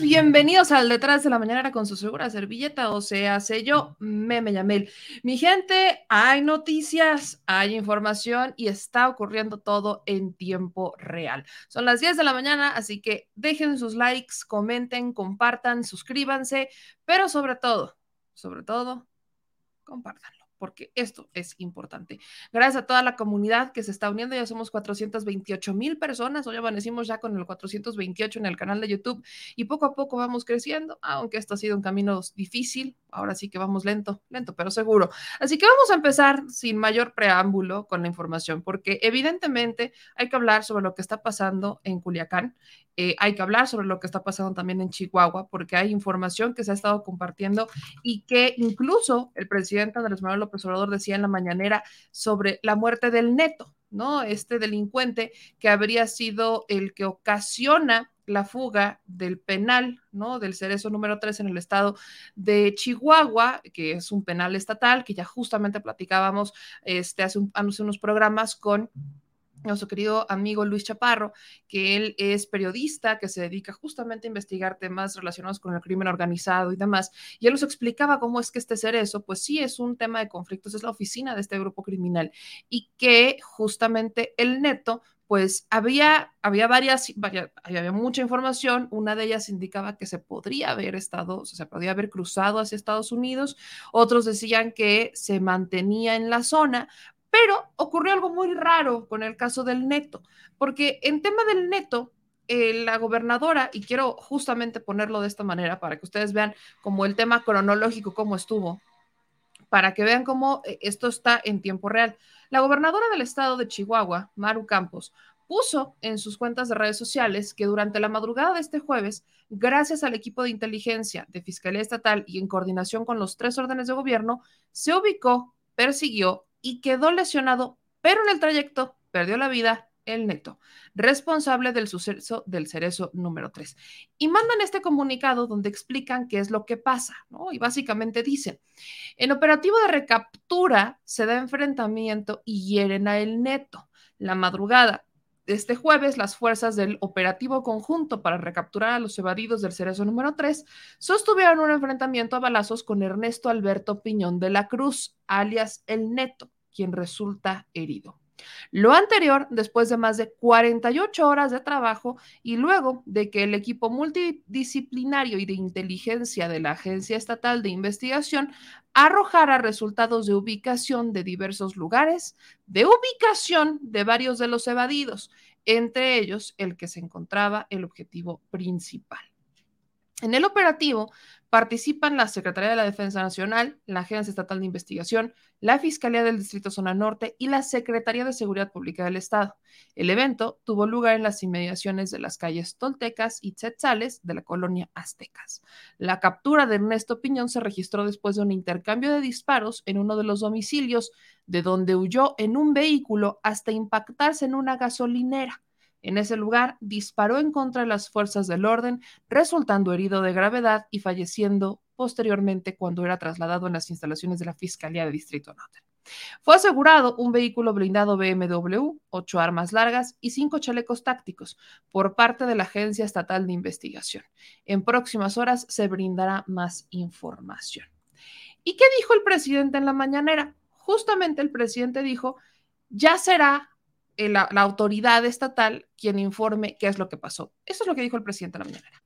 Bienvenidos al Detrás de la Mañana con su segura servilleta, o sea, yo, Meme Yamel. Mi gente, hay noticias, hay información y está ocurriendo todo en tiempo real. Son las 10 de la mañana, así que dejen sus likes, comenten, compartan, suscríbanse, pero sobre todo, sobre todo, compártanlo porque esto es importante. Gracias a toda la comunidad que se está uniendo, ya somos 428 mil personas, hoy amanecimos ya con el 428 en el canal de YouTube y poco a poco vamos creciendo, aunque esto ha sido un camino difícil, ahora sí que vamos lento, lento, pero seguro. Así que vamos a empezar sin mayor preámbulo con la información, porque evidentemente hay que hablar sobre lo que está pasando en Culiacán, eh, hay que hablar sobre lo que está pasando también en Chihuahua, porque hay información que se ha estado compartiendo y que incluso el presidente Andrés Manuel López Obrador decía en la mañanera sobre la muerte del neto, ¿no? Este delincuente que habría sido el que ocasiona la fuga del penal, ¿no? Del cerezo número 3 en el estado de Chihuahua, que es un penal estatal, que ya justamente platicábamos este, hace, hace unos programas con nuestro querido amigo Luis Chaparro, que él es periodista, que se dedica justamente a investigar temas relacionados con el crimen organizado y demás, y él nos explicaba cómo es que este cerezo, pues sí es un tema de conflictos, es la oficina de este grupo criminal, y que justamente el neto, pues había, había varias, había mucha información, una de ellas indicaba que se podría haber estado, se podría haber cruzado hacia Estados Unidos, otros decían que se mantenía en la zona, pero ocurrió algo muy raro con el caso del neto, porque en tema del neto, eh, la gobernadora, y quiero justamente ponerlo de esta manera para que ustedes vean como el tema cronológico, cómo estuvo, para que vean cómo eh, esto está en tiempo real. La gobernadora del estado de Chihuahua, Maru Campos, puso en sus cuentas de redes sociales que durante la madrugada de este jueves, gracias al equipo de inteligencia de Fiscalía Estatal y en coordinación con los tres órdenes de gobierno, se ubicó, persiguió y quedó lesionado, pero en el trayecto perdió la vida el neto, responsable del suceso del cerezo número 3. Y mandan este comunicado donde explican qué es lo que pasa, ¿no? Y básicamente dicen, en operativo de recaptura se da enfrentamiento y hieren a el neto. La madrugada este jueves, las fuerzas del operativo conjunto para recapturar a los evadidos del cerezo número 3 sostuvieron un enfrentamiento a balazos con Ernesto Alberto Piñón de la Cruz, alias El Neto, quien resulta herido. Lo anterior, después de más de 48 horas de trabajo y luego de que el equipo multidisciplinario y de inteligencia de la Agencia Estatal de Investigación arrojara resultados de ubicación de diversos lugares, de ubicación de varios de los evadidos, entre ellos el que se encontraba el objetivo principal. En el operativo participan la Secretaría de la Defensa Nacional, la Agencia Estatal de Investigación, la Fiscalía del Distrito Zona Norte y la Secretaría de Seguridad Pública del Estado. El evento tuvo lugar en las inmediaciones de las calles Toltecas y Tzetzales de la colonia Aztecas. La captura de Ernesto Piñón se registró después de un intercambio de disparos en uno de los domicilios, de donde huyó en un vehículo hasta impactarse en una gasolinera. En ese lugar disparó en contra de las fuerzas del orden, resultando herido de gravedad y falleciendo posteriormente cuando era trasladado en las instalaciones de la Fiscalía de Distrito Norte. Fue asegurado un vehículo blindado BMW, ocho armas largas y cinco chalecos tácticos por parte de la Agencia Estatal de Investigación. En próximas horas se brindará más información. ¿Y qué dijo el presidente en la mañanera? Justamente el presidente dijo, ya será eh, la, autoridad estatal quien informe qué es lo que pasó. Eso es lo que dijo el presidente en la mañana.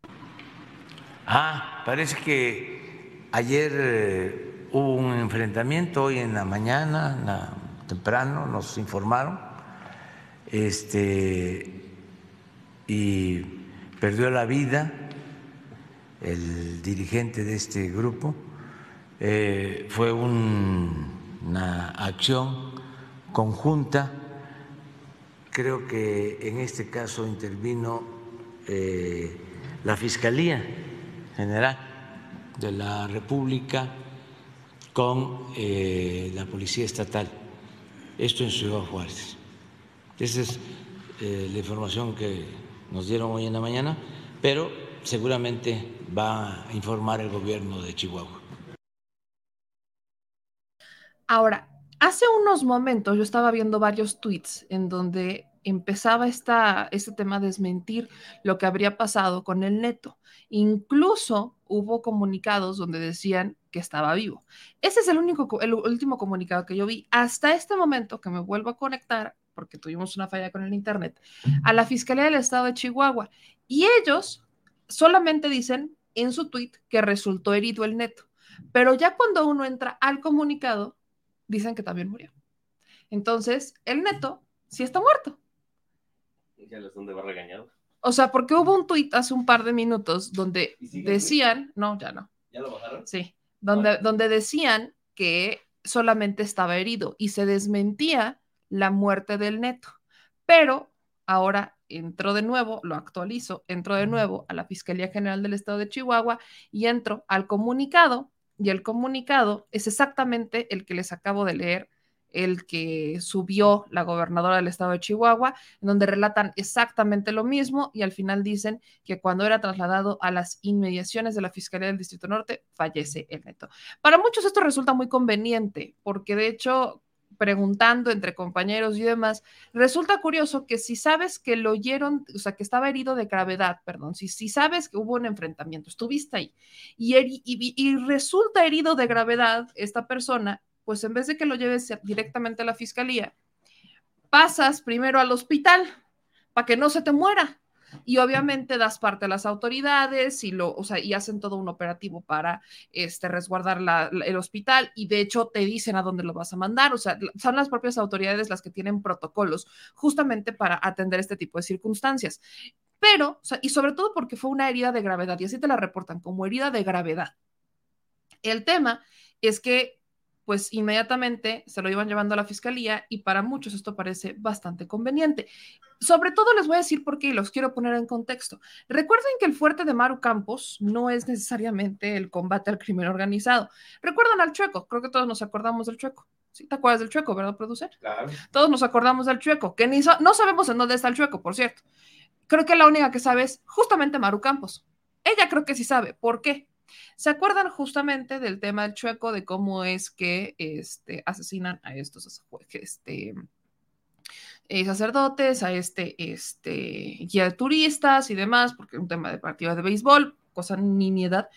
Ah, parece que ayer eh, hubo un enfrentamiento, hoy en la mañana, temprano, nos informaron, este, y perdió la vida el dirigente de este grupo. Eh, fue una acción conjunta Creo que en este caso intervino eh, la Fiscalía General de la República con eh, la Policía Estatal. Esto en Ciudad Juárez. Esa es eh, la información que nos dieron hoy en la mañana, pero seguramente va a informar el gobierno de Chihuahua. Ahora, Hace unos momentos yo estaba viendo varios tweets en donde empezaba esta, este tema a desmentir lo que habría pasado con el neto. Incluso hubo comunicados donde decían que estaba vivo. Ese es el único, el último comunicado que yo vi hasta este momento que me vuelvo a conectar, porque tuvimos una falla con el internet, a la Fiscalía del Estado de Chihuahua. Y ellos solamente dicen en su tweet que resultó herido el neto. Pero ya cuando uno entra al comunicado, dicen que también murió. Entonces, el neto sí está muerto. Ya les donde va regañado. O sea, porque hubo un tuit hace un par de minutos donde decían, no, ya no. ¿Ya lo bajaron? Sí, donde, donde decían que solamente estaba herido y se desmentía la muerte del neto. Pero ahora entró de nuevo, lo actualizo, entró de nuevo a la Fiscalía General del Estado de Chihuahua y entró al comunicado y el comunicado es exactamente el que les acabo de leer, el que subió la gobernadora del estado de Chihuahua, en donde relatan exactamente lo mismo y al final dicen que cuando era trasladado a las inmediaciones de la Fiscalía del Distrito Norte, fallece el neto. Para muchos esto resulta muy conveniente, porque de hecho preguntando entre compañeros y demás, resulta curioso que si sabes que lo oyeron, o sea, que estaba herido de gravedad, perdón, si, si sabes que hubo un enfrentamiento, estuviste ahí, y, y, resulta herido de gravedad esta persona, pues en vez de que lo lleves directamente a la fiscalía, pasas primero al hospital para que no se te muera y obviamente das parte a las autoridades y lo, o sea, y hacen todo un operativo para este resguardar el hospital y de hecho te dicen a dónde lo vas a mandar, o sea, son las propias autoridades las que tienen protocolos justamente para atender este tipo de circunstancias. Pero, y sobre todo porque fue una herida de gravedad y así te la reportan como herida de gravedad. El tema es que pues inmediatamente se lo iban llevando a la fiscalía y para muchos esto parece bastante conveniente. Sobre todo les voy a decir por qué y los quiero poner en contexto. Recuerden que el fuerte de Maru Campos no es necesariamente el combate al crimen organizado. Recuerdan al Chueco, creo que todos nos acordamos del Chueco. ¿Sí te acuerdas del Chueco, verdad, producer? Claro. Todos nos acordamos del Chueco, que ni no sabemos en dónde está el Chueco, por cierto. Creo que la única que sabe es justamente Maru Campos. Ella creo que sí sabe. ¿Por qué? ¿Se acuerdan justamente del tema del chueco, de cómo es que este, asesinan a estos este, eh, sacerdotes, a este, este guía de turistas y demás, porque es un tema de partido de béisbol, cosa nimiedad.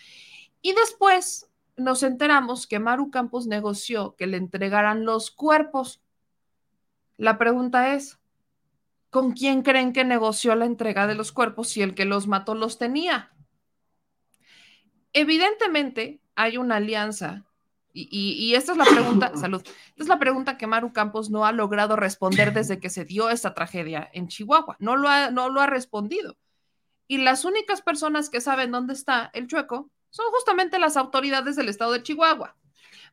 Y después nos enteramos que Maru Campos negoció que le entregaran los cuerpos. La pregunta es, ¿con quién creen que negoció la entrega de los cuerpos si el que los mató los tenía? Evidentemente hay una alianza y, esta es la pregunta, salud, esta es la pregunta que Maru Campos no ha logrado responder desde que se dio esta tragedia en Chihuahua. No lo ha, no lo ha respondido. Y las únicas personas que saben dónde está el chueco son justamente las autoridades del estado de Chihuahua.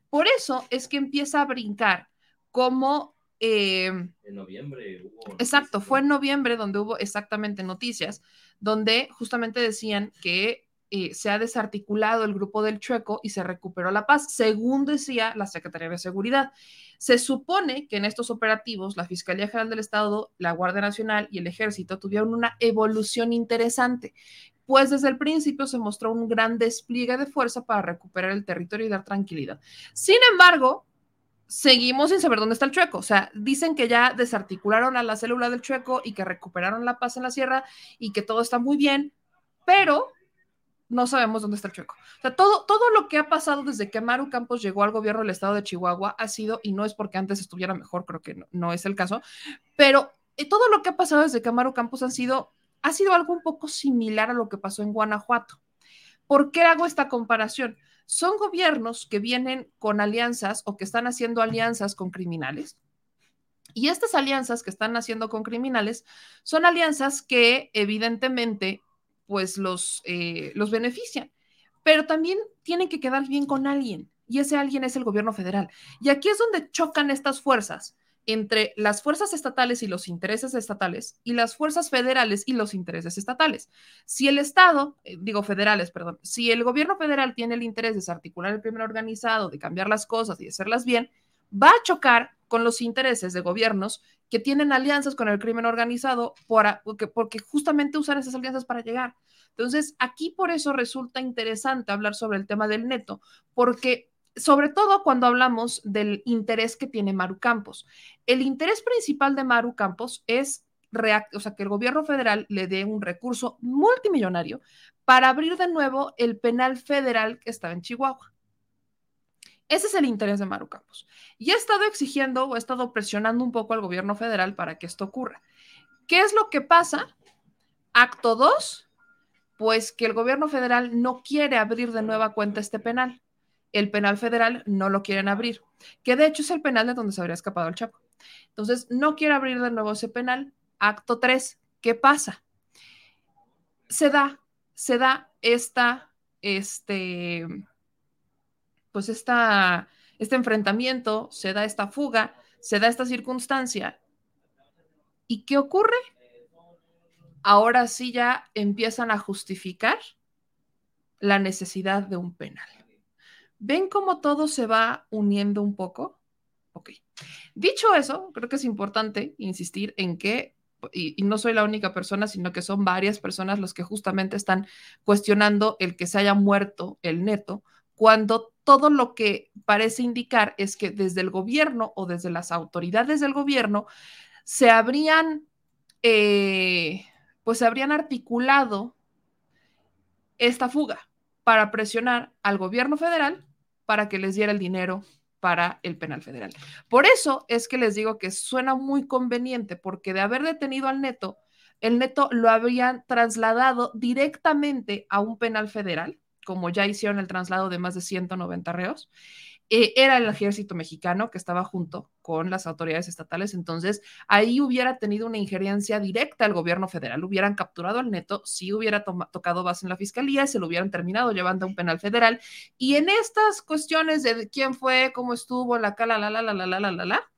Por eso es que empieza a brincar como... Eh, en noviembre hubo... Exacto, fue en noviembre donde hubo exactamente noticias, donde justamente decían que eh, se ha desarticulado el grupo del Chueco y se recuperó la paz, según decía la Secretaría de Seguridad. Se supone que en estos operativos la Fiscalía General del Estado, la Guardia Nacional y el Ejército tuvieron una evolución interesante, pues desde el principio se mostró un gran despliegue de fuerza para recuperar el territorio y dar tranquilidad. Sin embargo, seguimos sin saber dónde está el chueco. O sea, dicen que ya desarticularon a la célula del chueco y que recuperaron la paz en la sierra y que todo está muy bien, pero no sabemos dónde está el chueco. O sea, todo, todo lo que ha pasado desde que Maru Campos llegó al gobierno del estado de Chihuahua ha sido, y no es porque antes estuviera mejor, creo que no, es el caso, pero eh, todo lo que ha pasado desde que Maru Campos sido, ha sido algo un poco similar a lo que pasó en Guanajuato. ¿Por qué hago esta comparación? Son gobiernos que vienen con alianzas o que están haciendo alianzas con criminales. Y estas alianzas que están haciendo con criminales son alianzas que evidentemente pues los, eh, los benefician. Pero también tienen que quedar bien con alguien y ese alguien es el gobierno federal. Y aquí es donde chocan estas fuerzas entre las fuerzas estatales y los intereses estatales y las fuerzas federales y los intereses estatales. Si el Estado, eh, digo federales, perdón, si el gobierno federal tiene el interés de desarticular el primer organizado, de cambiar las cosas y de hacerlas bien, va a chocar con los intereses de gobiernos que tienen alianzas con el crimen organizado porque, porque justamente usan esas alianzas para llegar. Entonces, aquí por eso resulta interesante hablar sobre el tema del neto, porque sobre todo cuando hablamos del interés que tiene Maru Campos. El interés principal de Maru Campos es o sea, que el gobierno federal le dé un recurso multimillonario para abrir de nuevo el penal federal que estaba en Chihuahua. Ese es el interés de Maru Campos. Y ha estado exigiendo o ha estado presionando un poco al gobierno federal para que esto ocurra. ¿Qué es lo que pasa? Acto 2, pues que el gobierno federal no quiere abrir de nueva cuenta este penal. El penal federal no lo quieren abrir, que de hecho es el penal de donde se habría escapado el Chapo. Entonces, no quiere abrir de nuevo ese penal. Acto 3, ¿qué pasa? Se da, se da esta, este, pues esta, este enfrentamiento, se da esta fuga, se da esta circunstancia. ¿Y qué ocurre? Ahora sí ya empiezan a justificar la necesidad de un penal. ¿Ven cómo todo se va uniendo un poco? Ok. Dicho eso, creo que es importante insistir en que, y, y, no soy la única persona, sino que son varias personas los que justamente están cuestionando el que se haya muerto el neto, cuando todo lo que parece indicar es que desde el gobierno o desde las autoridades del gobierno se habrían, eh, pues se habrían articulado esta fuga para presionar al gobierno federal para que les diera el dinero para el penal federal. Por eso es que les digo que suena muy conveniente, porque de haber detenido al neto, el neto lo habrían trasladado directamente a un penal federal como ya hicieron el traslado de más de 190 reos, eh, era el ejército mexicano que estaba junto con las autoridades estatales, entonces ahí hubiera tenido una injerencia directa al gobierno federal, hubieran capturado al neto, si hubiera tocado base en la fiscalía, se lo hubieran terminado llevando a un penal federal, y en estas cuestiones de quién fue, cómo estuvo, la cala, la, la, la, la, la, la, la, la,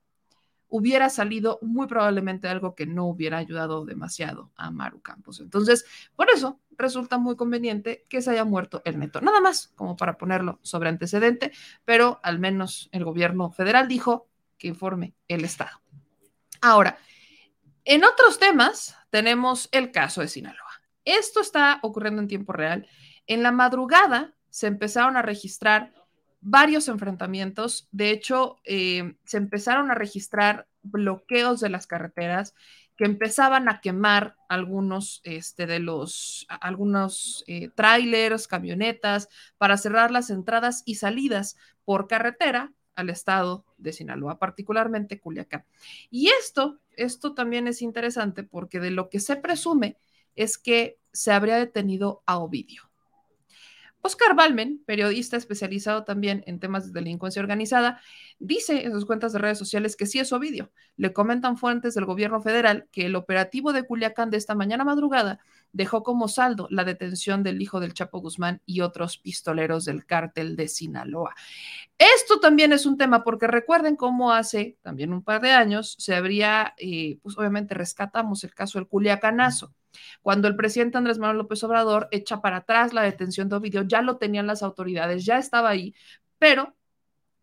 hubiera salido muy probablemente algo que no hubiera ayudado demasiado a Maru Campos. Entonces, por eso resulta muy conveniente que se haya muerto el neto. Nada más como para ponerlo sobre antecedente, pero al menos el gobierno federal dijo que informe el Estado. Ahora, en otros temas tenemos el caso de Sinaloa. Esto está ocurriendo en tiempo real. En la madrugada se empezaron a registrar varios enfrentamientos. De hecho, eh, se empezaron a registrar bloqueos de las carreteras que empezaban a quemar algunos este, de los, algunos eh, camionetas, para cerrar las entradas y salidas por carretera al estado de Sinaloa, particularmente Culiacán. Y esto, esto también es interesante porque de lo que se presume es que se habría detenido a Ovidio. Oscar Balmen, periodista especializado también en temas de delincuencia organizada, dice en sus cuentas de redes sociales que sí es Ovidio. Le comentan fuentes del gobierno federal que el operativo de Culiacán de esta mañana madrugada dejó como saldo la detención del hijo del Chapo Guzmán y otros pistoleros del cártel de Sinaloa. Esto también es un tema porque recuerden cómo hace también un par de años se habría, eh, pues obviamente rescatamos el caso del Culiacanazo cuando el presidente Andrés Manuel López Obrador echa para atrás la detención de Ovidio, ya lo tenían las autoridades, ya estaba ahí, pero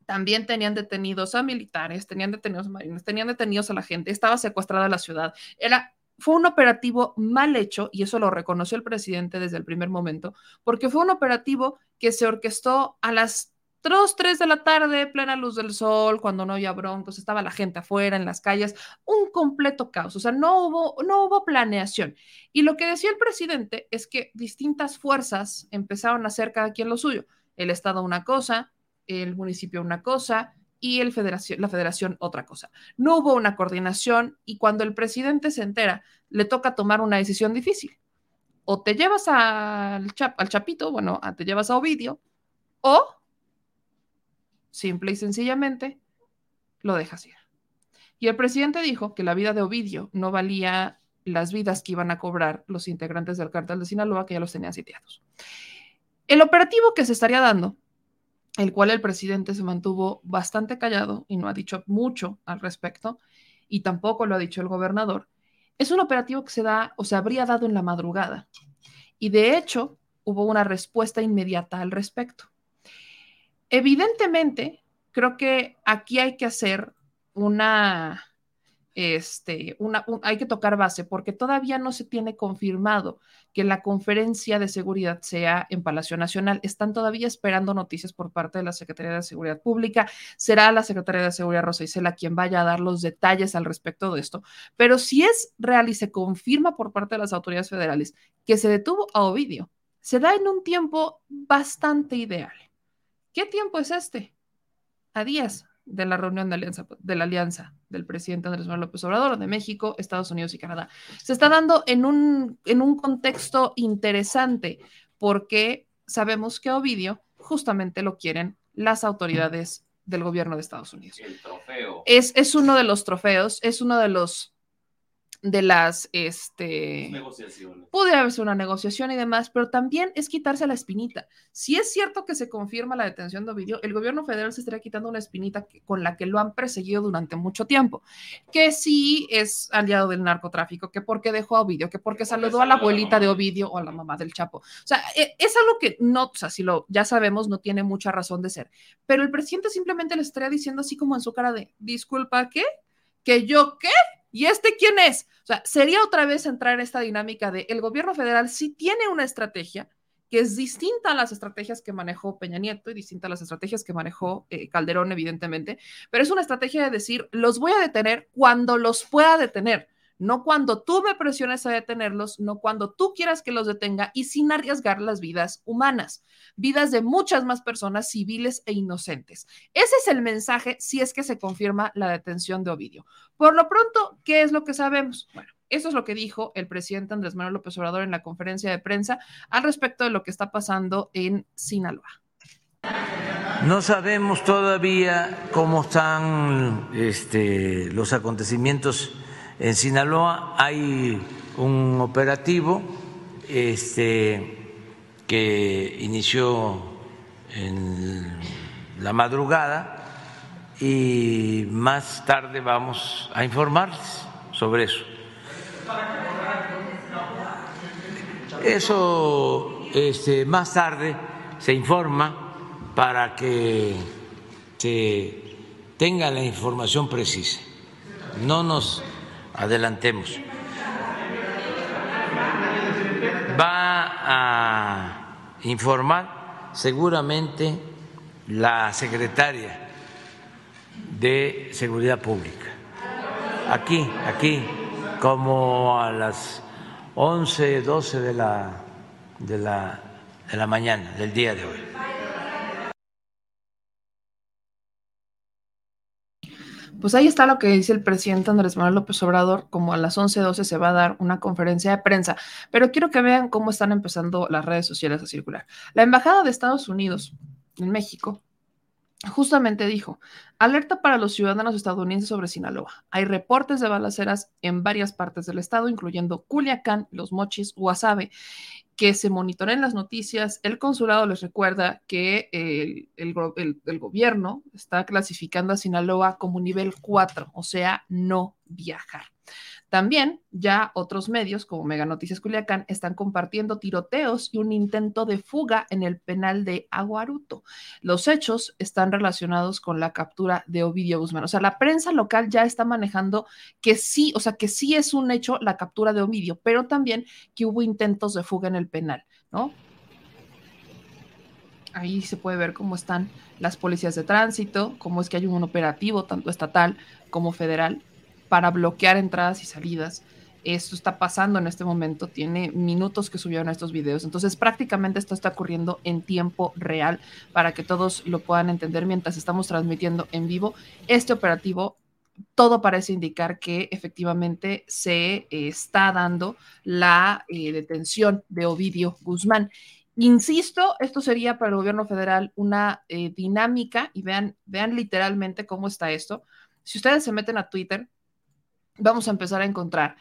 también tenían detenidos a militares, tenían detenidos a marines, tenían detenidos a la gente, estaba secuestrada la ciudad. Era, fue un operativo mal hecho, y eso lo reconoció el presidente desde el primer momento, porque fue un operativo que se orquestó a las 2, 3 de la tarde, plena luz del sol, cuando no había broncos, estaba la gente afuera en las calles, un completo caos, o sea, no hubo, no hubo planeación. Y lo que decía el presidente es que distintas fuerzas empezaron a hacer cada quien lo suyo. El Estado una cosa, el municipio una cosa y la federación otra cosa. No hubo una coordinación y cuando el presidente se entera, le toca tomar una decisión difícil. O te llevas al, al Chapito, bueno, te llevas a Ovidio, o simple y sencillamente lo dejas ir. Y el presidente dijo que la vida de Ovidio no valía las vidas que iban a cobrar los integrantes del cártel de Sinaloa, que ya los tenían sitiados. El operativo que se estaría dando, el cual el presidente se mantuvo bastante callado y no ha dicho mucho al respecto, y tampoco lo ha dicho el gobernador, es un operativo que se da o se habría dado en la madrugada. Y de hecho, hubo una respuesta inmediata al respecto. Evidentemente, creo que aquí hay que hacer una, este, una, hay que tocar base porque todavía no se tiene confirmado que la conferencia de seguridad sea en Palacio Nacional. Están todavía esperando noticias por parte de la Secretaría de Seguridad Pública. Será la Secretaría de Seguridad Rosa Isela quien vaya a dar los detalles al respecto de esto. Pero si es real y se confirma por parte de las autoridades federales que se detuvo a Ovidio, se da en un tiempo bastante ideal. ¿Qué tiempo es este? A días de la reunión de, alianza, de la alianza del presidente Andrés Manuel López Obrador de México, Estados Unidos y Canadá. Se está dando en un, en un contexto interesante porque sabemos que Ovidio justamente lo quieren las autoridades del gobierno de Estados Unidos. El trofeo. Es, es uno de los trofeos, es uno de los de las este negociaciones. Puede haberse una negociación y demás, pero también es quitarse la espinita. Si es cierto que se confirma la detención de Ovidio, el gobierno federal se estaría quitando una espinita con la que lo han perseguido durante mucho tiempo, que sí es aliado del narcotráfico, que porque dejó a Ovidio, que porque saludó a la abuelita de Ovidio o a la mamá del Chapo. O sea, e, es algo que no, o sea, si lo ya sabemos, no tiene mucha razón de ser. Pero el presidente simplemente le estaría diciendo así como en su cara de, disculpa, ¿qué? ¿Que yo qué? ¿Y este quién es? O sea, sería otra vez entrar en esta dinámica de el gobierno federal sí tiene una estrategia que es distinta a las estrategias que manejó Peña Nieto y distinta a las estrategias que manejó eh, Calderón, evidentemente, pero es una estrategia de decir, los voy a detener cuando los pueda detener no cuando tú me presiones a detenerlos, no cuando tú quieras que los detenga y sin arriesgar las vidas humanas, vidas de muchas más personas civiles e inocentes. Ese es el mensaje si es que se confirma la detención de Ovidio. Por lo pronto, ¿qué es lo que sabemos? Bueno, eso es lo que dijo el presidente Andrés Manuel López Obrador en la conferencia de prensa al respecto de lo que está pasando en Sinaloa. No sabemos todavía cómo están este, los acontecimientos en Sinaloa hay un operativo este, que inició en la madrugada y más tarde vamos a informarles sobre eso. Eso este, más tarde se informa para que se tenga la información precisa. No nos adelantemos. Va a informar seguramente la secretaria de Seguridad Pública. Aquí, aquí, como a las 11, 12 de la, de la, de la mañana del día de hoy. Pues ahí está lo que dice el presidente Andrés Manuel López Obrador, como a las 11:12 se va a dar una conferencia de prensa, pero quiero que vean cómo están empezando las redes sociales a circular. La Embajada de Estados Unidos en México justamente dijo, alerta para los ciudadanos estadounidenses sobre Sinaloa. Hay reportes de balaceras en varias partes del estado, incluyendo Culiacán, Los Mochis, Guasave, que se monitoreen las noticias. El consulado les recuerda que el, el, gobierno está clasificando a Sinaloa como nivel 4, o sea, no viajar. También ya otros medios como Mega Noticias Culiacán están compartiendo tiroteos y un intento de fuga en el penal de Aguaruto. Los hechos están relacionados con la captura de Ovidio Guzmán. O sea, la prensa local ya está manejando que sí, o sea, que sí es un hecho la captura de Ovidio, pero también que hubo intentos de fuga en el penal, ¿no? Ahí se puede ver cómo están las policías de tránsito, cómo es que hay un operativo tanto estatal como federal para bloquear entradas y salidas. Esto está pasando en este momento, tiene minutos que subieron estos videos, entonces prácticamente esto está ocurriendo en tiempo real para que todos lo puedan entender mientras estamos transmitiendo en vivo este operativo. Todo parece indicar que efectivamente se eh, está dando la eh, detención de Ovidio Guzmán. Insisto, esto sería para el gobierno federal una eh, dinámica y vean, vean literalmente cómo está esto. Si ustedes se meten a Twitter, vamos a empezar a encontrar,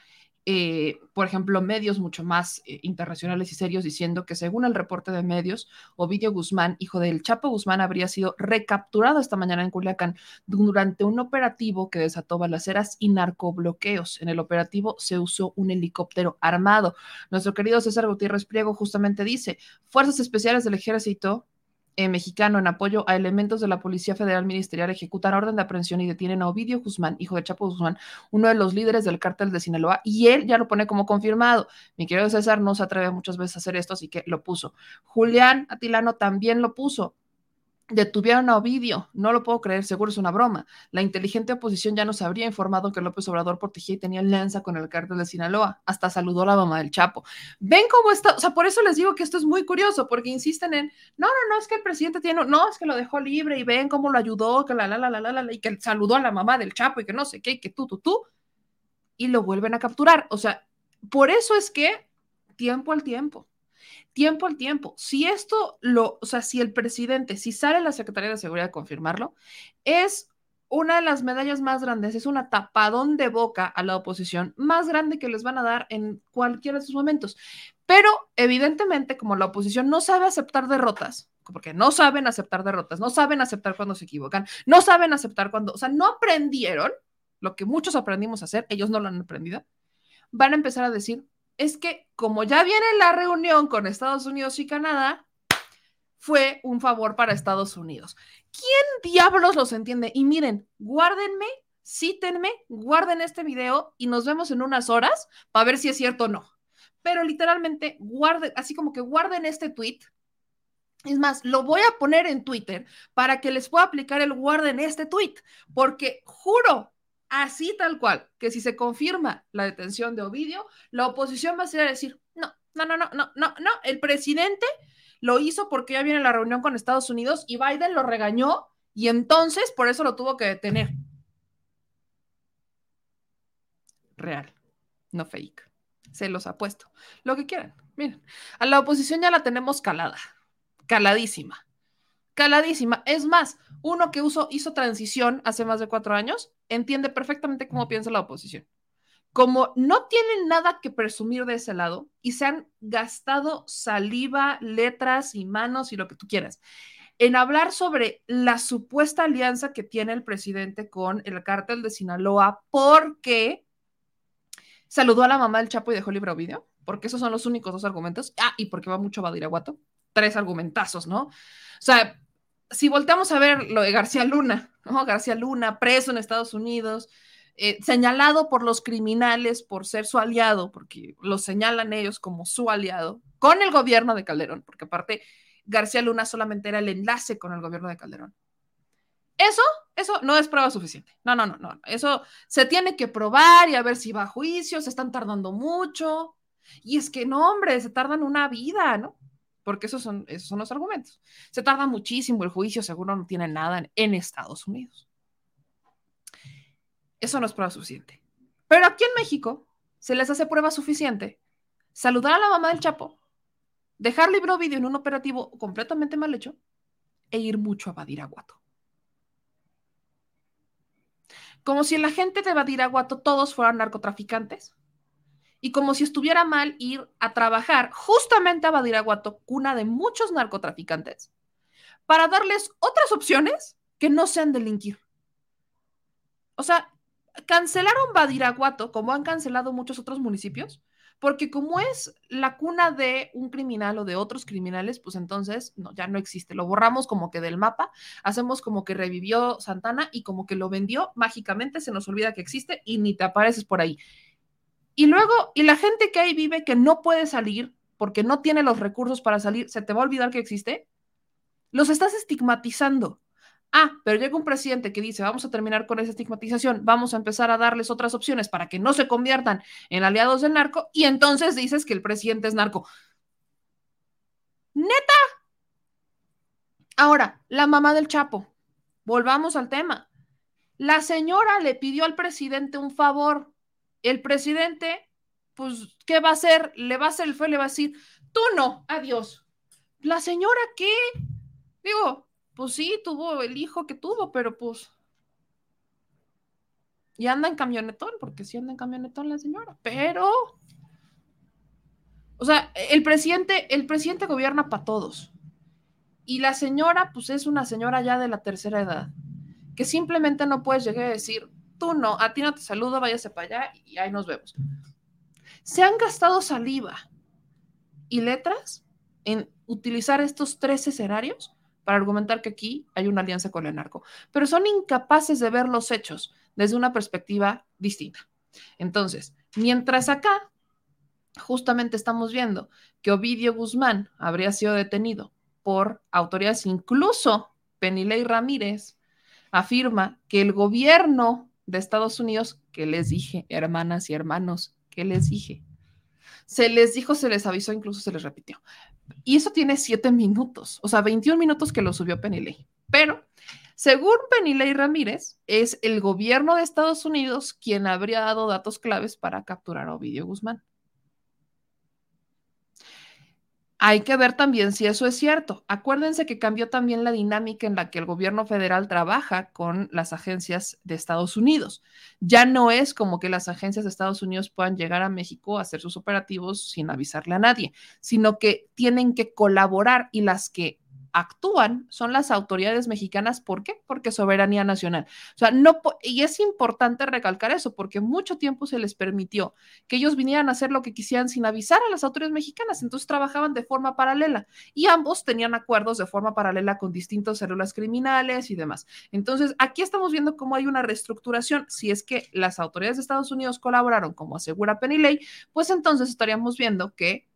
eh, por ejemplo, medios mucho más eh, internacionales y serios diciendo que según el reporte de medios, Ovidio Guzmán, hijo del Chapo Guzmán, habría sido recapturado esta mañana en Culiacán durante un operativo que desató balaceras y narcobloqueos. En el operativo se usó un helicóptero armado. Nuestro querido César Gutiérrez Priego justamente dice, Fuerzas Especiales del Ejército eh, mexicano en apoyo a elementos de la Policía Federal Ministerial ejecutan orden de aprehensión y detienen a Ovidio Guzmán, hijo de Chapo Guzmán, uno de los líderes del cártel de Sinaloa, y él ya lo pone como confirmado. Mi querido César no se atreve muchas veces a hacer esto, así que lo puso. Julián Atilano también lo puso. Detuvieron a Ovidio, no lo puedo creer, seguro es una broma. La inteligente oposición ya nos habría informado que López Obrador protegía y tenía alianza con el cártel de Sinaloa. Hasta saludó a la mamá del Chapo. Ven cómo está, o sea, por eso les digo que esto es muy curioso, porque insisten en, no, no, no, es que el presidente tiene, no, es que lo dejó libre y ven cómo lo ayudó, que la, la, la, la, la, la, y que saludó a la mamá del Chapo y que no sé qué, y que tú, tú, tú, y lo vuelven a capturar. O sea, por eso es que tiempo al tiempo tiempo al tiempo. Si esto lo, o sea, si el presidente, si sale la Secretaría de Seguridad a confirmarlo, es una de las medallas más grandes, es una tapadón de boca a la oposición más grande que les van a dar en cualquiera de sus momentos. Pero evidentemente, como la oposición no sabe aceptar derrotas, porque no saben aceptar derrotas, no saben aceptar cuando se equivocan, no saben aceptar cuando, o sea, no aprendieron lo que muchos aprendimos a hacer, ellos no lo han aprendido, van a empezar a decir, es que como ya viene la reunión con Estados Unidos y Canadá, fue un favor para Estados Unidos. ¿Quién diablos los entiende? Y miren, guárdenme, cítenme, guarden este video y nos vemos en unas horas para ver si es cierto o no. Pero literalmente guarden, así como que guarden este tweet. Es más, lo voy a poner en Twitter para que les pueda aplicar el guarden este tweet, porque juro, así tal cual, que si se confirma la detención de Ovidio, la oposición va a ser a decir, no, no, no, no, no, no, no, el presidente lo hizo porque ya viene la reunión con Estados Unidos y Biden lo regañó y entonces por eso lo tuvo que detener. Real, no fake. Se los ha puesto. Lo que quieran. Miren, a la oposición ya la tenemos calada, caladísima caladísima. Es más, uno que hizo transición hace más de cuatro años entiende perfectamente cómo piensa la oposición. Como no tienen nada que presumir de ese lado y se han gastado saliva, letras y manos y lo que tú quieras en hablar sobre la supuesta alianza que tiene el presidente con el cártel de Sinaloa porque saludó a la mamá del Chapo y dejó libre video, porque esos son los únicos dos argumentos. Ah, y porque va mucho a Badiraguato. Tres argumentazos, ¿no? O sea, si volteamos a ver lo de García Luna, ¿no? García Luna, preso en Estados Unidos, eh, señalado por los criminales por ser su aliado, porque lo señalan ellos como su aliado, con el gobierno de Calderón, porque aparte García Luna solamente era el enlace con el gobierno de Calderón. Eso, eso no es prueba suficiente. No, no, no, no. Eso se tiene que probar y a ver si va a juicio, se están tardando mucho. Y es que no, hombre, se tardan una vida, ¿no? Porque esos son, esos son los argumentos. Se tarda muchísimo el juicio, seguro no tiene nada en, Estados Unidos. Eso no es prueba suficiente. Pero aquí en México se les hace prueba suficiente saludar a la mamá del Chapo, dejar libro vídeo en un operativo completamente mal hecho e ir mucho a Badiraguato. Como si la gente de Badiraguato todos fueran narcotraficantes y como si estuviera mal ir a trabajar justamente a Badiraguato, cuna de muchos narcotraficantes, para darles otras opciones que no sean delinquir. O sea, cancelaron Badiraguato, como han cancelado muchos otros municipios, porque como es la cuna de un criminal o de otros criminales, pues entonces ya no existe. Lo borramos como que del mapa, hacemos como que revivió Santana y como que lo vendió mágicamente, se nos olvida que existe y ni te apareces por ahí. Y luego, y la gente que ahí vive que no puede salir porque no tiene los recursos para salir, ¿se te va a olvidar que existe? Los estás estigmatizando. Ah, pero llega un presidente que dice, vamos a terminar con esa estigmatización, vamos a empezar a darles otras opciones para que no se conviertan en aliados del narco, y entonces dices que el presidente es narco. Neta. Ahora, la mamá del Chapo. Volvamos al tema. La señora le pidió al presidente un favor. El presidente, pues, ¿qué va a hacer? Le va a hacer el fue, le va a decir, tú no, adiós. La señora, ¿qué? Digo, pues sí, tuvo el hijo que tuvo, pero pues. Y anda en camionetón, porque sí anda en camionetón la señora, pero. O sea, el presidente, el presidente gobierna para todos. Y la señora, pues es una señora ya de la tercera edad, que simplemente no puedes llegar a decir, tú no, a ti no te saludo, váyase para allá y ahí nos vemos. Se han gastado saliva y letras en utilizar estos tres escenarios para argumentar que aquí hay una alianza con el narco, pero son incapaces de ver los hechos desde una perspectiva distinta. Entonces, mientras acá justamente estamos viendo que Ovidio Guzmán habría sido detenido por autoridades, incluso Penilei Ramírez afirma que el gobierno de Estados Unidos, que les dije, hermanas y hermanos, que les dije, se les dijo, se les avisó, incluso se les repitió. Y eso tiene siete minutos, o sea, 21 minutos que lo subió Penilei. Pero, según Penilei Ramírez, es el gobierno de Estados Unidos quien habría dado datos claves para capturar a Ovidio Guzmán. Hay que ver también si eso es cierto. Acuérdense que cambió también la dinámica en la que el gobierno federal trabaja con las agencias de Estados Unidos. Ya no es como que las agencias de Estados Unidos puedan llegar a México a hacer sus operativos sin avisarle a nadie, sino que tienen que colaborar y las que actúan son las autoridades mexicanas. ¿Por qué? Porque soberanía nacional. O sea, no, y es importante recalcar eso, porque mucho tiempo se les permitió que ellos vinieran a hacer lo que quisieran sin avisar a las autoridades mexicanas. Entonces trabajaban de forma paralela y ambos tenían acuerdos de forma paralela con distintas células criminales y demás. Entonces, aquí estamos viendo cómo hay una reestructuración. Si es que las autoridades de Estados Unidos colaboraron, como asegura Penny pues entonces estaríamos viendo que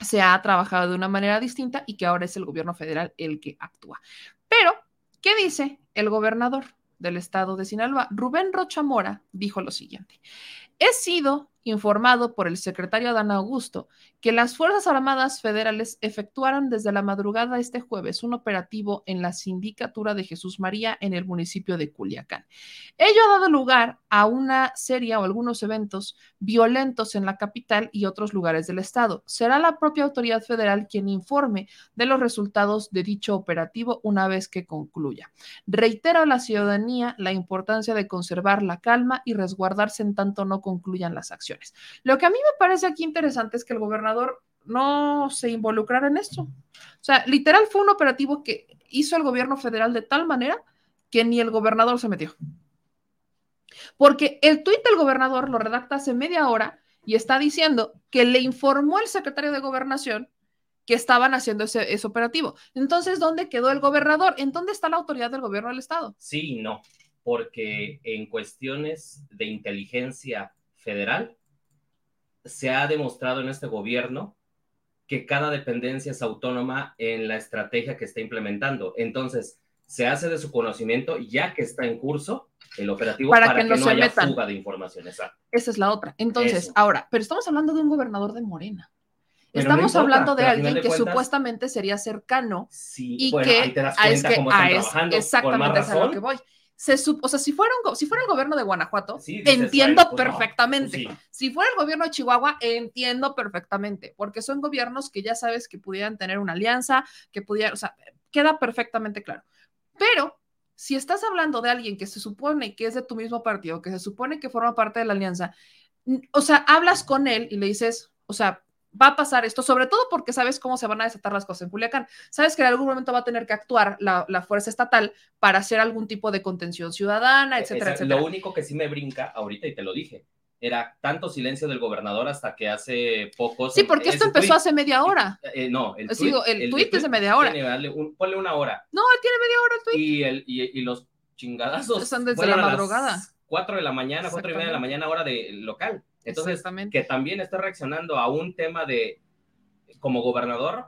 se ha trabajado de una manera distinta y que ahora es el gobierno federal el que actúa. Pero, ¿qué dice el gobernador del estado de Sinaloa? Rubén Rocha Mora dijo lo siguiente. He sido informado por el secretario Adán Augusto que las Fuerzas Armadas Federales efectuaron desde la madrugada este jueves un operativo en la sindicatura de Jesús María en el municipio de Culiacán. Ello ha dado lugar a una serie o algunos eventos violentos en la capital y otros lugares del estado. Será la propia autoridad federal quien informe de los resultados de dicho operativo una vez que concluya. Reitero a la ciudadanía la importancia de conservar la calma y resguardarse en tanto no concluyan las acciones. Lo que a mí me parece aquí interesante es que el gobernador no se involucrara en esto. O sea, literal fue un operativo que hizo el gobierno federal de tal manera que ni el gobernador se metió. Porque el tuit del gobernador lo redacta hace media hora y está diciendo que le informó el secretario de gobernación que estaban haciendo ese, ese, operativo. Entonces, ¿dónde quedó el gobernador? ¿En dónde está la autoridad del gobierno del estado? Sí no, porque en cuestiones de inteligencia federal, se ha demostrado en este gobierno que cada dependencia es autónoma en la estrategia que está implementando. Entonces, se hace de su conocimiento ya que está en curso el operativo para, que, no, haya fuga de información. Esa es la otra. Entonces, ahora, pero estamos hablando de un gobernador de Morena. estamos hablando de alguien que supuestamente sería cercano y que, ahí te das cuenta cómo están trabajando. Exactamente, es a lo que voy. Se o sea, si fuera, un, si fuera el gobierno de Guanajuato, entiendo pues perfectamente. Pues si fuera el gobierno de Chihuahua, entiendo perfectamente, porque son gobiernos que ya sabes que pudieran tener una alianza, que pudieran, o sea, queda perfectamente claro. Pero si estás hablando de alguien que se supone que es de tu mismo partido, que se supone que forma parte de la alianza, o sea, hablas con él y le dices, o sea, va a pasar esto, sobre todo porque sabes cómo se van a desatar las cosas en Culiacán. Sabes que en algún momento va a tener que actuar la, fuerza estatal para hacer algún tipo de contención ciudadana, e-, etcétera, etcétera. Lo único que sí me brinca ahorita, y te lo dije, era tanto silencio del gobernador hasta que hace pocos. Sí, porque esto empezó hace media hora. Eh, no, el tweet, el, tweet es de media hora. ponle una hora. No, él tiene media hora el tweet. Y, el, y, los chingadazos. Están desde la madrugada. Cuatro de la mañana, cuatro y media de la mañana, hora de local. Entonces, que también está reaccionando a un tema de, como gobernador.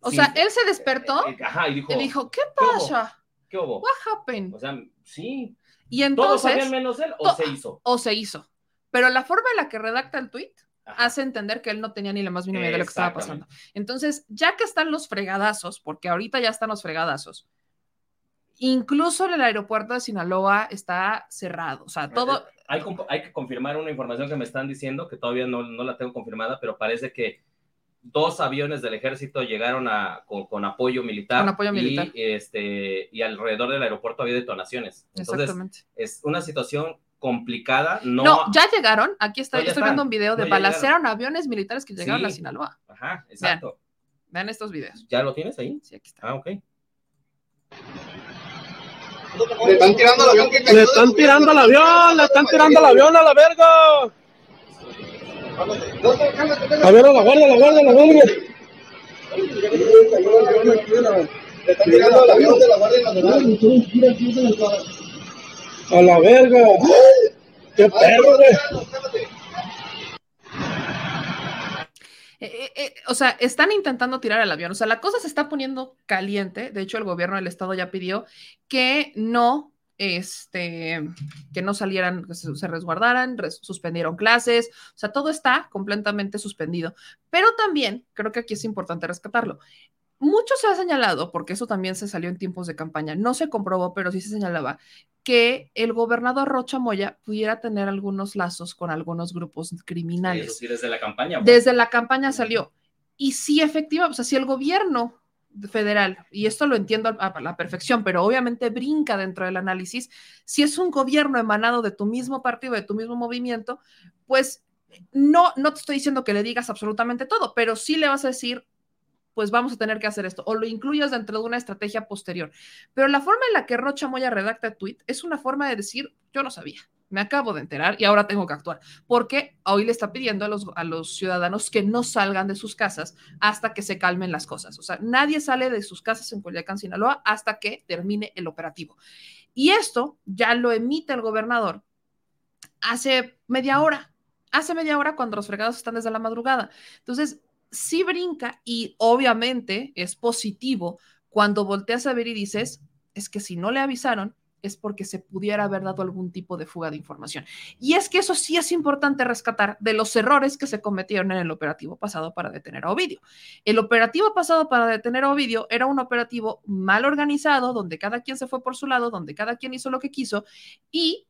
O sea, él se despertó eh, ajá, y dijo, y dijo, ¿qué pasa? ¿Qué hubo? What happened? O sea, sí. Y entonces, ¿Todos sabían menos él o se hizo? O se hizo. Pero la forma en la que redacta el tweet hace entender que él no tenía ni la más mínima idea de lo que estaba pasando. Entonces, ya que están los fregadazos, porque ahorita ya están los fregadazos, incluso el aeropuerto de Sinaloa está cerrado. O sea, todo. Hay, hay que confirmar una información que me están diciendo, que todavía no, no la tengo confirmada, pero parece que dos aviones del ejército llegaron a, con, apoyo militar. Con apoyo militar. Y, este, y alrededor del aeropuerto había detonaciones. Entonces, Exactamente. es una situación complicada. No, no ya llegaron. Aquí está, estoy viendo un video de balacearon aviones militares que llegaron a Sinaloa. Ajá, exacto. Vean, estos videos. ¿Ya lo tienes ahí? Sí, aquí está. Ah, ok. Le están tirando el avión. le están tirando el avión, le están tirando el avión a la verga. A ver, a la guardia, a la guardia, a la guardia. Le están tirando el avión de la. A la verga. ¡Qué perro, eh, eh, eh, o sea, están intentando tirar el avión. O sea, la cosa se está poniendo caliente. De hecho, el gobierno del estado ya pidió que no este, que no salieran, que se, resguardaran, suspendieron clases, o sea, todo está completamente suspendido. Pero también, creo que aquí es importante rescatarlo, mucho se ha señalado, porque eso también se salió en tiempos de campaña, no se comprobó, pero sí se señalaba que el gobernador Rocha Moya pudiera tener algunos lazos con algunos grupos criminales. Sí, desde la campaña. Desde la campaña salió. Y sí, efectivamente, o sea, si el gobierno federal, y esto lo entiendo a, la perfección, pero obviamente brinca dentro del análisis, si es un gobierno emanado de tu mismo partido, de tu mismo movimiento, pues no, no te estoy diciendo que le digas absolutamente todo, pero sí le vas a decir, pues vamos a tener que hacer esto, o lo incluyas dentro de una estrategia posterior. Pero la forma en la que Rocha Moya redacta el tweet es una forma de decir, yo no sabía me acabo de enterar y ahora tengo que actuar, porque hoy le está pidiendo a los, a los ciudadanos que no salgan de sus casas hasta que se calmen las cosas. O sea, nadie sale de sus casas en Culiacán, Sinaloa, hasta que termine el operativo. Y esto ya lo emite el gobernador hace media hora, hace media hora cuando los fregados están desde la madrugada. Entonces, sí brinca y obviamente es positivo cuando volteas a ver y dices, es que si no le avisaron, es porque se pudiera haber dado algún tipo de fuga de información. Y es que eso sí es importante rescatar de los errores que se cometieron en el operativo pasado para detener a Ovidio. El operativo pasado para detener a Ovidio era un operativo mal organizado, donde cada quien se fue por su lado, donde cada quien hizo lo que quiso y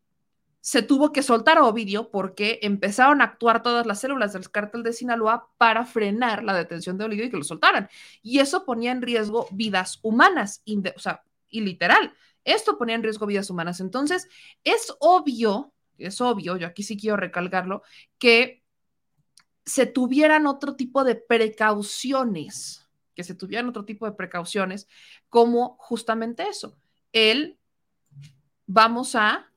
se tuvo que soltar a Ovidio porque empezaron a actuar todas las células del cártel de Sinaloa para frenar la detención de Ovidio y que lo soltaran. Y eso ponía en riesgo vidas humanas, o sea, y literal esto ponía en riesgo vidas humanas. Entonces, es obvio, es obvio, yo aquí sí quiero recalcarlo, que se tuvieran otro tipo de precauciones, que se tuvieran otro tipo de precauciones, como justamente eso. El vamos a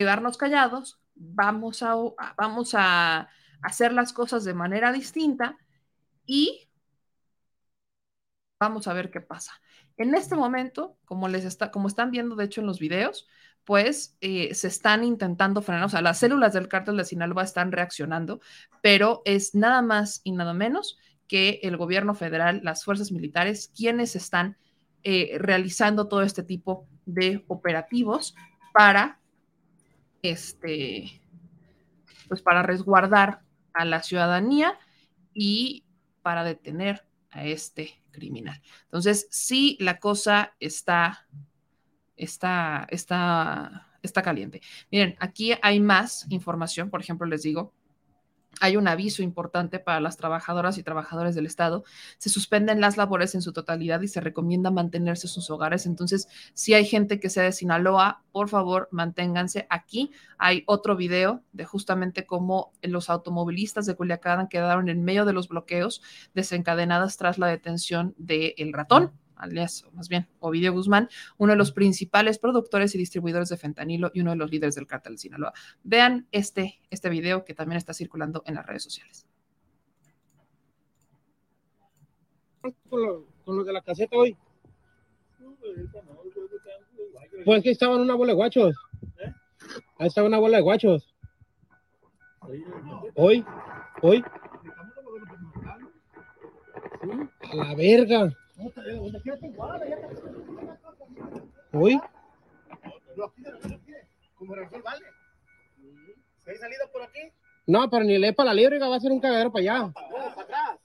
quedarnos callados, vamos a, vamos a hacer las cosas de manera distinta y vamos a ver qué pasa. En este momento, como les está, como están viendo de hecho en los videos, pues eh, se están intentando frenar, o sea, las células del cártel de Sinaloa están reaccionando, pero es nada más y nada menos que el gobierno federal, las fuerzas militares, quienes están eh, realizando todo este tipo de operativos para, este, pues para resguardar a la ciudadanía y para detener a este criminal. Entonces, sí, la cosa está está, está, está caliente. Miren, aquí hay más información, por ejemplo, les digo, hay un aviso importante para las trabajadoras y trabajadores del Estado. Se suspenden las labores en su totalidad y se recomienda mantenerse en sus hogares. Entonces, si hay gente que sea de Sinaloa, por favor, manténganse aquí. Hay otro video de justamente cómo los automovilistas de Culiacán quedaron en medio de los bloqueos desencadenadas tras la detención del ratón alias, más bien, Ovidio Guzmán, uno de los principales productores y distribuidores de fentanilo y uno de los líderes del cártel de Sinaloa. Vean este, este video que también está circulando en las redes sociales. Con lo, con lo de la caseta hoy. Pues que estaban una bola de guachos. Ahí estaba una bola de guachos. Hoy, hoy. A la verga. Hoy. Como Rafael vale. ¿Se ha salido por aquí? No, pero ni le para la libre, va a ser un cagadero para allá. Vamos para atrás.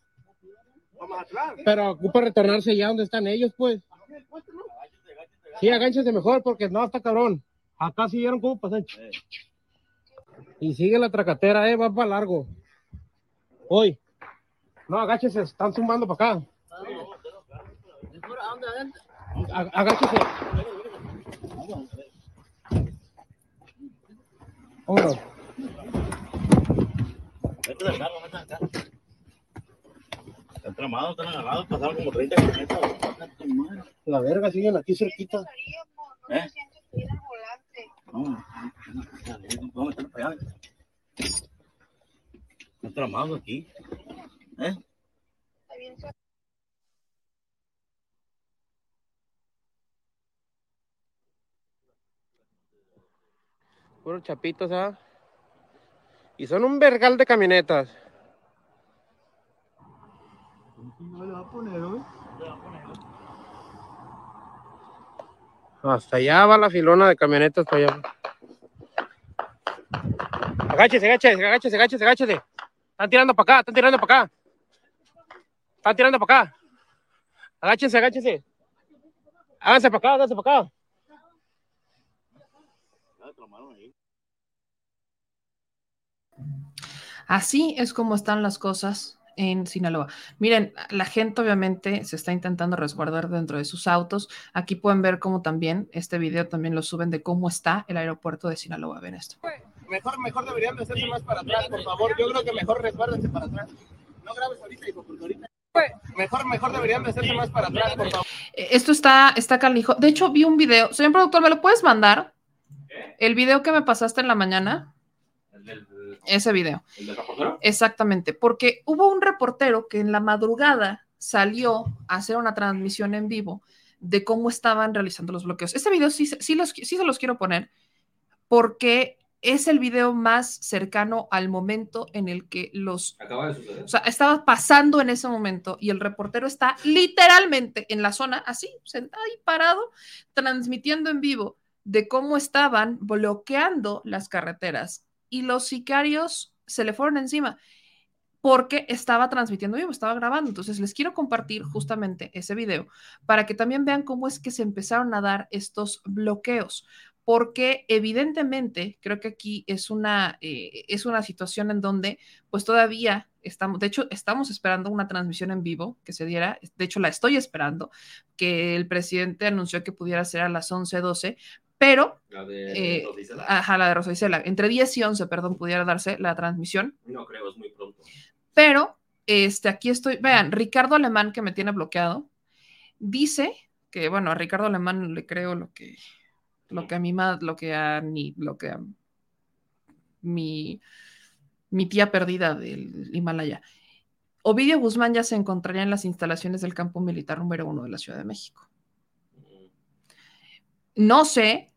Vamos atrás. Pero ocupa retornarse ya donde están ellos, pues. Sí, agánchese mejor, porque no, está cabrón. Acá sí vieron cómo pasar. Y sigue la tracatera, eh, va para largo. Hoy. No, agáchese, están zumbando para acá. Ag- Agáchese. Vámonos. Vete del carro, vete del carro. Están tramados, están agarrados, pasaron como 30 kilómetros. La verga, siguen aquí cerquita. ¿Eh? No, vamos a meternos para allá. Están tramados aquí. ¿Eh? Puros chapitos, ¿ah? Y son un vergal de camionetas. Hasta allá va la filona de camionetas para allá. Agáchese, agáchese, agáchese, agáchese, agáchese. Están tirando para acá, están tirando para acá. Están tirando para acá. Agáchense, agáchense. Háganse para acá, háganse para acá. Así es como están las cosas en Sinaloa. Miren, la gente obviamente se está intentando resguardar dentro de sus autos. Aquí pueden ver cómo también este video también lo suben de cómo está el aeropuerto de Sinaloa. Ven esto. Mejor, mejor deberían de hacerse más para atrás, por favor. Yo creo que mejor resguárdense para atrás. No grabes ahorita, hijo, porque ahorita. Mejor, mejor deberían de hacerse más para atrás, por favor. Esto está, está canijo. De hecho, vi un video. Señor productor, ¿me lo puedes mandar? El video que me pasaste en la mañana, ¿El del, ese video. el del reportero? Exactamente, porque hubo un reportero que en la madrugada salió a hacer una transmisión en vivo de cómo estaban realizando los bloqueos. Este video sí, se- sí, los, sí se los quiero poner porque es el video más cercano al momento en el que los Acaba de suceder. o sea, estaba pasando en ese momento y el reportero está literalmente en la zona, así, sentado ahí parado, transmitiendo en vivo de cómo estaban bloqueando las carreteras y los sicarios se le fueron encima porque estaba transmitiendo vivo, estaba grabando. Entonces les quiero compartir justamente ese video para que también vean cómo es que se empezaron a dar estos bloqueos porque evidentemente creo que aquí es una, eh, es una situación en donde pues todavía estamos, de hecho estamos esperando una transmisión en vivo que se diera, de hecho la estoy esperando, que el presidente anunció que pudiera ser a las 11, 12, pero, La de eh, Rosa Isela. ajá, la de Rosa Isela, entre 10 y 11, perdón, pudiera darse la transmisión, No creo, es muy pronto. pero este, aquí estoy, vean, Ricardo Alemán que me tiene bloqueado, dice que, bueno, a Ricardo Alemán le creo lo que, lo que a mi madre, lo que a ni, lo que a mi, mi tía perdida del Himalaya. Ovidio Guzmán ya se encontraría en las instalaciones del campo militar número uno de la Ciudad de México. No sé,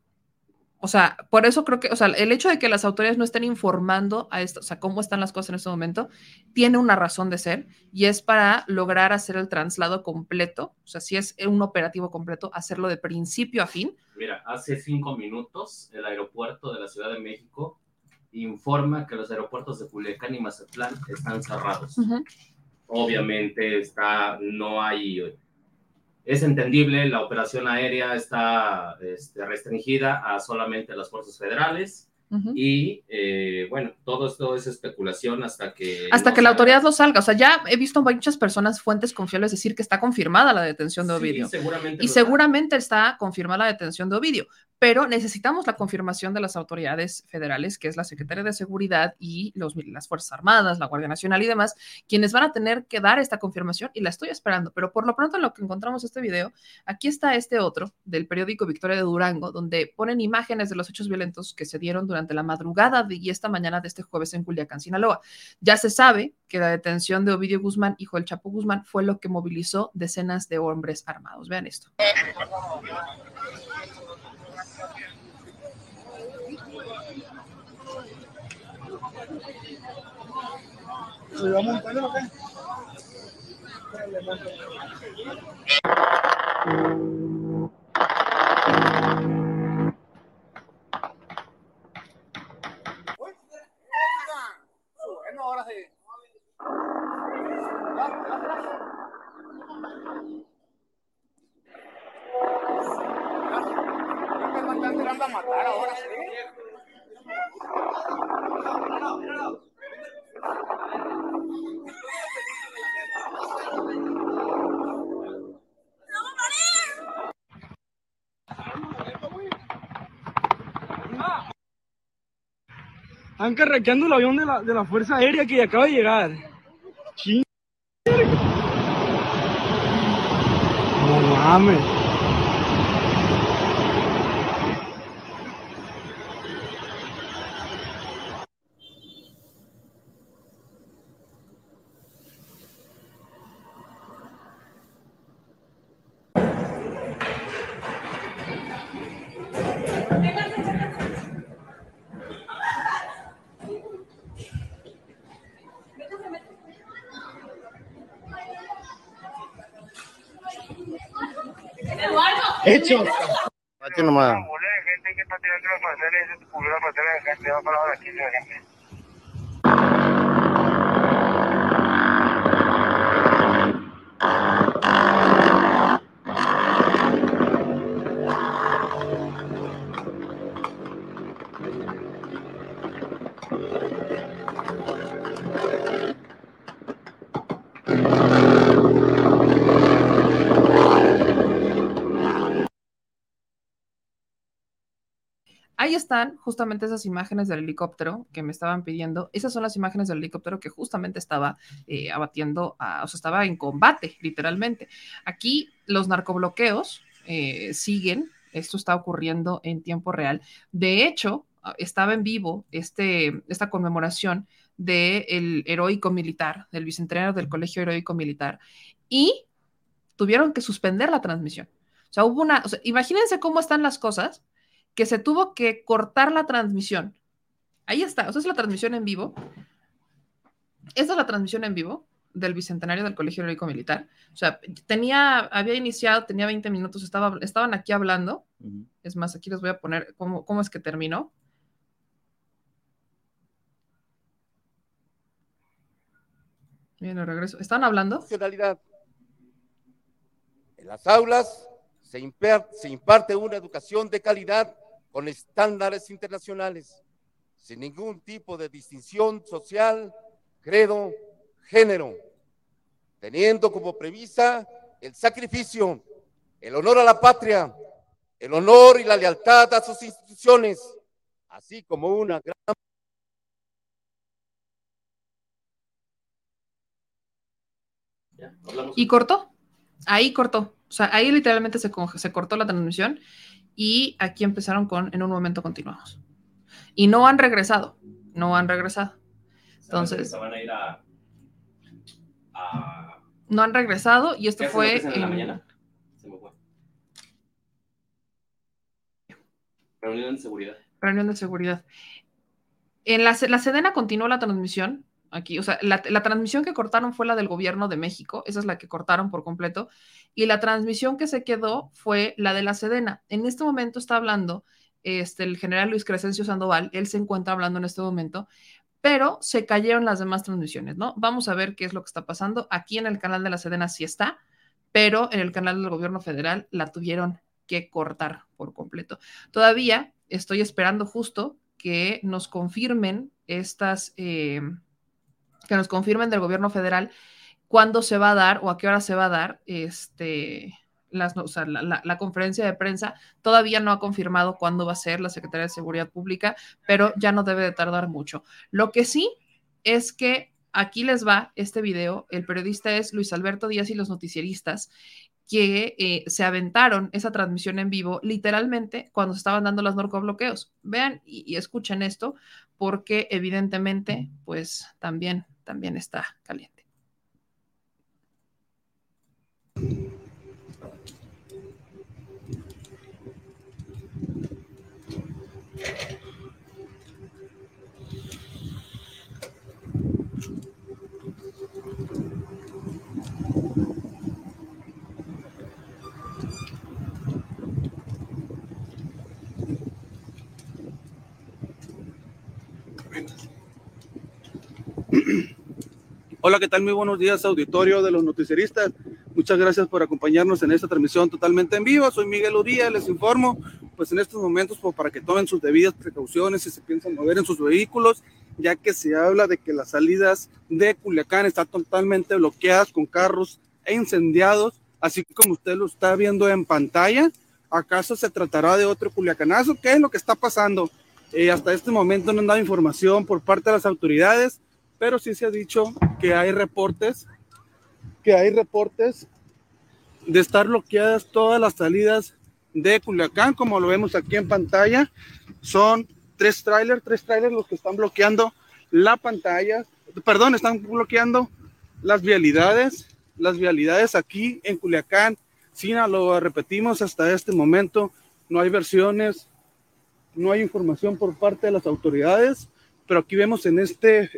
o sea, por eso creo que, o sea, el hecho de que las autoridades no estén informando a esto, o sea, cómo están las cosas en este momento, tiene una razón de ser y es para lograr hacer el traslado completo, o sea, si es un operativo completo, hacerlo de principio a fin. Mira, hace cinco minutos el aeropuerto de la Ciudad de México informa que los aeropuertos de Culiacán y Mazatlán están cerrados. Obviamente está, no hay Es entendible, la operación aérea está este, restringida a solamente las fuerzas federales. Ujú. Y eh, bueno, todo esto es especulación hasta que... Hasta no que la autoridad lo salga. O sea, ya he visto muchas personas, fuentes confiables, decir que está confirmada la detención de Sí, Ovidio. seguramente y seguramente está confirmada la detención de Ovidio, pero necesitamos la confirmación de las autoridades federales, que es la Secretaría de Seguridad y los, las Fuerzas Armadas, la Guardia Nacional y demás, quienes van a tener que dar esta confirmación y la estoy esperando. Pero por lo pronto, en lo que encontramos este video, aquí está este otro del periódico Victoria de Durango, donde ponen imágenes de los hechos violentos que se dieron durante la madrugada y esta mañana de este jueves en Culiacán, Sinaloa. Ya se sabe que la detención de Ovidio Guzmán, hijo del Chapo Guzmán, fue lo que movilizó decenas de hombres armados. Vean esto. Están carraqueando el avión de la, de la Fuerza Aérea que acaba de llegar. Amen Ching- No mames. Hecho. Aquí nomás. Ahí están justamente esas imágenes del helicóptero que me estaban pidiendo. Esas son las imágenes del helicóptero que justamente estaba eh, abatiendo, o sea, estaba en combate, literalmente. Aquí los narcobloqueos eh, siguen. Esto está ocurriendo en tiempo real. De hecho, ah, estaba en vivo este, esta conmemoración del heroico militar, del bicentenario del Colegio Heroico Militar, y tuvieron que suspender la transmisión. O sea, hubo una, imagínense cómo están las cosas que se tuvo que cortar la transmisión. Ahí está, o sea, es la transmisión en vivo. Esta es la transmisión en vivo del Bicentenario del Colegio Heroico Militar. O sea, tenía, había iniciado, tenía 20 minutos, estaba, estaban aquí hablando. Es más, aquí les voy a poner cómo, cómo es que terminó. Bien, lo regreso. ¿Estaban hablando? En las aulas se, imper- se imparte una educación de calidad con estándares internacionales, sin ningún tipo de distinción social, credo, género, teniendo como premisa el sacrificio, el honor a la patria, el honor y la lealtad a sus instituciones, así como una gran. Y cortó. Ahí cortó. O sea, ahí literalmente se, se cortó la transmisión y aquí empezaron con en un momento continuamos. Y no han regresado. No han regresado. entonces- Se van a ir a... a No han regresado y esto ¿Qué hacen fue noticias en la en- mañana? Se me fue. Reunión de seguridad. reunión de seguridad. En la, la Sedena continuó la transmisión aquí, o sea, la, la transmisión que cortaron fue la del gobierno de México, esa es la que cortaron por completo, y la transmisión que se quedó fue la de la Sedena. En este momento está hablando este, el general Luis Crescencio Sandoval, él se encuentra hablando en este momento, pero se cayeron las demás transmisiones, ¿no? Vamos a ver qué es lo que está pasando. Aquí en el canal de la Sedena sí está, pero en el canal del gobierno federal la tuvieron que cortar por completo. Todavía estoy esperando justo que nos confirmen estas, eh, que nos confirmen del gobierno federal cuándo se va a dar o a qué hora se va a dar este, la, conferencia de prensa. Todavía no ha confirmado cuándo va a ser la Secretaría de Seguridad Pública, pero ya no debe de tardar mucho. Lo que sí es que aquí les va este video. El periodista es Luis Alberto Díaz y los noticieristas que eh, se aventaron esa transmisión en vivo literalmente cuando se estaban dando las narcobloqueos. Vean y, y escuchen esto porque evidentemente pues también, también está caliente. Hola, ¿qué tal? Muy buenos días, auditorio de los noticieristas. Muchas gracias por acompañarnos en esta transmisión totalmente en vivo. Soy Miguel Uría, les informo, pues en estos momentos, pues, para que tomen sus debidas precauciones si se piensan mover en sus vehículos, ya que se habla de que las salidas de Culiacán están totalmente bloqueadas con carros e incendiados, así como usted lo está viendo en pantalla. ¿Acaso se tratará de otro culiacanazo? ¿Qué es lo que está pasando? Eh, hasta este momento no han dado información por parte de las autoridades pero sí se ha dicho que hay reportes, que hay reportes de estar bloqueadas todas las salidas de Culiacán, como lo vemos aquí en pantalla. Son tres trailers, tres trailers los que están bloqueando la pantalla, perdón, están bloqueando las vialidades, las vialidades aquí en Culiacán, lo repetimos hasta este momento, no hay versiones, no hay información por parte de las autoridades, pero aquí vemos en este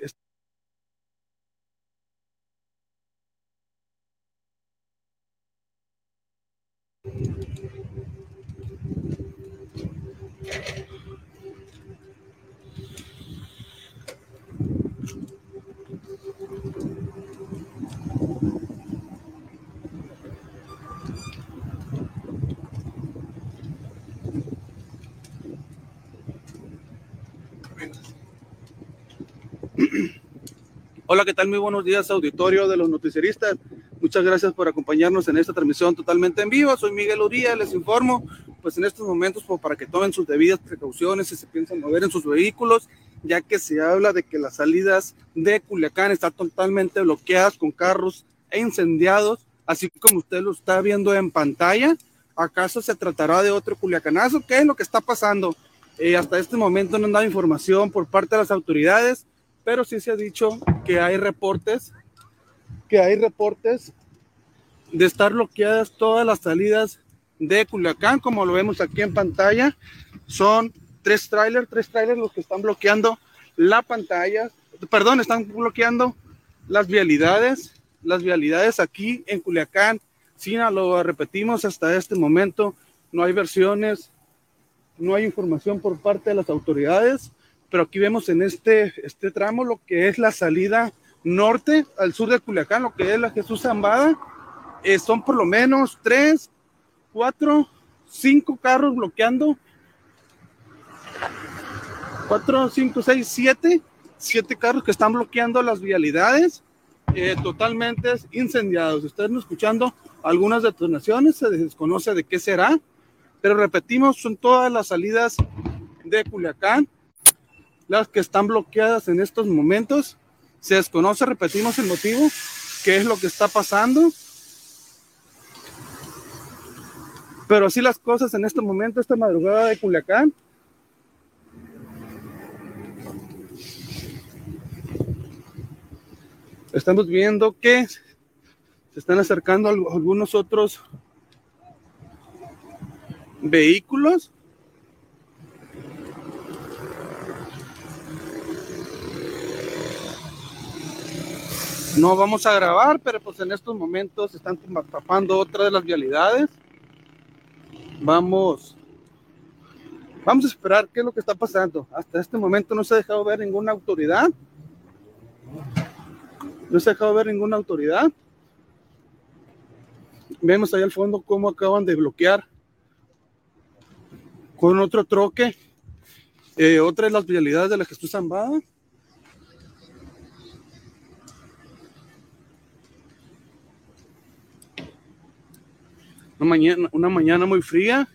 Hola, ¿qué tal? Muy buenos días, auditorio de los noticieristas. Muchas gracias por acompañarnos en esta transmisión totalmente en vivo. Soy Miguel Uría, les informo, pues en estos momentos, pues, para que tomen sus debidas precauciones si se piensan mover en sus vehículos, ya que se habla de que las salidas de Culiacán están totalmente bloqueadas con carros e incendiados, así como usted lo está viendo en pantalla. ¿Acaso se tratará de otro culiacanazo? ¿Qué es lo que está pasando? Eh, hasta este momento no han dado información por parte de las autoridades pero sí se ha dicho que hay reportes, que hay reportes de estar bloqueadas todas las salidas de Culiacán, como lo vemos aquí en pantalla. Son tres trailers, tres trailers los que están bloqueando la pantalla, perdón, están bloqueando las vialidades, las vialidades aquí en Culiacán. lo repetimos hasta este momento, no hay versiones, no hay información por parte de las autoridades pero aquí vemos en este, este tramo lo que es la salida norte al sur de Culiacán, lo que es la Jesús Zambada. Eh, son por lo menos tres, cuatro, cinco carros bloqueando. Cuatro, cinco, seis, siete, siete carros que están bloqueando las vialidades eh, totalmente incendiados. No escuchando algunas detonaciones, se desconoce de qué será, pero repetimos, son todas las salidas de Culiacán las que están bloqueadas en estos momentos. Se desconoce, repetimos el motivo, qué es lo que está pasando. Pero así las cosas en este momento, esta madrugada de Culiacán. Estamos viendo que se están acercando algunos otros vehículos no vamos a grabar, pero pues en estos momentos están tapando otra de las vialidades. Vamos, vamos a esperar qué es lo que está pasando. Hasta este momento no se ha dejado ver ninguna autoridad. No se ha dejado ver ninguna autoridad. vemos ahí al fondo cómo acaban de bloquear con otro troque. Eh, otra de las vialidades de la Jesús Zambada. Una mañana, una mañana muy fría.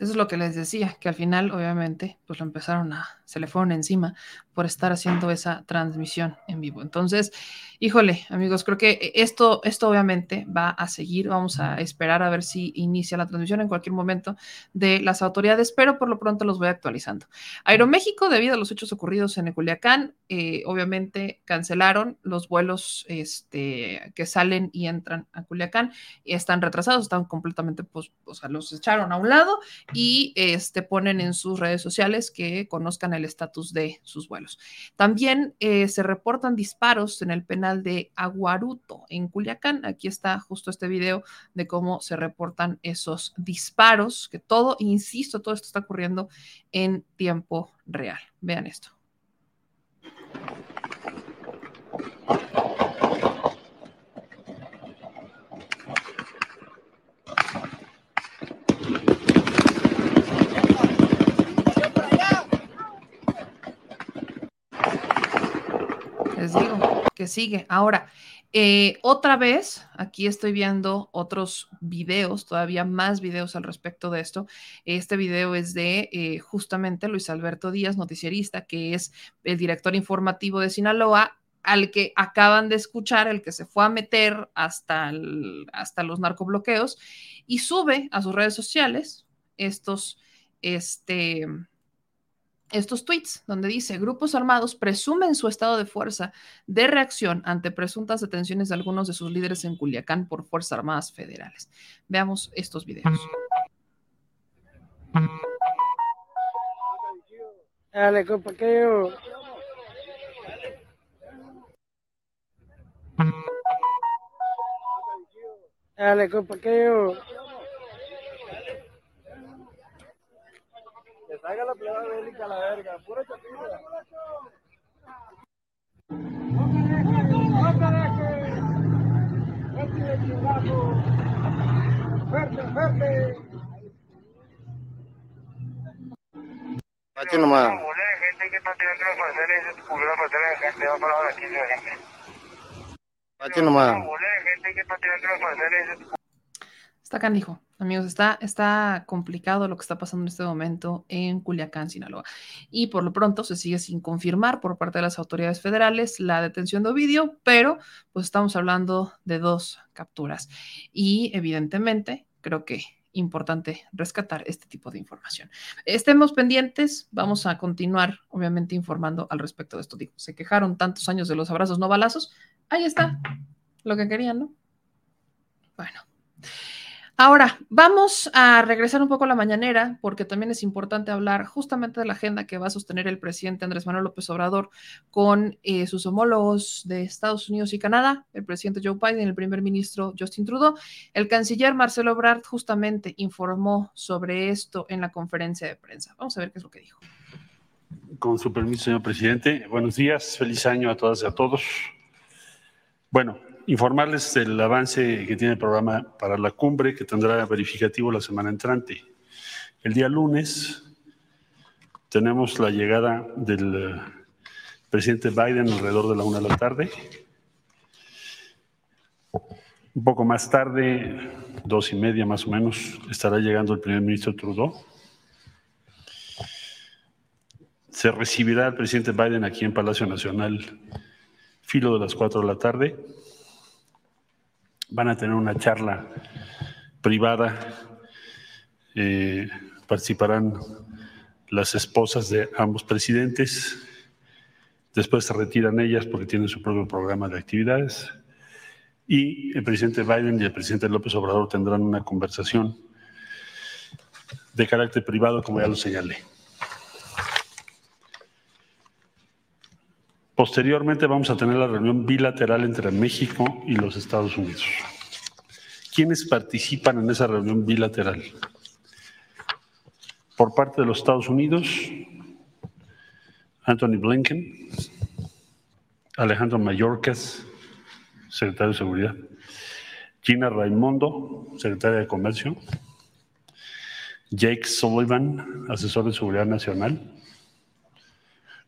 Eso es lo que les decía, que al final, obviamente, pues lo empezaron a, se le fueron encima por estar haciendo esa transmisión en vivo. Entonces, híjole, amigos, creo que esto, esto obviamente va a seguir. Vamos a esperar a ver si inicia la transmisión en cualquier momento de las autoridades, pero por lo pronto los voy actualizando. Aeroméxico, debido a los hechos ocurridos en Culiacán, eh, obviamente cancelaron los vuelos este, que salen y entran a Culiacán. Están retrasados, están completamente, pues, o sea, los echaron a un lado y este, ponen en sus redes sociales que conozcan el estatus de sus vuelos. También eh, se reportan disparos en el penal de Aguaruto, en Culiacán. Aquí está justo este video de cómo se reportan esos disparos, que todo, insisto, todo esto está ocurriendo en tiempo real. Vean esto. Les digo que sigue. Ahora, eh, otra vez, aquí estoy viendo otros videos, todavía más videos al respecto de esto. Este video es de eh, justamente Luis Alberto Díaz, noticierista, que es el director informativo de Sinaloa, al que acaban de escuchar, el que se fue a meter hasta, hasta los narcobloqueos y sube a sus redes sociales estos, este, estos tweets donde dice grupos armados presumen su estado de fuerza de reacción ante presuntas detenciones de algunos de sus líderes en Culiacán por Fuerzas Armadas Federales. Veamos estos videos. Dale. Dale, salga la pleba bélica a la verga, pura chapita. Fuerte, fuerte. Aquí nomás. Aquí nomás. Está canijo, amigos, está, está complicado lo que está pasando en este momento en Culiacán, Sinaloa. Y por lo pronto se sigue sin confirmar por parte de las autoridades federales la detención de Ovidio, pero pues estamos hablando de dos capturas. Y evidentemente creo que importante rescatar este tipo de información. Estemos pendientes, vamos a continuar obviamente informando al respecto de esto. Digo, se quejaron tantos años de los abrazos no balazos, ahí está lo que querían, ¿no? Bueno. Ahora, vamos a regresar un poco a la mañanera, porque también es importante hablar justamente de la agenda que va a sostener el presidente Andrés Manuel López Obrador con eh, sus homólogos de Estados Unidos y Canadá, el presidente Joe Biden, el primer ministro Justin Trudeau. El canciller Marcelo Ebrard justamente informó sobre esto en la conferencia de prensa. Vamos a ver qué es lo que dijo. Con su permiso, señor presidente. Buenos días, feliz año a todas y a todos. Bueno, informarles del avance que tiene el programa para la cumbre, que tendrá verificativo la semana entrante. El día lunes tenemos la llegada del eh, presidente Biden alrededor de la una de la tarde. Un poco más tarde, dos y media más o menos, estará llegando el primer ministro Trudeau. Se recibirá el presidente Biden aquí en Palacio Nacional, filo de las cuatro de la tarde van a tener una charla privada. Eh, participarán las esposas de ambos presidentes. Después se retiran ellas porque tienen su propio programa de actividades. Y el presidente Biden y el presidente López Obrador tendrán una conversación de carácter privado, como ya lo señalé. Posteriormente vamos a tener la reunión bilateral entre México y los Estados Unidos. ¿Quiénes participan en esa reunión bilateral? Por parte de los Estados Unidos, Anthony Blinken, Alejandro Mayorkas, secretario de Seguridad, Gina Raimondo, secretaria de Comercio, Jake Sullivan, asesor de Seguridad Nacional,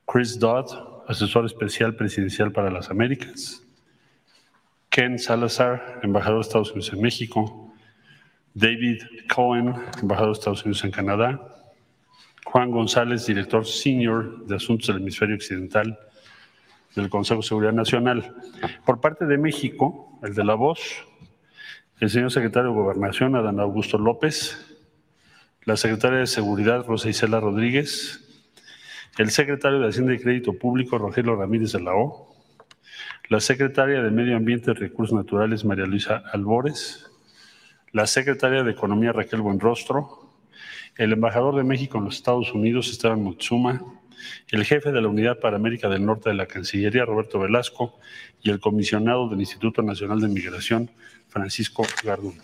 Chris Dodd, asesor especial presidencial para las Américas, Ken Salazar, embajador de Estados Unidos en México, David Cohen, embajador de Estados Unidos en Canadá, Juan González, director senior de Asuntos del Hemisferio Occidental del Consejo de Seguridad Nacional. Por parte de México, el de la voz, el señor secretario de Gobernación, Adán Augusto López, la secretaria de Seguridad, Rosa Isela Rodríguez, el secretario de Hacienda y Crédito Público, Rogelio Ramírez de la O, la secretaria de Medio Ambiente y Recursos Naturales, María Luisa Albores, la secretaria de Economía, Raquel Buenrostro, el embajador de México en los Estados Unidos, Esteban Motsuma, el jefe de la Unidad para América del Norte de la Cancillería, Roberto Velasco, y el comisionado del Instituto Nacional de Migración, Francisco Gardún.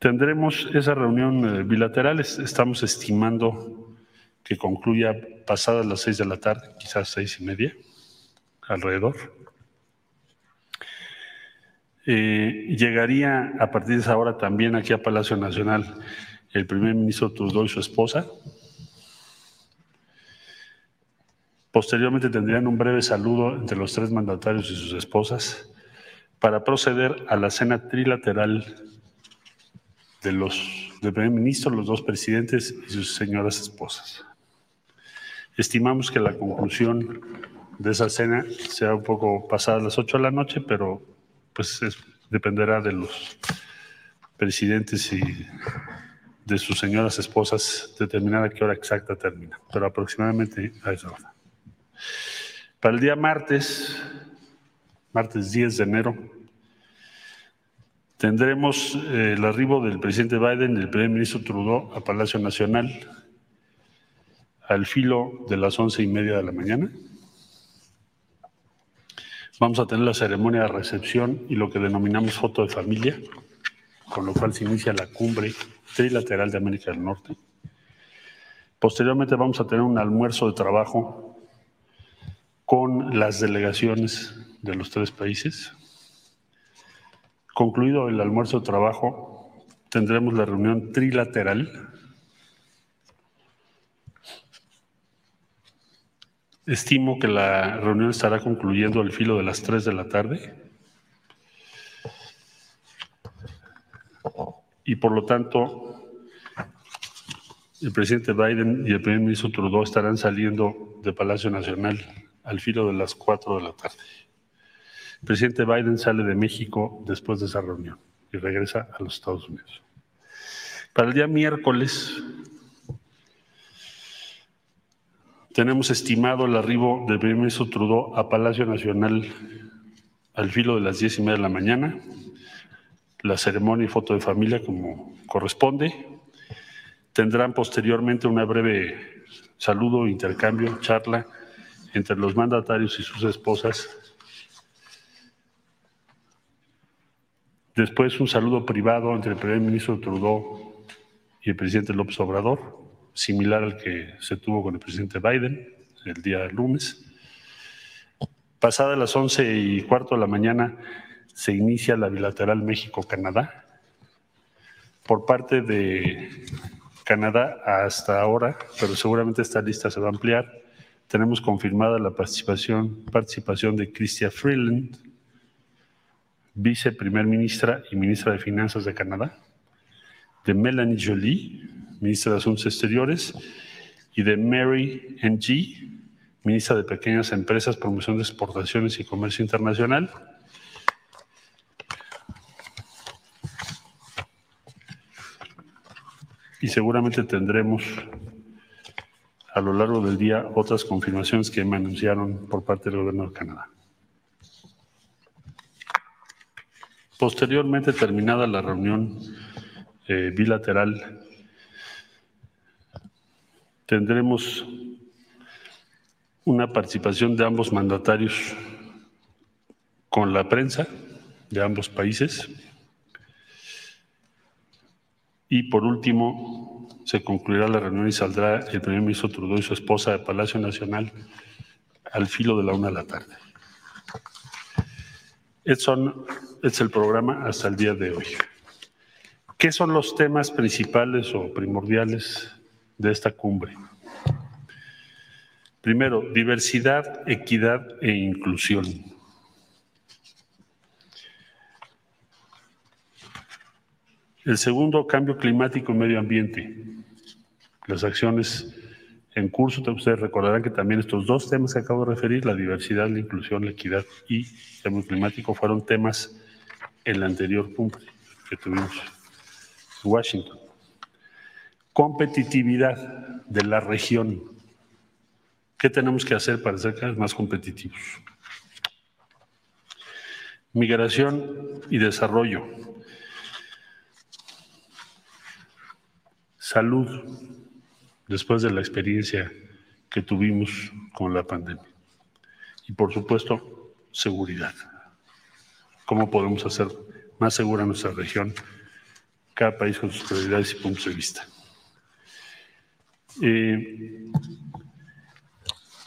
Tendremos esa reunión eh, bilateral, estamos estimando que concluya pasadas las seis de la tarde, quizás seis y media, alrededor. Eh, llegaría a partir de esa hora también aquí a Palacio Nacional el primer ministro Trudeau y su esposa. Posteriormente tendrían un breve saludo entre los tres mandatarios y sus esposas para proceder a la cena trilateral de los del primer ministro, los dos presidentes y sus señoras esposas. Estimamos que la conclusión de esa cena sea un poco pasada las 8 de la noche, pero pues dependerá de los presidentes y de sus señoras esposas determinar a qué hora exacta termina, pero aproximadamente a esa hora. Para el día martes, martes 10 de enero, tendremos eh, el arribo del presidente Biden y del primer ministro Trudeau a Palacio Nacional al filo de las once y media de la mañana. Vamos a tener la ceremonia de recepción y lo que denominamos foto de familia, con lo cual se inicia la cumbre trilateral de América del Norte. Posteriormente vamos a tener un almuerzo de trabajo con las delegaciones de los tres países. Concluido el almuerzo de trabajo, tendremos la reunión trilateral Estimo que la reunión estará concluyendo al filo de las 3 de la tarde. Y por lo tanto, el presidente Biden y el primer ministro Trudeau estarán saliendo de Palacio Nacional al filo de las 4 de la tarde. Presidente Biden sale de México después de esa reunión y regresa a los Estados Unidos. Para el día miércoles tenemos estimado el arribo del primer ministro Trudeau a Palacio Nacional al filo de las diez y media de la mañana, la ceremonia y foto de familia como corresponde. Tendrán posteriormente una breve saludo, intercambio, charla entre los mandatarios y sus esposas. Después un saludo privado entre el primer ministro Trudeau y el presidente López Obrador similar al que se tuvo con el presidente Biden el día lunes. Pasada las once y cuarto de la mañana se inicia la bilateral México-Canadá. Por parte de Canadá hasta ahora, pero seguramente esta lista se va a ampliar, tenemos confirmada la participación, participación de Chrystia Freeland, viceprimer ministra y ministra de Finanzas de Canadá, de Melanie Jolie, ministra de Asuntos Exteriores, y de Mary Ng, ministra de Pequeñas Empresas, Promoción de Exportaciones y Comercio Internacional. Y seguramente tendremos a lo largo del día otras confirmaciones que me anunciaron por parte del Gobierno de Canadá. Posteriormente, terminada la reunión eh, bilateral tendremos una participación de ambos mandatarios con la prensa de ambos países. Y por último, se concluirá la reunión y saldrá el primer ministro Trudeau y su esposa de Palacio Nacional al filo de la una de la tarde. Es el programa hasta el día de hoy. ¿Qué son los temas principales o primordiales de esta cumbre? Primero, diversidad, equidad e inclusión. El segundo, cambio climático y medio ambiente. Las acciones en curso, ustedes recordarán que también estos dos temas que acabo de referir, la diversidad, la inclusión, la equidad y el cambio climático, fueron temas en la anterior cumbre que tuvimos en Washington. Competitividad de la región. ¿Qué tenemos que hacer para ser cada vez más competitivos? Migración y desarrollo. Salud, después de la experiencia que tuvimos con la pandemia. Y por supuesto, seguridad. ¿Cómo podemos hacer más segura nuestra región? Cada país con sus prioridades y puntos de vista. Eh,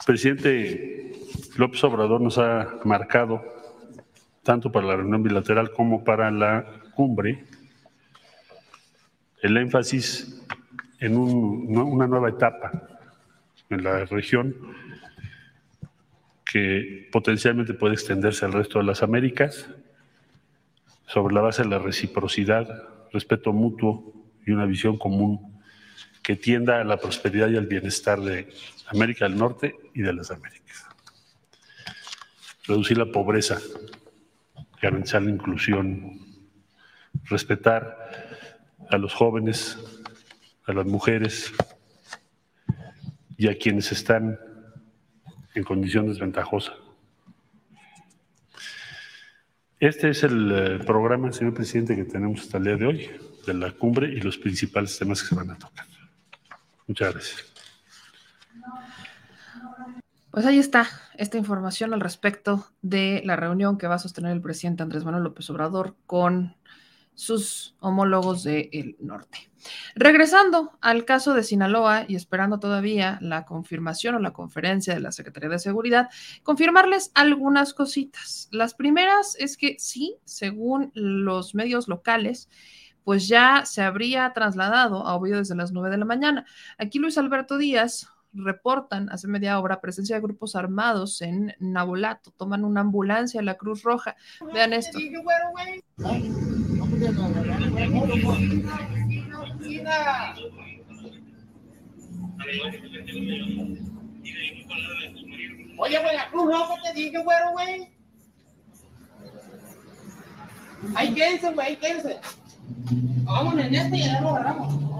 presidente López Obrador nos ha marcado, tanto para la reunión bilateral como para la cumbre, el énfasis en una nueva etapa en la región que potencialmente puede extenderse al resto de las Américas sobre la base de la reciprocidad, respeto mutuo y una visión común que tienda a la prosperidad y al bienestar de América del Norte y de las Américas. Reducir la pobreza, garantizar la inclusión, respetar a los jóvenes, a las mujeres y a quienes están en condición desventajosa. Este es el eh, programa, señor presidente, que tenemos hasta el día de hoy, de la cumbre y los principales temas que se van a tocar. Muchas gracias. Pues ahí está esta información al respecto de la reunión que va a sostener el presidente Andrés Manuel López Obrador con sus homólogos del norte. Regresando al caso de Sinaloa y esperando todavía la confirmación o la conferencia de la Secretaría de Seguridad, confirmarles algunas cositas. Las primeras es que sí, según los medios locales, pues ya se habría trasladado a Oviedo desde las 9 de la mañana. Aquí Luis Alberto Díaz reportan hace media hora presencia de grupos armados en Nabolato, toman una ambulancia a la Cruz Roja. Vean esto. Oye, güey, la Cruz Roja te dije, güero, güey. Ahí quédense, güey, ahí quédense. Vámonos en este y ya lo agarramos.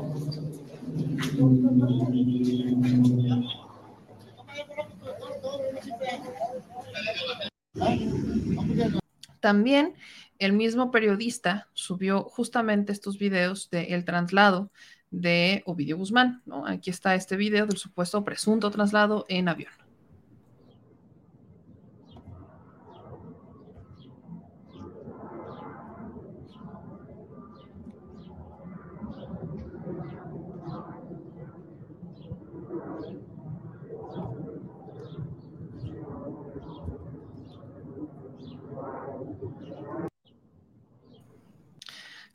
También el mismo periodista subió justamente estos videos del traslado de Ovidio Guzmán. ¿no? Aquí está este video del supuesto presunto traslado en avión.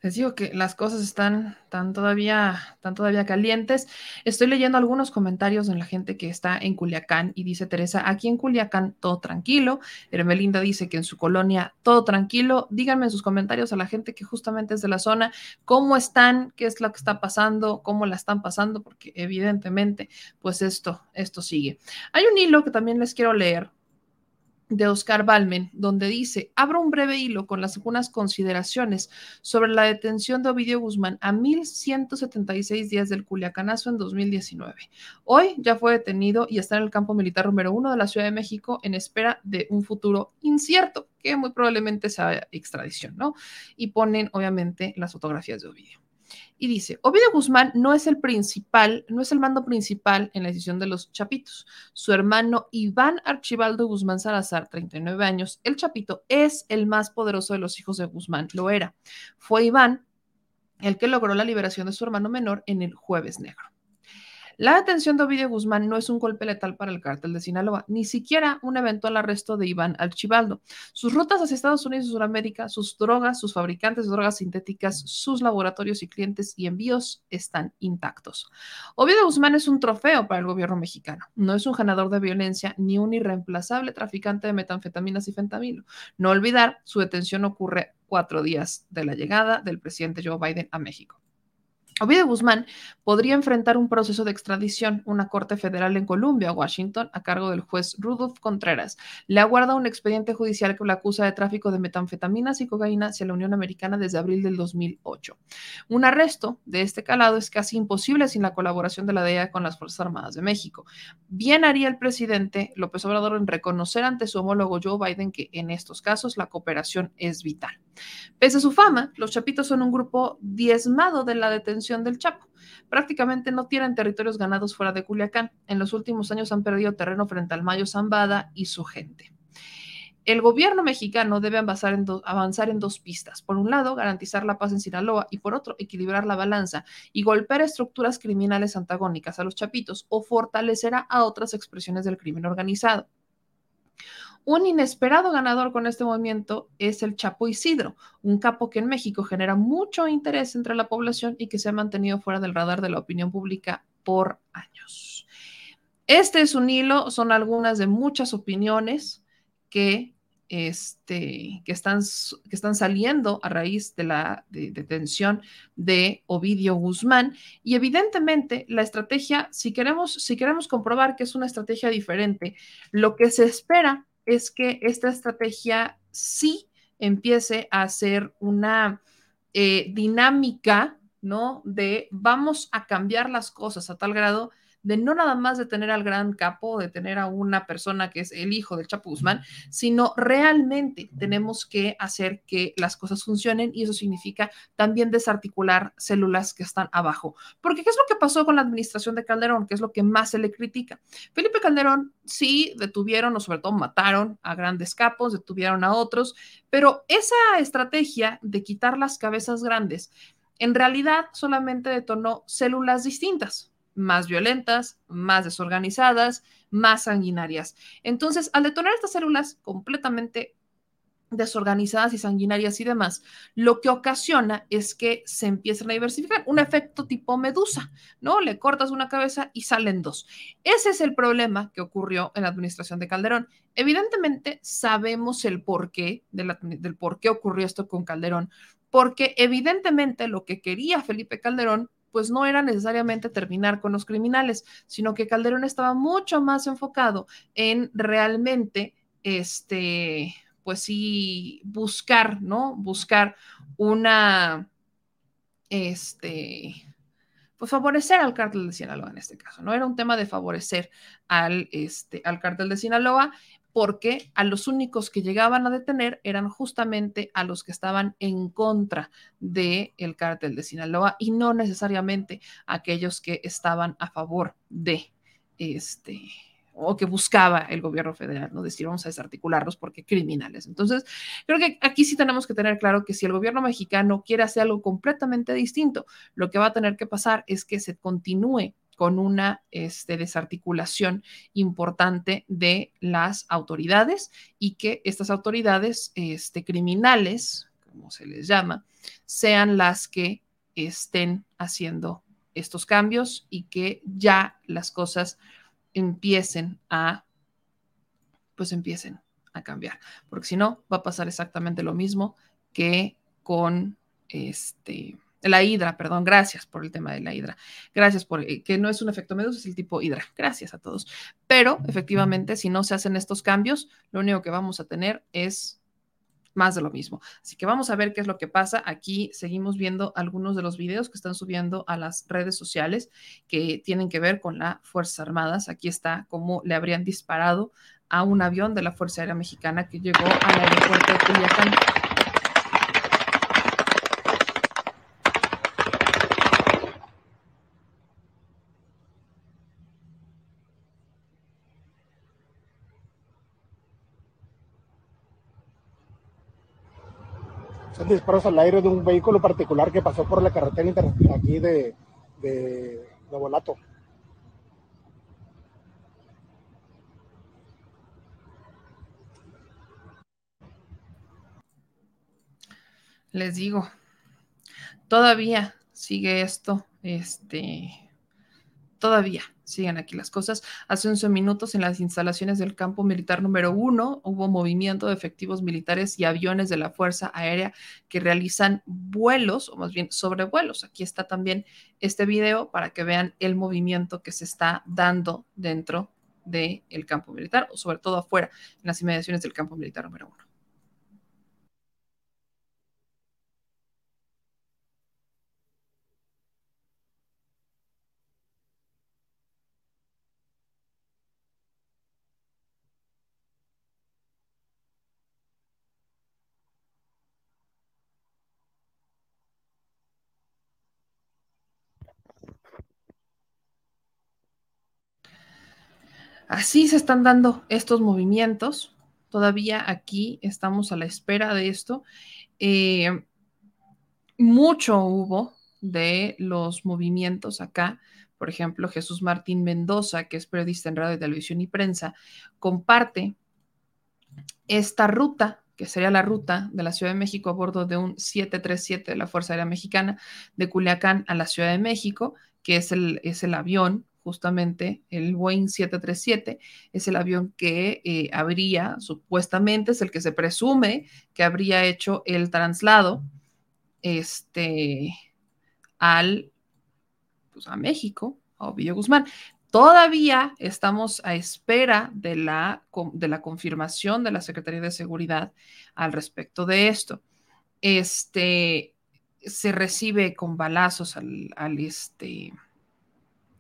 Les digo que las cosas están tan todavía, tan todavía calientes. Estoy leyendo algunos comentarios de la gente que está en Culiacán y dice Teresa, aquí en Culiacán todo tranquilo. Hermelinda dice que en su colonia todo tranquilo. Díganme en sus comentarios a la gente que justamente es de la zona, cómo están, qué es lo que está pasando, cómo la están pasando, porque evidentemente, pues esto, esto sigue. Hay un hilo que también les quiero leer de Oscar Balmen, donde dice, abro un breve hilo con las algunas consideraciones sobre la detención de Ovidio Guzmán a 1176 días del Culiacanazo en 2019. Hoy ya fue detenido y está en el campo militar número uno de la Ciudad de México en espera de un futuro incierto, que muy probablemente sea extradición, ¿no? Y ponen obviamente las fotografías de Ovidio. Y dice, Ovidio Guzmán no es el principal, no es el mando principal en la decisión de los Chapitos. Su hermano Iván Archibaldo Guzmán Salazar, 39 años, el Chapito, es el más poderoso de los hijos de Guzmán, lo era. Fue Iván el que logró la liberación de su hermano menor en el jueves negro. La detención de Ovidio Guzmán no es un golpe letal para el cártel de Sinaloa, ni siquiera un eventual arresto de Iván Archibaldo. Sus rutas hacia Estados Unidos y Sudamérica, sus drogas, sus fabricantes de drogas sintéticas, sus laboratorios y clientes y envíos están intactos. Ovidio Guzmán es un trofeo para el gobierno mexicano. No es un ganador de violencia ni un irreemplazable traficante de metanfetaminas y fentamilo. No olvidar, su detención ocurre cuatro días de la llegada del presidente Joe Biden a México. Ovidio Guzmán podría enfrentar un proceso de extradición, una corte federal en Columbia, Washington, a cargo del juez Rudolf Contreras. Le aguarda un expediente judicial que lo acusa de tráfico de metanfetaminas y cocaína hacia la Unión Americana desde abril del 2008. Un arresto de este calado es casi imposible sin la colaboración de la DEA con las Fuerzas Armadas de México. Bien haría el presidente López Obrador en reconocer ante su homólogo Joe Biden que en estos casos la cooperación es vital. Pese a su fama, los Chapitos son un grupo diezmado de la detención del Chapo. Prácticamente no tienen territorios ganados fuera de Culiacán. En los últimos años han perdido terreno frente al Mayo Zambada y su gente. El gobierno mexicano debe avanzar en, avanzar en, dos pistas. Por un lado, garantizar la paz en Sinaloa y por otro, equilibrar la balanza y golpear estructuras criminales antagónicas a los chapitos o fortalecerá a otras expresiones del crimen organizado. Un inesperado ganador con este movimiento es el Chapo Isidro, un capo que en México genera mucho interés entre la población y que se ha mantenido fuera del radar de la opinión pública por años. Este es un hilo, son algunas de muchas opiniones que, este, que, están, que están saliendo a raíz de la detención de Ovidio Guzmán. Y evidentemente la estrategia, si queremos, si queremos comprobar que es una estrategia diferente, lo que se espera es que esta estrategia sí empiece a ser una eh, dinámica, ¿no? De vamos a cambiar las cosas a tal grado de no nada más de tener al gran capo, de tener a una persona que es el hijo del Chapo Guzmán, sino realmente tenemos que hacer que las cosas funcionen y eso significa también desarticular células que están abajo. Porque ¿qué es lo que pasó con la administración de Calderón? ¿Qué es lo que más se le critica? Felipe Calderón sí detuvieron o sobre todo mataron a grandes capos, detuvieron a otros, pero esa estrategia de quitar las cabezas grandes en realidad solamente detonó células distintas más violentas, más desorganizadas, más sanguinarias. Entonces, al detonar estas células completamente desorganizadas y sanguinarias y demás, lo que ocasiona es que se empiezan a diversificar, un efecto tipo medusa, ¿no? Le cortas una cabeza y salen dos. Ese es el problema que ocurrió en la administración de Calderón. Evidentemente sabemos el porqué del por qué ocurrió esto con Calderón, porque evidentemente lo que quería Felipe Calderón pues no era necesariamente terminar con los criminales, sino que Calderón estaba mucho más enfocado en realmente, este, pues sí, buscar, ¿no? Buscar una, este, pues favorecer al cártel de Sinaloa en este caso, ¿no? Era un tema de favorecer al, este, al cártel de Sinaloa porque a los únicos que llegaban a detener eran justamente a los que estaban en contra del el cártel de Sinaloa y no necesariamente aquellos que estaban a favor de este o que buscaba el gobierno federal, ¿no? Decir, vamos a desarticularlos porque criminales. Entonces, creo que aquí sí tenemos que tener claro que si el gobierno mexicano quiere hacer algo completamente distinto, lo que va a tener que pasar es que se continúe con una este, desarticulación importante de las autoridades y que estas autoridades este, criminales, como se les llama, sean las que estén haciendo estos cambios y que ya las cosas empiecen a, pues empiecen a cambiar, porque si no, va a pasar exactamente lo mismo que con este la hidra, perdón, gracias por el tema de la hidra. Gracias por eh, que no es un efecto medusa, es el tipo hidra. Gracias a todos. Pero efectivamente, si no se hacen estos cambios, lo único que vamos a tener es más de lo mismo. Así que vamos a ver qué es lo que pasa. Aquí seguimos viendo algunos de los videos que están subiendo a las redes sociales que tienen que ver con las Fuerzas Armadas. Aquí está cómo le habrían disparado a un avión de la Fuerza Aérea Mexicana que llegó al aeropuerto de Culiacán. Disparos al aire de un vehículo particular que pasó por la carretera inter- aquí de, de Novolato. Les digo, todavía sigue esto, este, todavía siguen aquí las cosas. Hace 11 minutos en las instalaciones del campo militar número uno hubo movimiento de efectivos militares y aviones de la Fuerza Aérea que realizan vuelos, o más bien sobrevuelos. Aquí está también este video para que vean el movimiento que se está dando dentro del campo militar, o sobre todo afuera, en las inmediaciones del campo militar número uno. Así se están dando estos movimientos. Todavía aquí estamos a la espera de esto. Eh, mucho hubo de los movimientos acá. Por ejemplo, Jesús Martín Mendoza, que es periodista en radio, televisión y prensa, comparte esta ruta, que sería la ruta de la Ciudad de México a bordo de un 737 de la Fuerza Aérea Mexicana de Culiacán a la Ciudad de México, que es el, es el avión justamente el Boeing 737 es el avión que eh, habría, supuestamente, es el que se presume que habría hecho el traslado este, al, pues, a México, a Ovidio Guzmán. Todavía estamos a espera de la, de la confirmación de la Secretaría de Seguridad al respecto de esto. Este se recibe con balazos al, al este,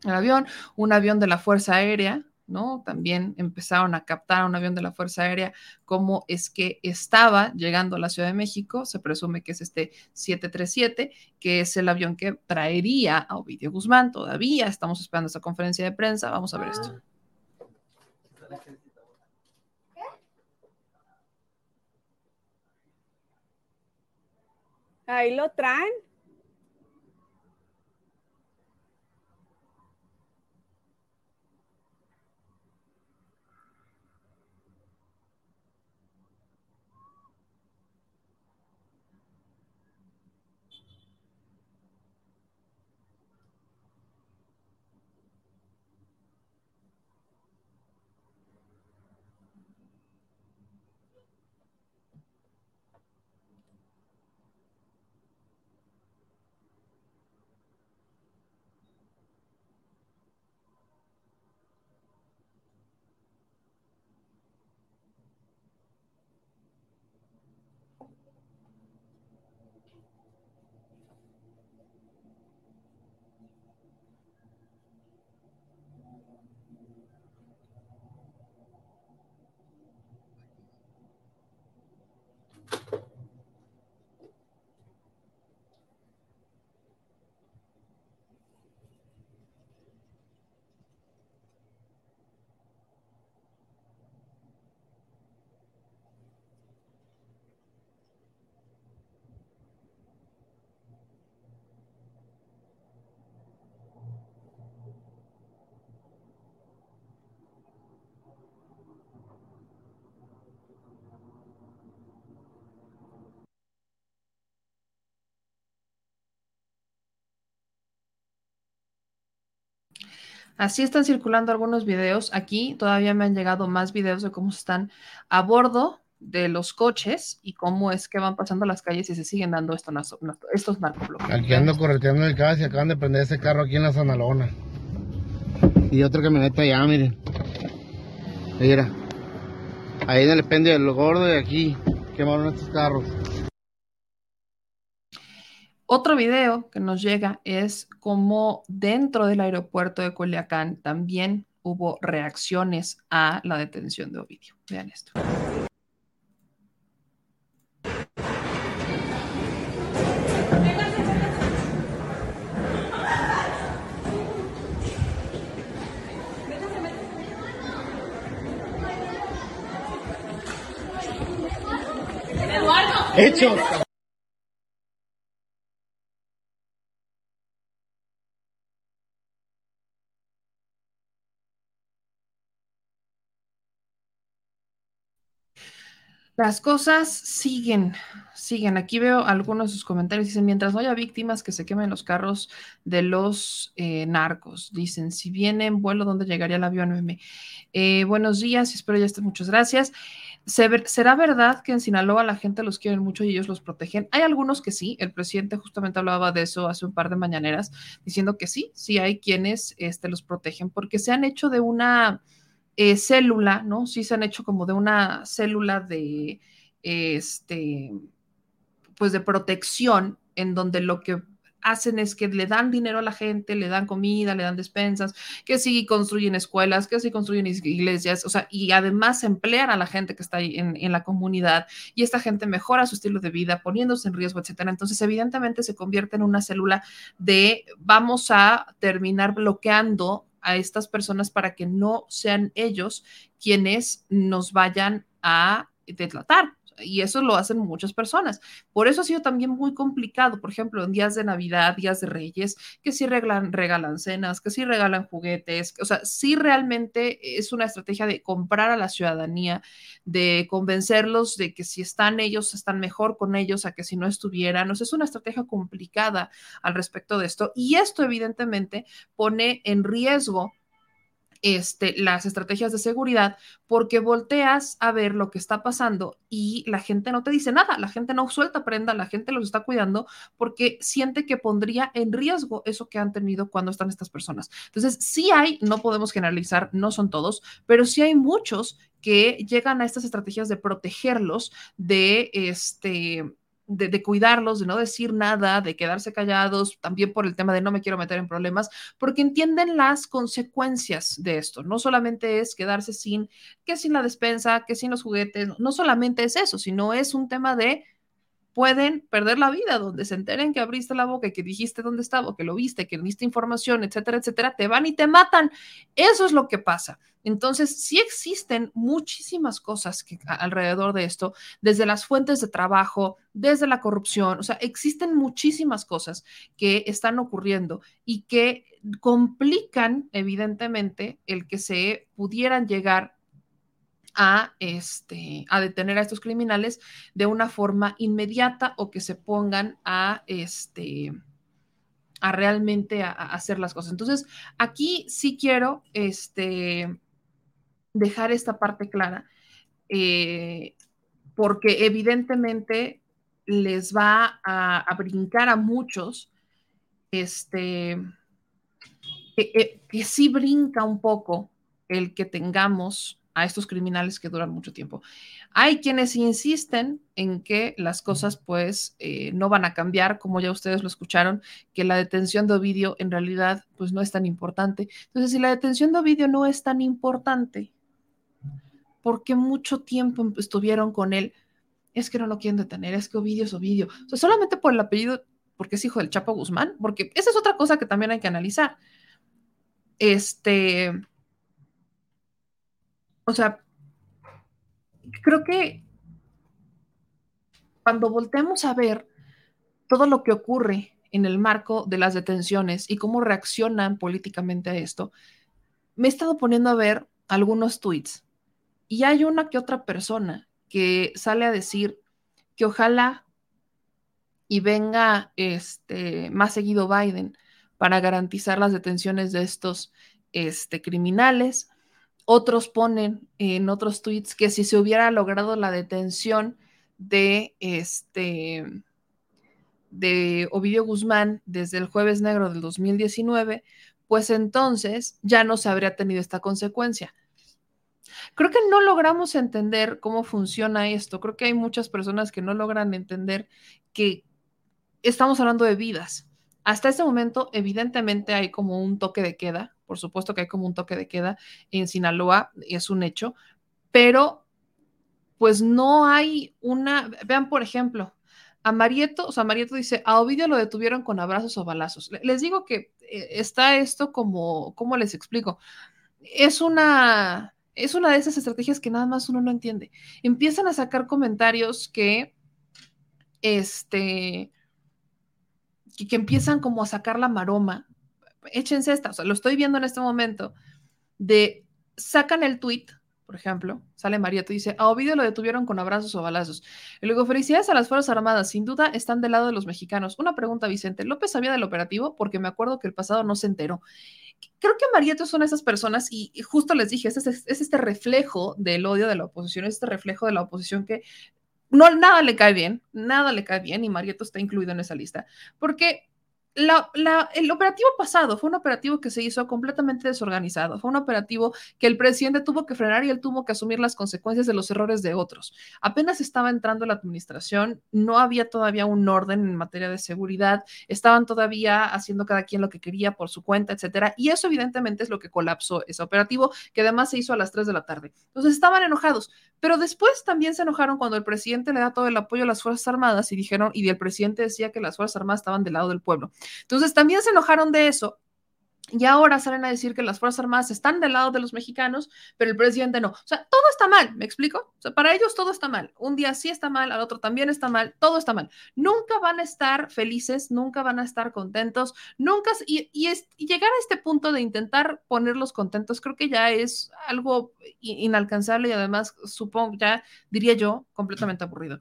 el avión, un avión de la Fuerza Aérea, ¿no? También empezaron a captar a un avión de la Fuerza Aérea cómo es que estaba llegando a la Ciudad de México, se presume que es este 737, que es el avión que traería a Ovidio Guzmán, todavía estamos esperando esa conferencia de prensa, vamos a ver esto. Ahí lo traen. Así están circulando algunos videos. Aquí todavía me han llegado más videos de cómo están a bordo de los coches y cómo es que van pasando las calles y se siguen dando estos, estos narcobloques. Aquí ando correteando el carro y acaban de prender ese carro aquí en la Sanalona. Y otra camioneta allá, miren. Mira. Ahí en el pendio del gordo y aquí quemaron estos carros. Otro video que nos llega es cómo dentro del aeropuerto de Culiacán también hubo reacciones a la detención de Ovidio. Vean esto. Hechos. Las cosas siguen, siguen. Aquí veo algunos de sus comentarios. Dicen, mientras no haya víctimas, que se quemen los carros de los eh, narcos. Dicen, si viene en vuelo, ¿dónde llegaría el avión? Meme? Eh, buenos días, espero ya esté. Muchas gracias. ¿Será verdad que en Sinaloa la gente los quiere mucho y ellos los protegen? Hay algunos que sí. El presidente justamente hablaba de eso hace un par de mañaneras, diciendo que sí, sí hay quienes este, los protegen porque se han hecho de una eh, célula, ¿no? Sí se han hecho como de una célula de, este, pues de protección, en donde lo que hacen es que le dan dinero a la gente, le dan comida, le dan despensas, que sí construyen escuelas, que sí construyen iglesias, o sea, y además emplean a la gente que está ahí en, en, la comunidad y esta gente mejora su estilo de vida poniéndose en riesgo, etcétera. Entonces, evidentemente se convierte en una célula de vamos a terminar bloqueando a estas personas para que no sean ellos quienes nos vayan a detratar. Y eso lo hacen muchas personas. Por eso ha sido también muy complicado, por ejemplo, en días de Navidad, días de Reyes, que sí regalan, regalan cenas, que sí regalan juguetes, o sea, sí realmente es una estrategia de comprar a la ciudadanía, de convencerlos de que si están ellos, están mejor con ellos a que si no estuvieran. O sea, es una estrategia complicada al respecto de esto. Y esto evidentemente pone en riesgo este, las estrategias de seguridad porque volteas a ver lo que está pasando y la gente no te dice nada, la gente no suelta prenda, la gente los está cuidando porque siente que pondría en riesgo eso que han tenido cuando están estas personas. Entonces, sí hay, no podemos generalizar, no son todos, pero sí hay muchos que llegan a estas estrategias de protegerlos de este de, cuidarlos, de no decir nada, de quedarse callados, también por el tema de no me quiero meter en problemas, porque entienden las consecuencias de esto. No solamente es quedarse sin, que sin la despensa, que sin los juguetes, no solamente es eso, sino es un tema de pueden perder la vida, donde se enteren que abriste la boca y que dijiste dónde estaba, que lo viste, que diste información, etcétera, etcétera, te van y te matan. Eso es lo que pasa. Entonces, sí existen muchísimas cosas que, alrededor de esto, desde las fuentes de trabajo, desde la corrupción, o sea, existen muchísimas cosas que están ocurriendo y que complican, evidentemente, el que se pudieran llegar a, este, a detener a estos criminales de una forma inmediata o que se pongan a, este, a realmente a, hacer las cosas. Entonces, aquí sí quiero este, dejar esta parte clara, eh, porque evidentemente les va a, brincar a muchos, este, que, que sí brinca un poco el que tengamos a estos criminales que duran mucho tiempo. Hay quienes insisten en que las cosas pues eh, no van a cambiar, como ya ustedes lo escucharon, que la detención de Ovidio en realidad pues no es tan importante. Entonces, si la detención de Ovidio no es tan importante, ¿por qué mucho tiempo estuvieron con él? Es que no lo quieren detener, es que Ovidio es Ovidio. O sea, solamente por el apellido, porque es hijo del Chapo Guzmán, porque esa es otra cosa que también hay que analizar. Este, o sea, creo que cuando volteamos a ver todo lo que ocurre en el marco de las detenciones y cómo reaccionan políticamente a esto, me he estado poniendo a ver algunos tweets y hay una que otra persona que sale a decir que ojalá y venga este, más seguido Biden para garantizar las detenciones de estos este, criminales, otros ponen en otros tweets que si se hubiera logrado la detención de este de Ovidio Guzmán desde el jueves negro del 2019, pues entonces ya no se habría tenido esta consecuencia. Creo que no logramos entender cómo funciona esto. Creo que hay muchas personas que no logran entender que estamos hablando de vidas. Hasta este momento, evidentemente, hay como un toque de queda por supuesto que hay como un toque de queda en Sinaloa, es un hecho, pero pues no hay una, vean por ejemplo, a Marieto, o sea, Marieto dice, a Ovidio lo detuvieron con abrazos o balazos. Les digo que eh, está esto como, ¿cómo les explico? Es una, es una de esas estrategias que nada más uno no entiende. Empiezan a sacar comentarios que, este, que, que empiezan como a sacar la maroma échense esta, o sea, lo estoy viendo en este momento, de sacan el tweet por ejemplo, sale Marieto y dice, a Ovidio lo detuvieron con abrazos o balazos. Y luego, felicidades a las Fuerzas Armadas, sin duda están del lado de los mexicanos. Una pregunta, Vicente, ¿López sabía del operativo? Porque me acuerdo que el pasado no se enteró. Creo que Marieto son esas personas y, justo les dije, es, este reflejo del odio de la oposición, es este reflejo de la oposición que no, nada le cae bien, nada le cae bien y Marieto está incluido en esa lista, porque la, la, el operativo pasado fue un operativo que se hizo completamente desorganizado, fue un operativo que el presidente tuvo que frenar y él tuvo que asumir las consecuencias de los errores de otros. Apenas estaba entrando la administración, no había todavía un orden en materia de seguridad, estaban todavía haciendo cada quien lo que quería por su cuenta, etcétera, y eso evidentemente es lo que colapsó ese operativo, que además se hizo a las 3 de la tarde. Entonces estaban enojados, pero después también se enojaron cuando el presidente le da todo el apoyo a las Fuerzas Armadas y dijeron, y el presidente decía que las Fuerzas Armadas estaban del lado del pueblo. Entonces también se enojaron de eso. Y ahora salen a decir que las Fuerzas Armadas están del lado de los mexicanos, pero el presidente no. O sea, todo está mal, ¿me explico? O sea, para ellos todo está mal. Un día sí está mal, al otro también está mal, todo está mal. Nunca van a estar felices, nunca van a estar contentos, nunca. Y, y, es, llegar a este punto de intentar ponerlos contentos, creo que ya es algo inalcanzable y además, supongo, ya diría yo, completamente aburrido.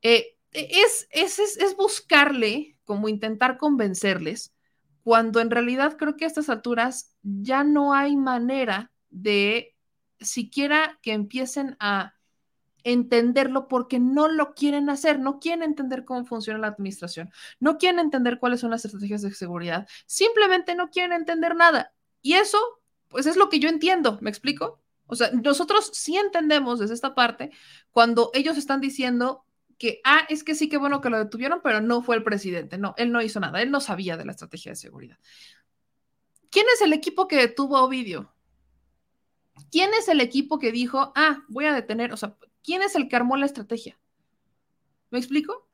Eh, es, es, es, es buscarle como intentar convencerles, cuando en realidad creo que a estas alturas ya no hay manera de siquiera que empiecen a entenderlo porque no lo quieren hacer, no quieren entender cómo funciona la administración, no quieren entender cuáles son las estrategias de seguridad, simplemente no quieren entender nada. Y eso, pues es lo que yo entiendo, ¿me explico? O sea, nosotros sí entendemos desde esta parte cuando ellos están diciendo que, ah, es que sí, que bueno que lo detuvieron, pero no fue el presidente. No, él no hizo nada, él no sabía de la estrategia de seguridad. ¿Quién es el equipo que detuvo a Ovidio? ¿Quién es el equipo que dijo, ah, voy a detener? O sea, ¿quién es el que armó la estrategia? ¿Me explico?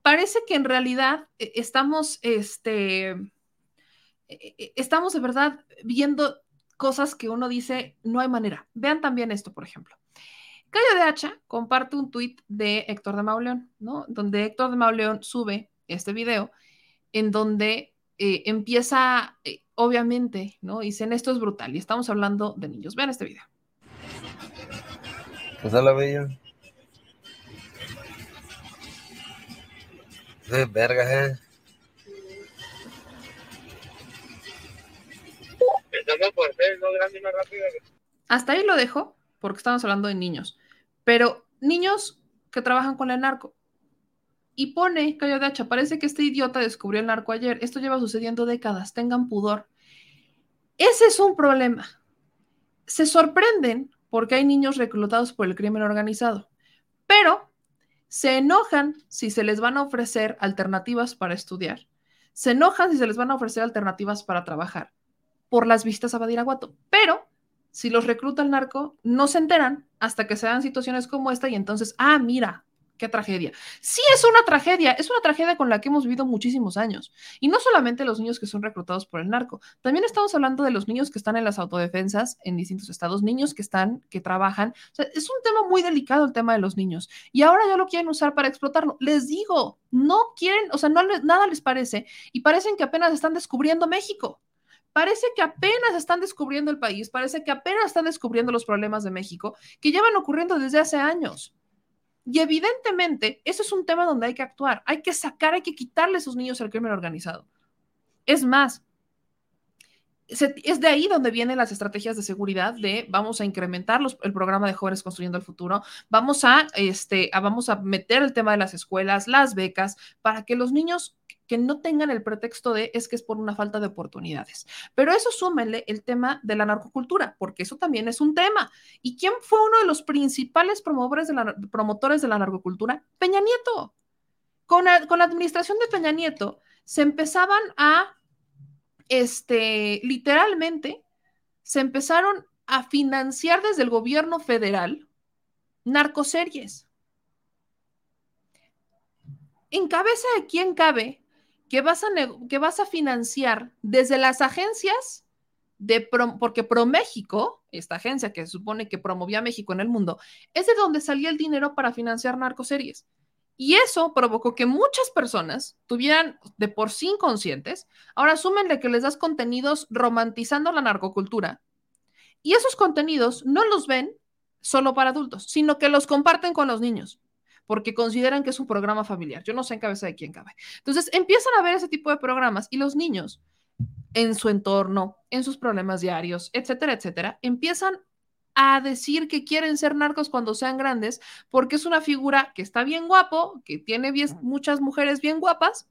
Parece que en realidad eh, estamos, este, eh, eh, estamos de verdad viendo cosas que uno dice, no hay manera. Vean también esto, por ejemplo. Cayo de Hacha comparte un tuit de Héctor de Mauleón, ¿no? Donde Héctor de Mauleón sube este video en donde eh, empieza, eh, obviamente, ¿no? Dicen, esto es brutal y estamos hablando de niños. Vean este video. Pues la bello. De verga, eh. Hasta ahí lo dejo, porque estamos hablando de niños. Pero niños que trabajan con el narco. Y pone, Cayo de Hacha, parece que este idiota descubrió el narco ayer. Esto lleva sucediendo décadas, tengan pudor. Ese es un problema. Se sorprenden porque hay niños reclutados por el crimen organizado, pero se enojan si se les van a ofrecer alternativas para estudiar, se enojan si se les van a ofrecer alternativas para trabajar por las vistas a Badiraguato, pero si los recluta el narco, no se enteran hasta que se dan situaciones como esta y entonces, ah, mira, qué tragedia. Sí es una tragedia, es una tragedia con la que hemos vivido muchísimos años. Y no solamente los niños que son reclutados por el narco, también estamos hablando de los niños que están en las autodefensas en distintos estados, niños que están, que trabajan. O sea, es un tema muy delicado el tema de los niños. Y ahora ya lo quieren usar para explotarlo. Les digo, no quieren, o sea, nada les parece y parecen que apenas están descubriendo México parece que apenas están descubriendo el país, parece que apenas están descubriendo los problemas de México, que llevan ocurriendo desde hace años. Y evidentemente, eso es un tema donde hay que actuar, hay que sacar, hay que quitarle a esos niños al crimen organizado. Es más, es de ahí donde vienen las estrategias de seguridad de vamos a incrementar los, el programa de jóvenes construyendo el futuro, vamos a, este, vamos a meter el tema de las escuelas, las becas, para que los niños que no tengan el pretexto de es que es por una falta de oportunidades. Pero eso súmenle el tema de la narcocultura, porque eso también es un tema. ¿Y quién fue uno de los principales promotores de la, narcocultura? Peña Nieto. Con con la administración de Peña Nieto se empezaban a, este, literalmente, se empezaron a financiar desde el gobierno federal narcoseries. ¿En cabeza de quién cabe que vas a, que vas a financiar desde las agencias de porque ProMéxico, esta agencia que se supone que promovía a México en el mundo, es de donde salía el dinero para financiar narcoseries. Y eso provocó que muchas personas tuvieran de por sí inconscientes, ahora súmenle que les das contenidos romantizando la narcocultura. Y esos contenidos no los ven solo para adultos, sino que los comparten con los niños porque consideran que es un programa familiar. Yo no sé en cabeza de quién cabe. Entonces empiezan a ver ese tipo de programas y los niños en su entorno, en sus problemas diarios, etcétera, etcétera, empiezan a decir que quieren ser narcos cuando sean grandes, porque es una figura que está bien guapo, que tiene muchas mujeres bien guapas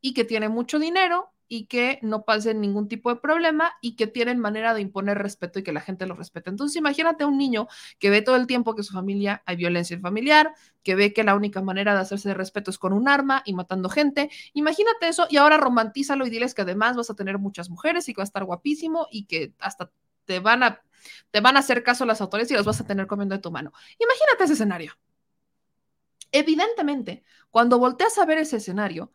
y que tiene mucho dinero y que no pasen ningún tipo de problema y que tienen manera de imponer respeto y que la gente lo respete. Entonces, imagínate a un niño que ve todo el tiempo que su familia hay violencia familiar, que ve que la única manera de hacerse de respeto es con un arma y matando gente. Imagínate eso y ahora romantízalo y diles que además vas a tener muchas mujeres y que va a estar guapísimo y que hasta te van a te van a hacer caso las autoridades y los vas a tener comiendo de tu mano. Imagínate ese escenario. Evidentemente, cuando volteas a ver ese escenario,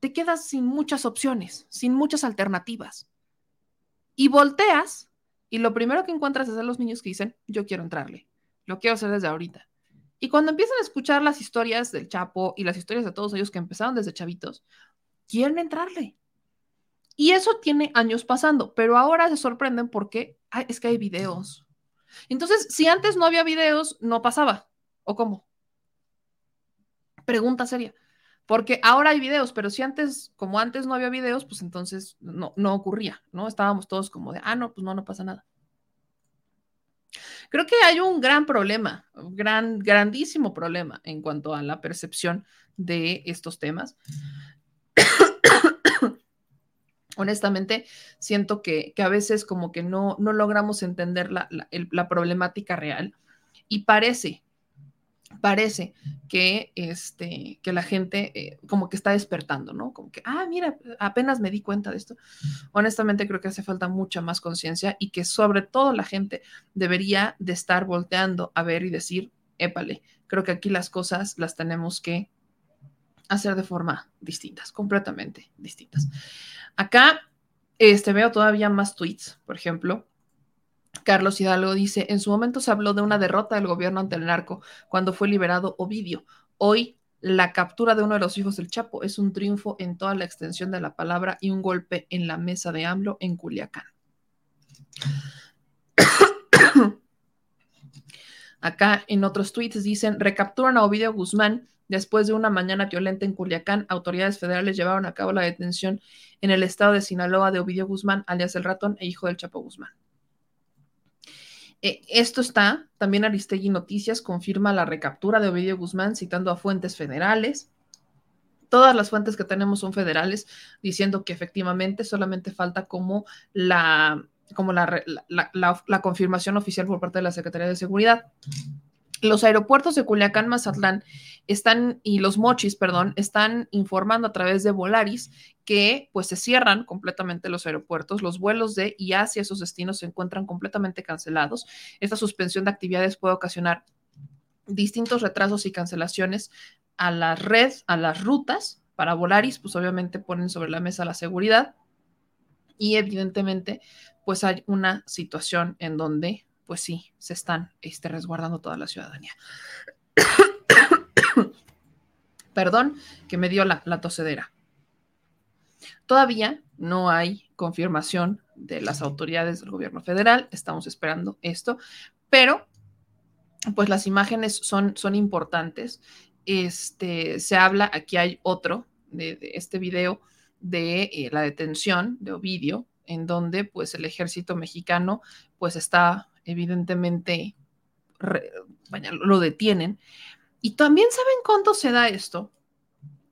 te quedas sin muchas opciones, sin muchas alternativas. Y volteas y lo primero que encuentras es a los niños que dicen, yo quiero entrarle, lo quiero hacer desde ahorita. Y cuando empiezan a escuchar las historias del Chapo y las historias de todos ellos que empezaron desde chavitos, quieren entrarle. Y eso tiene años pasando, pero ahora se sorprenden porque es que hay videos. Entonces, si antes no había videos, no pasaba. ¿O cómo? Pregunta seria. Porque ahora hay videos, pero si antes, como antes no había videos, pues entonces no, no ocurría, ¿no? Estábamos todos como de, ah, no, pues no, no pasa nada. Creo que hay un gran problema, gran, grandísimo problema en cuanto a la percepción de estos temas. Honestamente, siento que, a veces como que no, no logramos entender la, la problemática real y parece parece que, este, que la gente eh, como que está despertando, ¿no? Como que, ah, mira, apenas me di cuenta de esto. Honestamente creo que hace falta mucha más conciencia y que sobre todo la gente debería de estar volteando a ver y decir, épale, creo que aquí las cosas las tenemos que hacer de forma distintas, completamente distintas. Acá este, veo todavía más tweets, por ejemplo, Carlos Hidalgo dice, en su momento se habló de una derrota del gobierno ante el narco cuando fue liberado Ovidio. Hoy la captura de uno de los hijos del Chapo es un triunfo en toda la extensión de la palabra y un golpe en la mesa de AMLO en Culiacán. Acá en otros tweets dicen, recapturan a Ovidio Guzmán después de una mañana violenta en Culiacán. Autoridades federales llevaron a cabo la detención en el estado de Sinaloa de Ovidio Guzmán, alias el ratón e hijo del Chapo Guzmán. Eh, esto está, también Aristegui Noticias confirma la recaptura de Ovidio Guzmán citando a fuentes federales. Todas las fuentes que tenemos son federales, diciendo que efectivamente solamente falta como la, la, la confirmación oficial por parte de la Secretaría de Seguridad los aeropuertos de Culiacán, Mazatlán están y los Mochis, perdón, están informando a través de Volaris que pues se cierran completamente los aeropuertos, los vuelos de y hacia esos destinos se encuentran completamente cancelados. Esta suspensión de actividades puede ocasionar distintos retrasos y cancelaciones a la red, a las rutas. Para Volaris, pues obviamente ponen sobre la mesa la seguridad y evidentemente pues hay una situación en donde pues sí, se están este, resguardando toda la ciudadanía. Perdón que me dio la, la tosedera. Todavía no hay confirmación de las autoridades del gobierno federal, estamos esperando esto, pero pues las imágenes son, son importantes. Este, se habla, aquí hay otro de, este video de eh, la detención de Ovidio, en donde pues el ejército mexicano pues está evidentemente lo detienen. Y también saben cuándo se da esto.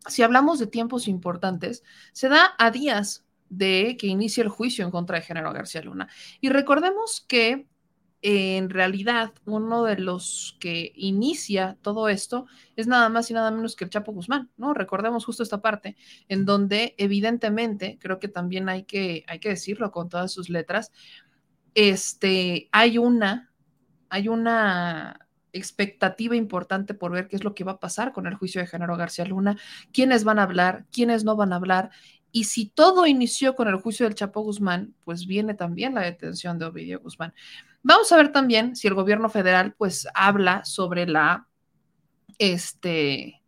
Si hablamos de tiempos importantes, se da a días de que inicie el juicio en contra de Género García Luna. Y recordemos que en realidad uno de los que inicia todo esto es nada más y nada menos que el Chapo Guzmán, ¿no? Recordemos justo esta parte en donde evidentemente, creo que también hay que, hay que decirlo con todas sus letras, este, hay una, hay una expectativa importante por ver qué es lo que va a pasar con el juicio de Genaro García Luna, quiénes van a hablar, quiénes no van a hablar. Y si todo inició con el juicio del Chapo Guzmán, pues viene también la detención de Ovidio Guzmán. Vamos a ver también si el gobierno federal pues habla sobre la, este,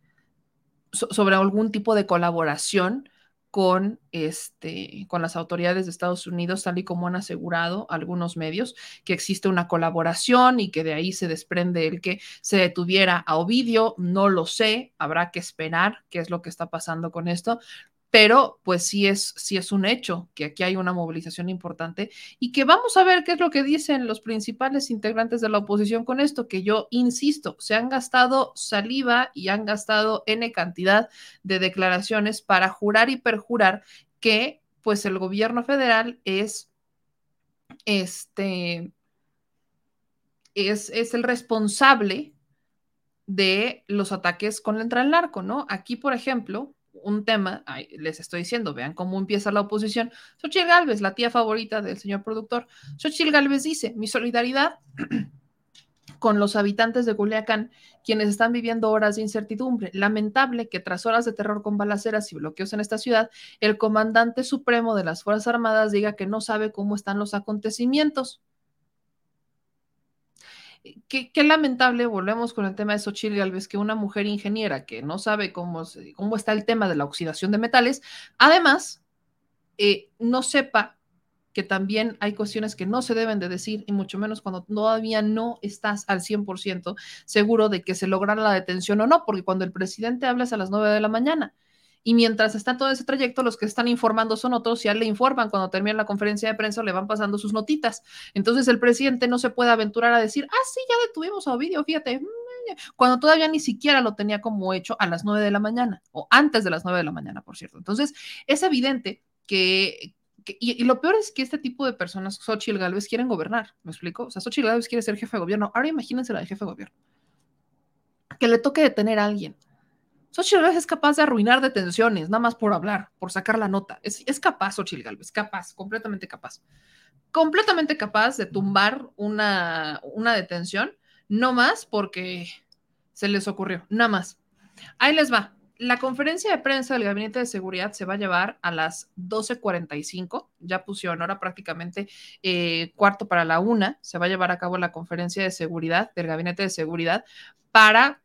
sobre algún tipo de colaboración con, este, con las autoridades de Estados Unidos, tal y como han asegurado algunos medios, que existe una colaboración y que de ahí se desprende el que se detuviera a Ovidio. No lo sé, habrá que esperar qué es lo que está pasando con esto, pero pues sí es, sí es un hecho que aquí hay una movilización importante y que vamos a ver qué es lo que dicen los principales integrantes de la oposición con esto, que yo insisto, se han gastado saliva y han gastado N cantidad de declaraciones para jurar y perjurar que pues el gobierno federal es este es, es el responsable de los ataques con la entrada del narco, ¿no? Aquí, por ejemplo, un tema, les estoy diciendo, vean cómo empieza la oposición. Xochitl Galvez, la tía favorita del señor productor, Xochitl Galvez dice, mi solidaridad con los habitantes de Culiacán, quienes están viviendo horas de incertidumbre. Lamentable que tras horas de terror con balaceras y bloqueos en esta ciudad, el comandante supremo de las Fuerzas Armadas diga que no sabe cómo están los acontecimientos qué, lamentable, volvemos con el tema de Xochitl Galvez, que una mujer ingeniera que no sabe cómo, cómo está el tema de la oxidación de metales, además, eh, no sepa que también hay cuestiones que no se deben de decir, y mucho menos cuando todavía no estás al 100% seguro de que se logrará la detención o no, porque cuando el presidente habla es a las 9 de la mañana y mientras está todo ese trayecto, los que están informando son otros, ya le informan cuando termina la conferencia de prensa, le van pasando sus notitas. Entonces el presidente no se puede aventurar a decir, ah, sí, ya detuvimos a Ovidio, fíjate, mm, cuando todavía ni siquiera lo tenía como hecho a las nueve de la mañana, o antes de las nueve de la mañana, por cierto. Entonces, es evidente que, y, lo peor es que este tipo de personas, Xochitl Galvez, quieren gobernar, ¿me explico? O sea, Xochitl Galvez quiere ser jefe de gobierno. Ahora imagínense la de jefe de gobierno. Que le toque detener a alguien Xochitl Galvez es capaz de arruinar detenciones, nada más por hablar, por sacar la nota. Es, es capaz, Xochitl Galvez, capaz, completamente capaz. Completamente capaz de tumbar una, una detención, no más porque se les ocurrió, nada más. Ahí les va. La conferencia de prensa del Gabinete de Seguridad se va a llevar a las 12.45. Ya pusieron ahora prácticamente eh, cuarto para la una. Se va a llevar a cabo la conferencia de seguridad del Gabinete de Seguridad para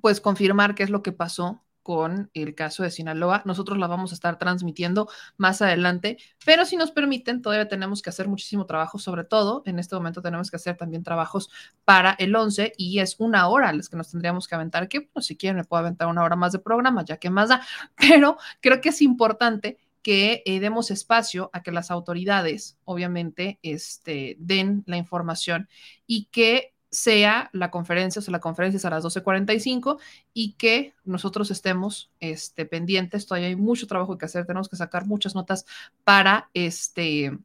pues confirmar qué es lo que pasó con el caso de Sinaloa. Nosotros la vamos a estar transmitiendo más adelante, pero si nos permiten, todavía tenemos que hacer muchísimo trabajo, sobre todo en este momento tenemos que hacer también trabajos para el 11 y es una hora las que nos tendríamos que aventar, que bueno, si quieren me puedo aventar una hora más de programa, ya que más da, pero creo que es importante que eh, demos espacio a que las autoridades, obviamente, este, den la información y que sea la conferencia, o sea, la conferencia es a las 12.45 y que nosotros estemos este, pendientes. Todavía hay mucho trabajo que hacer, tenemos que sacar muchas notas para este.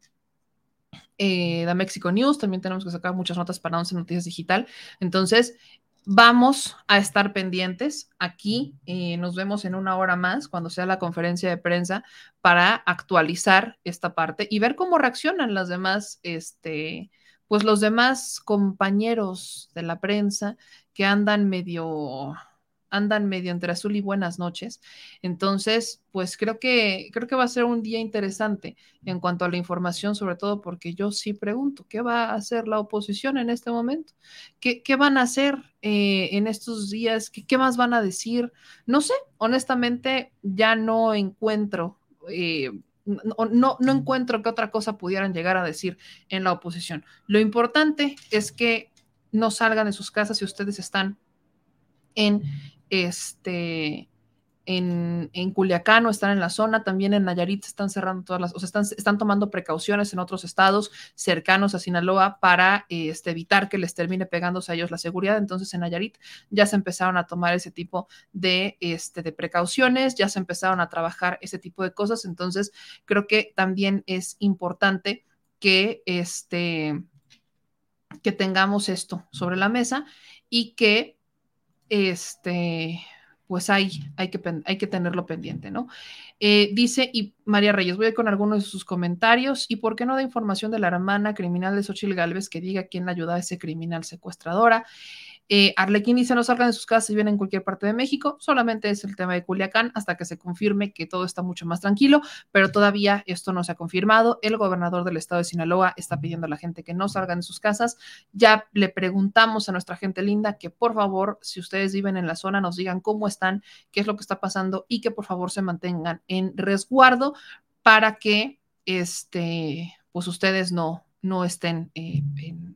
Eh, la Mexico News, también tenemos que sacar muchas notas para 11 Noticias Digital. Entonces, vamos a estar pendientes. Aquí eh, nos vemos en una hora más cuando sea la conferencia de prensa para actualizar esta parte y ver cómo reaccionan las demás este, pues los demás compañeros de la prensa que andan medio andan medio entre azul y buenas noches. Entonces, pues creo que creo que va a ser un día interesante en cuanto a la información, sobre todo porque yo sí pregunto, ¿qué va a hacer la oposición en este momento? ¿Qué, qué van a hacer eh, en estos días? ¿Qué, ¿Qué, más van a decir? No sé, honestamente ya no encuentro eh, no, no, encuentro qué otra cosa pudieran llegar a decir en la oposición. Lo importante es que no salgan de sus casas si ustedes están en este en, en, Culiacán o están en la zona, también en Nayarit están cerrando todas las, o sea, están, están tomando precauciones en otros estados cercanos a Sinaloa para este, evitar que les termine pegándose a ellos la seguridad. Entonces en Nayarit ya se empezaron a tomar ese tipo de, este, de precauciones, ya se empezaron a trabajar ese tipo de cosas. Entonces creo que también es importante que, este, que tengamos esto sobre la mesa y que este pues hay, hay, que, hay que tenerlo pendiente, ¿no? Eh, dice y María Reyes, voy con algunos de sus comentarios. ¿Y por qué no da información de la hermana criminal de Xochil Gálvez que diga quién la ayuda a ese criminal secuestradora? Eh, Arlequín dice no salgan de sus casas y vienen en cualquier parte de México, solamente es el tema de Culiacán hasta que se confirme que todo está mucho más tranquilo, pero todavía esto no se ha confirmado. El gobernador del estado de Sinaloa está pidiendo a la gente que no salgan de sus casas. Ya le preguntamos a nuestra gente linda que por favor, si ustedes viven en la zona, nos digan cómo están, qué es lo que está pasando y que por favor se mantengan en resguardo para que este, pues ustedes no, no estén eh,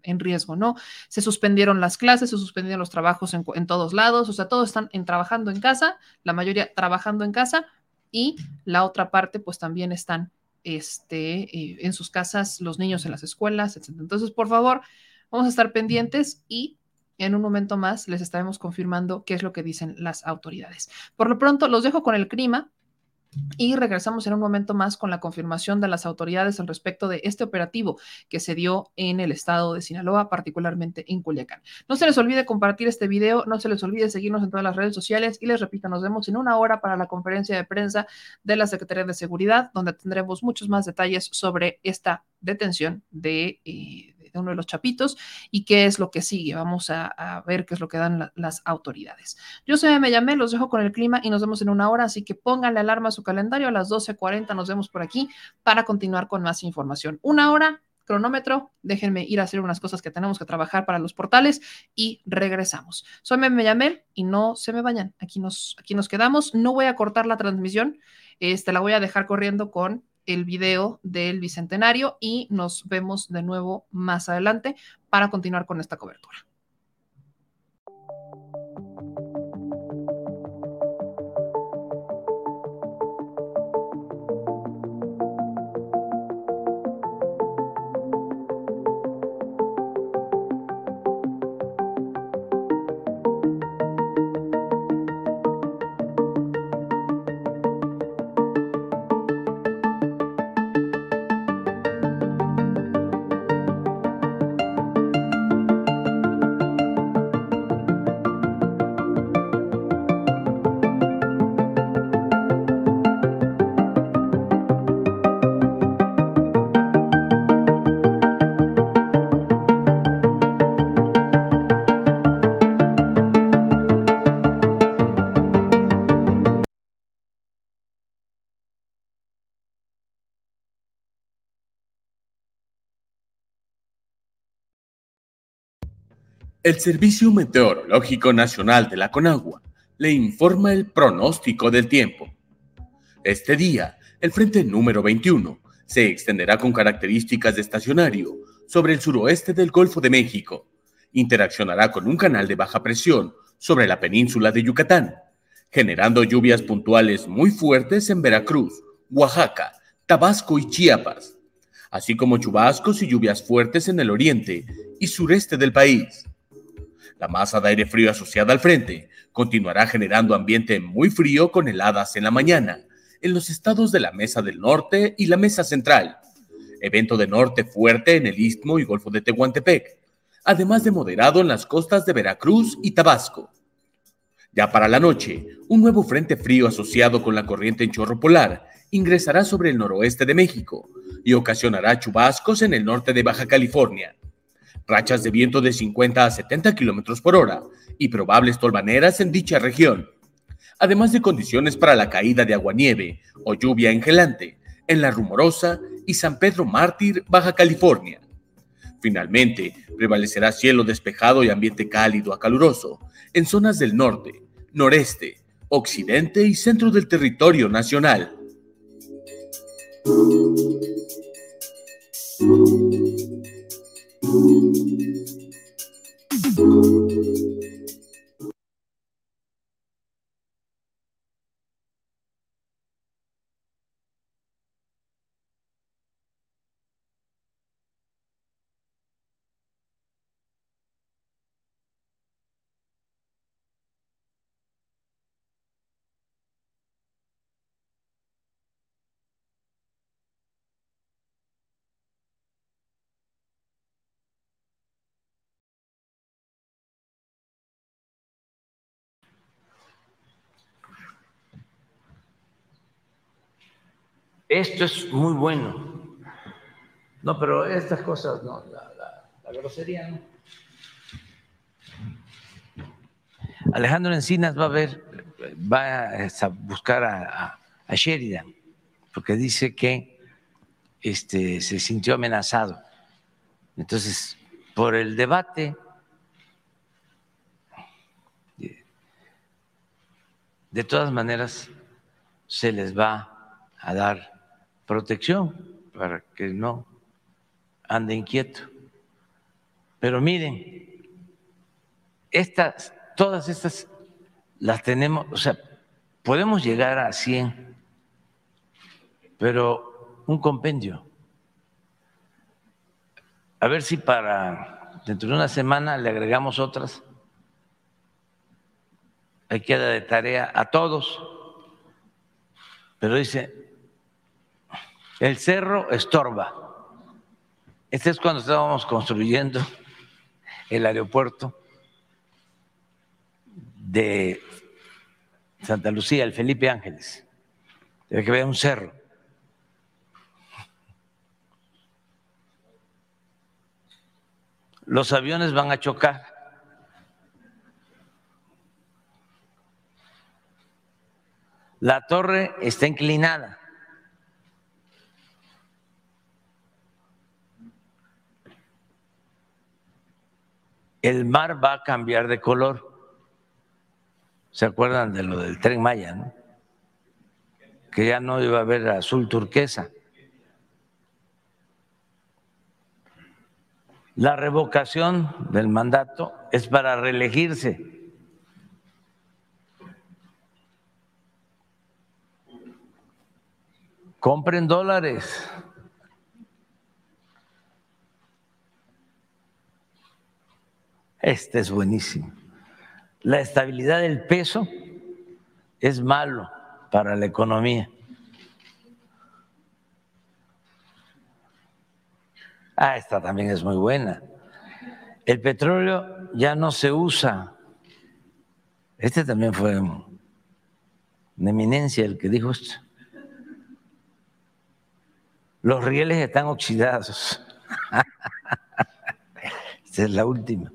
en, riesgo, ¿no? Se suspendieron las clases, se suspendieron los trabajos en, todos lados, o sea, todos están trabajando en casa, la mayoría trabajando en casa y la otra parte pues también están este, eh, en sus casas, los niños en las escuelas, etc. Entonces, por favor, vamos a estar pendientes y en un momento más les estaremos confirmando qué es lo que dicen las autoridades. Por lo pronto, los dejo con el clima. Y regresamos en un momento más con la confirmación de las autoridades al respecto de este operativo que se dio en el estado de Sinaloa, particularmente en Culiacán. No se les olvide compartir este video, no se les olvide seguirnos en todas las redes sociales y les repito, nos vemos en una hora para la conferencia de prensa de la Secretaría de Seguridad, donde tendremos muchos más detalles sobre esta detención de, eh, uno de los chapitos y qué es lo que sigue. Vamos a, ver qué es lo que dan la, las autoridades. Yo soy Me llamé, los dejo con el clima y nos vemos en una hora, así que pónganle alarma a su calendario. A las 12.40 nos vemos por aquí para continuar con más información. Una hora, cronómetro, déjenme ir a hacer unas cosas que tenemos que trabajar para los portales y regresamos. Soy Meme Yamel y no se me vayan, aquí nos, aquí nos quedamos, no voy a cortar la transmisión, este, la voy a dejar corriendo con el video del Bicentenario y nos vemos de nuevo más adelante para continuar con esta cobertura. El Servicio Meteorológico Nacional de la Conagua le informa el pronóstico del tiempo. Este día, el frente número 21 se extenderá con características de estacionario sobre el suroeste del Golfo de México. Interaccionará con un canal de baja presión sobre la península de Yucatán, generando lluvias puntuales muy fuertes en Veracruz, Oaxaca, Tabasco y Chiapas, así como chubascos y lluvias fuertes en el oriente y sureste del país. La masa de aire frío asociada al frente continuará generando ambiente muy frío con heladas en la mañana en los estados de la Mesa del Norte y la Mesa Central. Evento de norte fuerte en el Istmo y Golfo de Tehuantepec, además de moderado en las costas de Veracruz y Tabasco. Ya para la noche, un nuevo frente frío asociado con la corriente en chorro polar ingresará sobre el noroeste de México y ocasionará chubascos en el norte de Baja California rachas de viento de 50 a 70 kilómetros por hora y probables tolvaneras en dicha región, además de condiciones para la caída de aguanieve o lluvia engelante en La Rumorosa y San Pedro Mártir, Baja California. Finalmente, prevalecerá cielo despejado y ambiente cálido a caluroso en zonas del norte, noreste, occidente y centro del territorio nacional. Esto es muy bueno. No, pero estas cosas no, la, grosería no. Alejandro Encinas va a ver, va a buscar a, a- a Sheridan, porque dice que este, se sintió amenazado. Entonces, por el debate, de todas maneras, se les va a dar protección para que no ande inquieto. Pero miren, estas, todas estas las tenemos, o sea, podemos llegar a 100, pero un compendio. A ver si para dentro de una semana le agregamos otras. Hay que dar de tarea a todos. Pero dice, el cerro estorba. Este es cuando estábamos construyendo el aeropuerto de Santa Lucía, el Felipe Ángeles. Debe que ver un cerro. Los aviones van a chocar. La torre está inclinada. El mar va a cambiar de color. ¿Se acuerdan de lo del tren Maya? no? Que ya no iba a haber azul turquesa. La revocación del mandato es para reelegirse. Compren dólares. Este es buenísimo. La estabilidad del peso es malo para la economía. Ah, esta también es muy buena. El petróleo ya no se usa. Este también fue una eminencia el que dijo esto. Los rieles están oxidados. Esta es la última.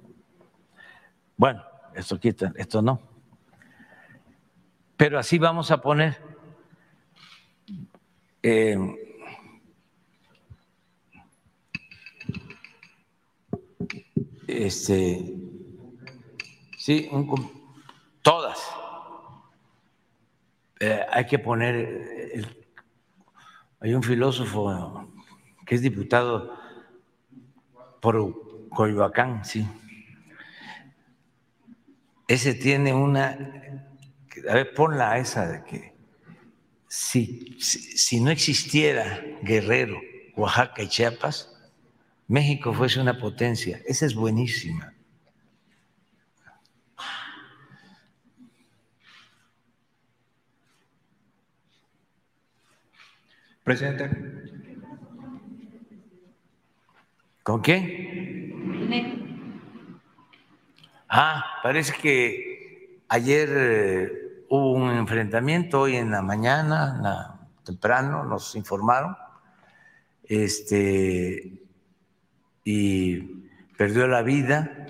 Bueno, esto quita, esto no. Pero así vamos a poner. eh, este, sí, un todas. Eh, hay que poner, eh, hay un filósofo que es diputado por Coyoacán, sí. Ese tiene una, a ver, ponla esa de que si, si, si no existiera Guerrero, Oaxaca y Chiapas, México fuese una potencia. Esa es buenísima. Presidente. ¿Con quién? Ah, parece que ayer eh, hubo un enfrentamiento, hoy en la mañana, la- temprano, nos informaron, este, y perdió la vida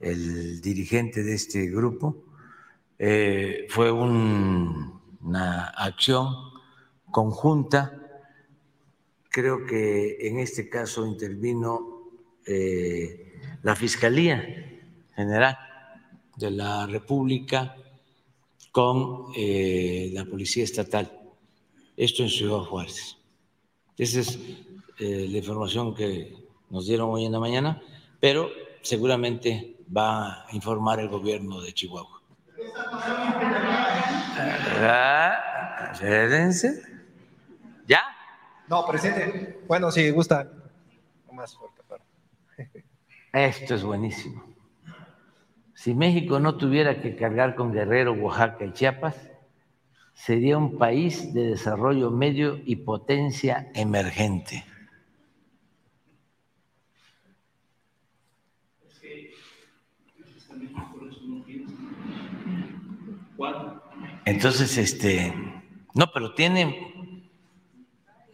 el dirigente de este grupo. Eh, fue un- una acción conjunta. Creo que en este caso intervino eh, la Fiscalía General de la República con eh, la Policía Estatal. Esto en Ciudad Juárez. Esa es eh, la información que nos dieron hoy en la mañana, pero seguramente va a informar el gobierno de Chihuahua. Ah, espérense. ¿Ya? No, presidente. Bueno, si gusta. Más fuerte, pero- Esto es buenísimo. Si México no tuviera que cargar con Guerrero, Oaxaca y Chiapas, sería un país de desarrollo medio y potencia emergente. Entonces, este, no, pero tiene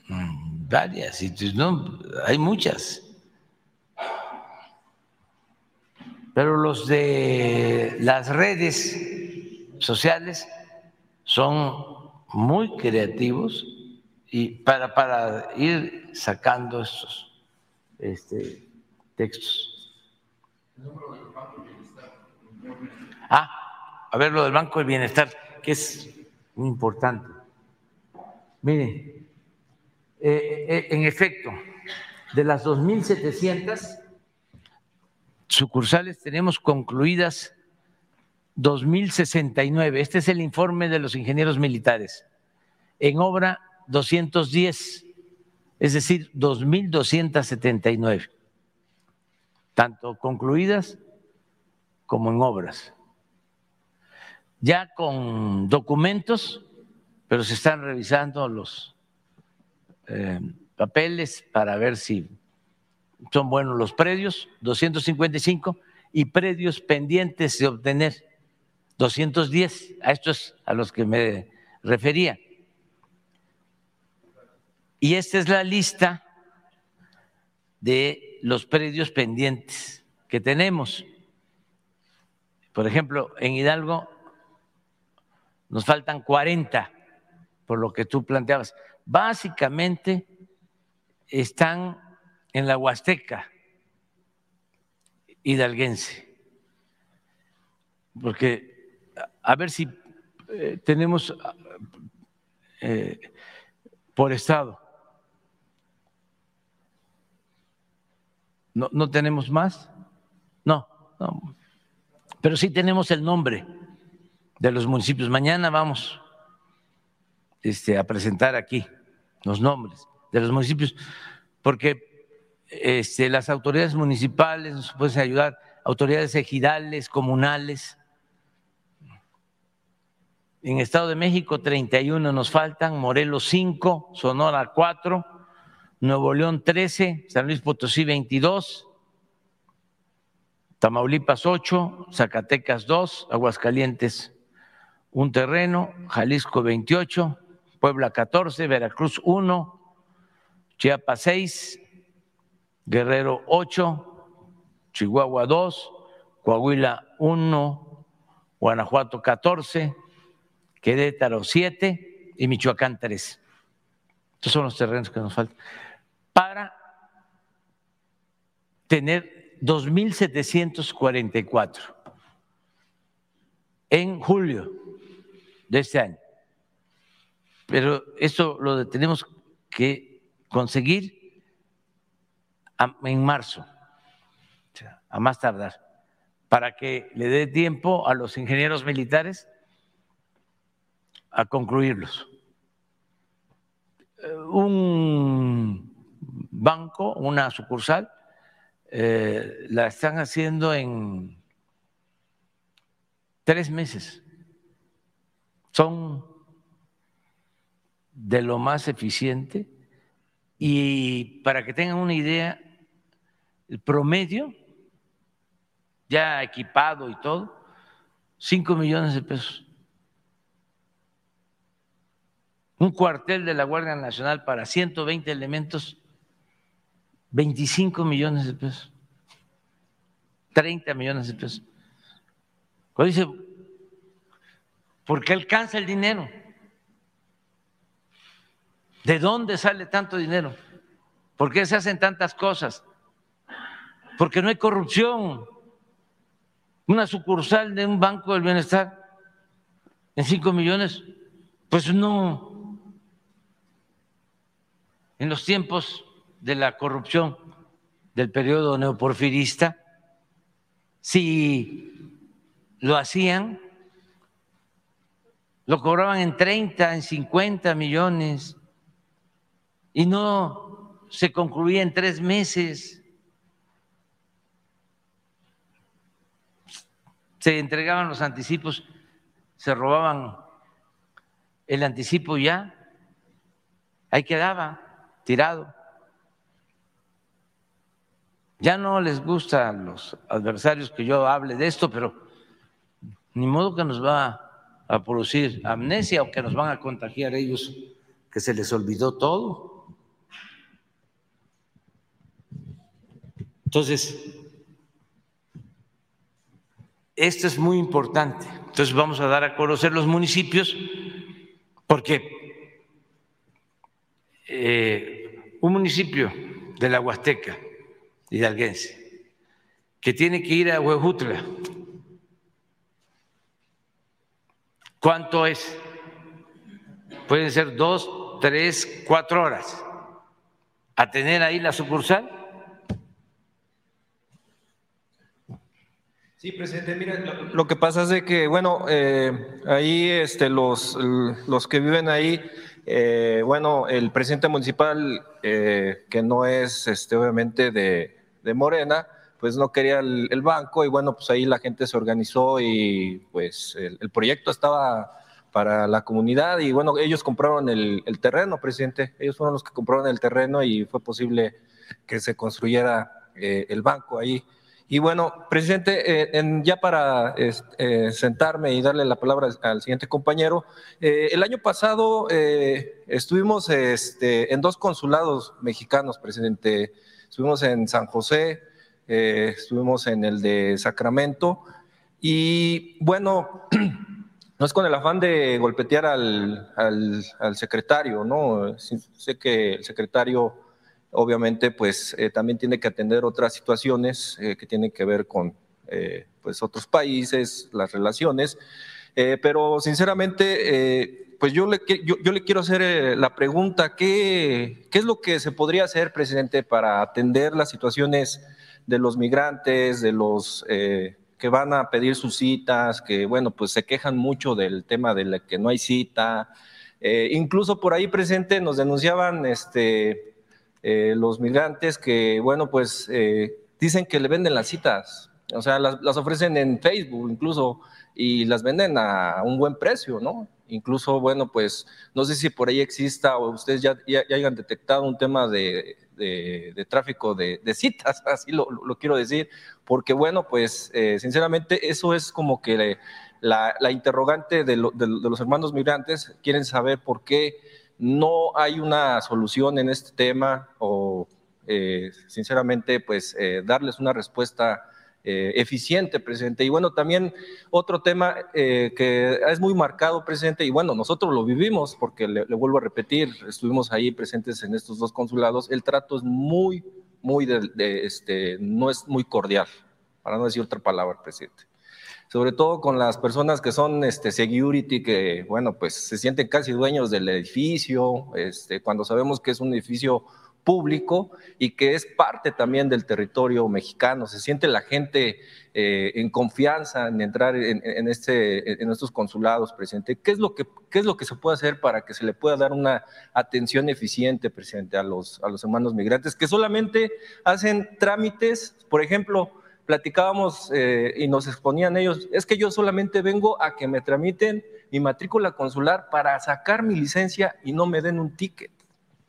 mm, varias, tú- no, hay muchas. Pero los de las redes sociales son muy creativos y para, para ir sacando estos este, textos. Ah, a ver lo del Banco del Bienestar, que es muy importante. Miren, eh, eh, en efecto, de las 2.700 sucursales tenemos concluidas 2.069. Este es el informe de los ingenieros militares. En obra 210, es decir, 2.279, tanto concluidas como en obras. Ya con documentos, pero se están revisando los eh, papeles para ver si son buenos los predios, 255, y predios pendientes de obtener, 210. A estos a los que me refería. Y esta es la lista de los predios pendientes que tenemos. Por ejemplo, en Hidalgo nos faltan 40, por lo que tú planteabas. Básicamente están en la Huasteca hidalguense, porque a ver si eh, tenemos eh, por estado. ¿No, ¿No tenemos más? No, no, pero sí tenemos el nombre de los municipios. Mañana vamos este, a presentar aquí los nombres de los municipios, porque este, las autoridades municipales nos pueden ayudar, autoridades ejidales, comunales. En Estado de México 31 nos faltan, Morelos 5, Sonora 4, Nuevo León 13, San Luis Potosí 22, Tamaulipas 8, Zacatecas 2, Aguascalientes un terreno, Jalisco 28, Puebla 14, Veracruz 1, Chiapas 6, Guerrero 8, Chihuahua 2, Coahuila 1, Guanajuato 14, Querétaro 7 y Michoacán 3. Estos son los terrenos que nos faltan. Para tener 2.744 en julio de este año. Pero esto lo tenemos que conseguir en marzo, a más tardar, para que le dé tiempo a los ingenieros militares a concluirlos. Eh, un banco, una sucursal, eh, la están haciendo en tres meses. Son de lo más eficiente y para que tengan una idea, el promedio, ya equipado y todo, 5 millones de pesos. Un cuartel de la Guardia Nacional para 120 elementos, 25 millones de pesos, 30 millones de pesos. Cuando dice, ¿por qué alcanza el dinero? ¿De dónde sale tanto dinero? ¿Por qué se hacen tantas cosas? Porque no hay corrupción. Una sucursal de un banco del bienestar en 5 millones, pues no. En los tiempos de la corrupción del periodo neoporfirista, si lo hacían, lo cobraban en 30, en 50 millones y no se concluía en tres meses. Se entregaban los anticipos, se robaban el anticipo ya, ahí quedaba tirado. Ya no les gusta a los adversarios que yo hable de esto, pero ni modo que nos va a producir amnesia o que nos van a contagiar ellos, que se les olvidó todo. Entonces, esto es muy importante. Entonces vamos a dar a conocer los municipios porque eh, un municipio de la Huasteca hidalguense que tiene que ir a Huejutla, ¿cuánto es? Pueden ser dos, tres, cuatro horas a tener ahí la sucursal Sí, presidente, mira, lo, que pasa es de que, bueno, eh, ahí este, los, los que viven ahí, eh, bueno, el presidente municipal, eh, que no es este, obviamente de, de Morena, pues no quería el, banco y bueno, pues ahí la gente se organizó y pues el, proyecto estaba para la comunidad y bueno, ellos compraron el, el, terreno, presidente, ellos fueron los que compraron el terreno y fue posible que se construyera el banco ahí. Y bueno, presidente, eh, ya para eh, sentarme y darle la palabra al siguiente compañero, eh, el año pasado estuvimos este, en dos consulados mexicanos, presidente. Estuvimos en San José, estuvimos en el de Sacramento y bueno, no es con el afán de golpetear al, al secretario, ¿no? Sé que el secretario obviamente pues eh, también tiene que atender otras situaciones eh, que tienen que ver con eh, pues otros países, las relaciones, pero sinceramente pues yo le, yo, yo le quiero hacer la pregunta, ¿qué, ¿qué es lo que se podría hacer, presidente, para atender las situaciones de los migrantes, de los que van a pedir sus citas, que bueno, pues se quejan mucho del tema de que no hay cita. incluso por ahí presente nos denunciaban este, eh, los migrantes que, bueno, pues eh, dicen que le venden las citas, o sea, las, ofrecen en Facebook incluso y las venden a un buen precio, ¿no? Incluso, bueno, pues no sé si por ahí exista o ustedes ya, ya, hayan detectado un tema de, de, tráfico de, citas, así lo, lo, quiero decir, porque, bueno, pues eh, sinceramente eso es como que la, la interrogante de, de los hermanos migrantes, quieren saber por qué no hay una solución en este tema o, eh, sinceramente, pues eh, darles una respuesta eh, eficiente, presidente. Y bueno, también otro tema que es muy marcado, presidente, y bueno, nosotros lo vivimos, porque le, vuelvo a repetir, estuvimos ahí presentes en estos dos consulados, el trato es muy, muy, este, no es muy cordial, para no decir otra palabra, presidente sobre todo con las personas que son este, security, que, bueno, pues se sienten casi dueños del edificio, este, cuando sabemos que es un edificio público y que es parte también del territorio mexicano. Se siente la gente eh, en confianza en entrar en, este, en estos consulados, presidente. ¿Qué es, lo que, ¿Qué es lo que se puede hacer para que se le pueda dar una atención eficiente, presidente, a los, a los hermanos migrantes que solamente hacen trámites, por ejemplo, platicábamos eh, y nos exponían ellos, es que yo solamente vengo a que me tramiten mi matrícula consular para sacar mi licencia y no me den un ticket.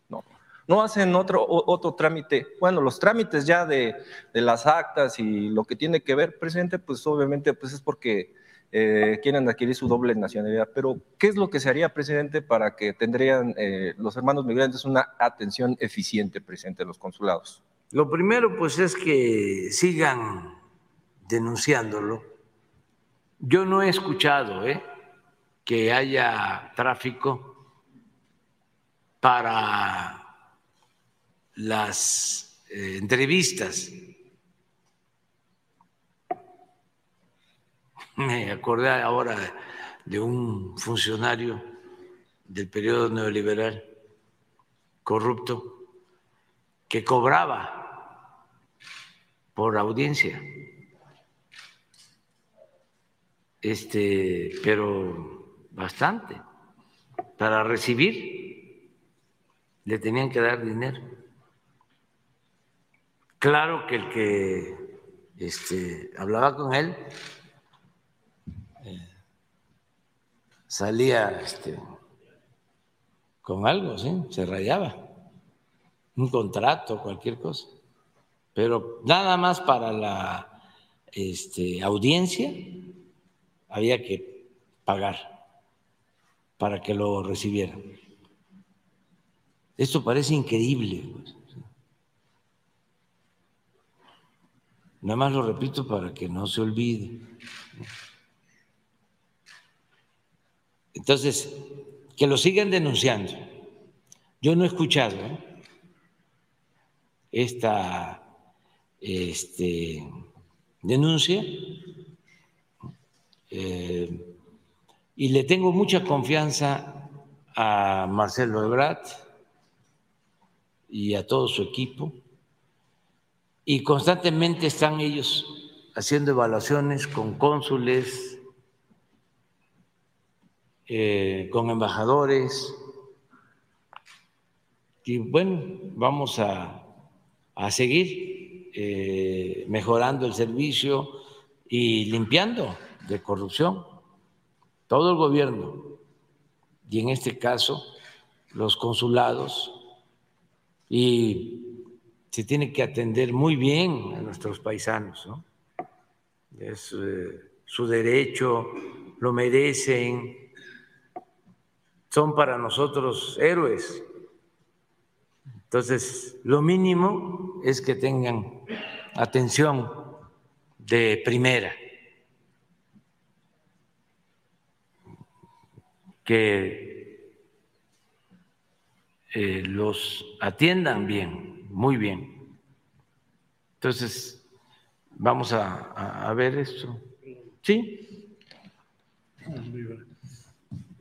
No, no hacen otro, otro trámite. Bueno, los trámites ya de, de las actas y lo que tiene que ver, presidente, pues obviamente pues es porque eh, quieren adquirir su doble nacionalidad. Pero, ¿qué es lo que se haría, presidente, para que tendrían eh, los hermanos migrantes una atención eficiente, presidente, de los consulados? Lo primero, pues, es que sigan denunciándolo. Yo no he escuchado ¿eh? que haya tráfico para las eh, entrevistas. Me acordé ahora de un funcionario del periodo neoliberal corrupto que cobraba por audiencia. Este, pero bastante. Para recibir le tenían que dar dinero. Claro que el que este, hablaba con él eh, salía este, con algo, ¿sí? se rayaba un contrato, cualquier cosa. Pero nada más para la este, audiencia había que pagar para que lo recibieran. Esto parece increíble. Pues. Nada más lo repito para que no se olvide. Entonces, que lo sigan denunciando. Yo no he escuchado esta este, denuncia eh, y le tengo mucha confianza a Marcelo Ebrard y a todo su equipo y constantemente están ellos haciendo evaluaciones con cónsules, eh, con embajadores. Y bueno, vamos a, a seguir eh, mejorando el servicio y limpiando de corrupción todo el gobierno y en este caso los consulados y se tiene que atender muy bien a nuestros paisanos, ¿no? Es eh, su derecho, lo merecen, son para nosotros héroes. Entonces, lo mínimo es que tengan atención de primera, que eh, los atiendan bien, muy bien. Entonces, vamos a, a ver esto. ¿Sí?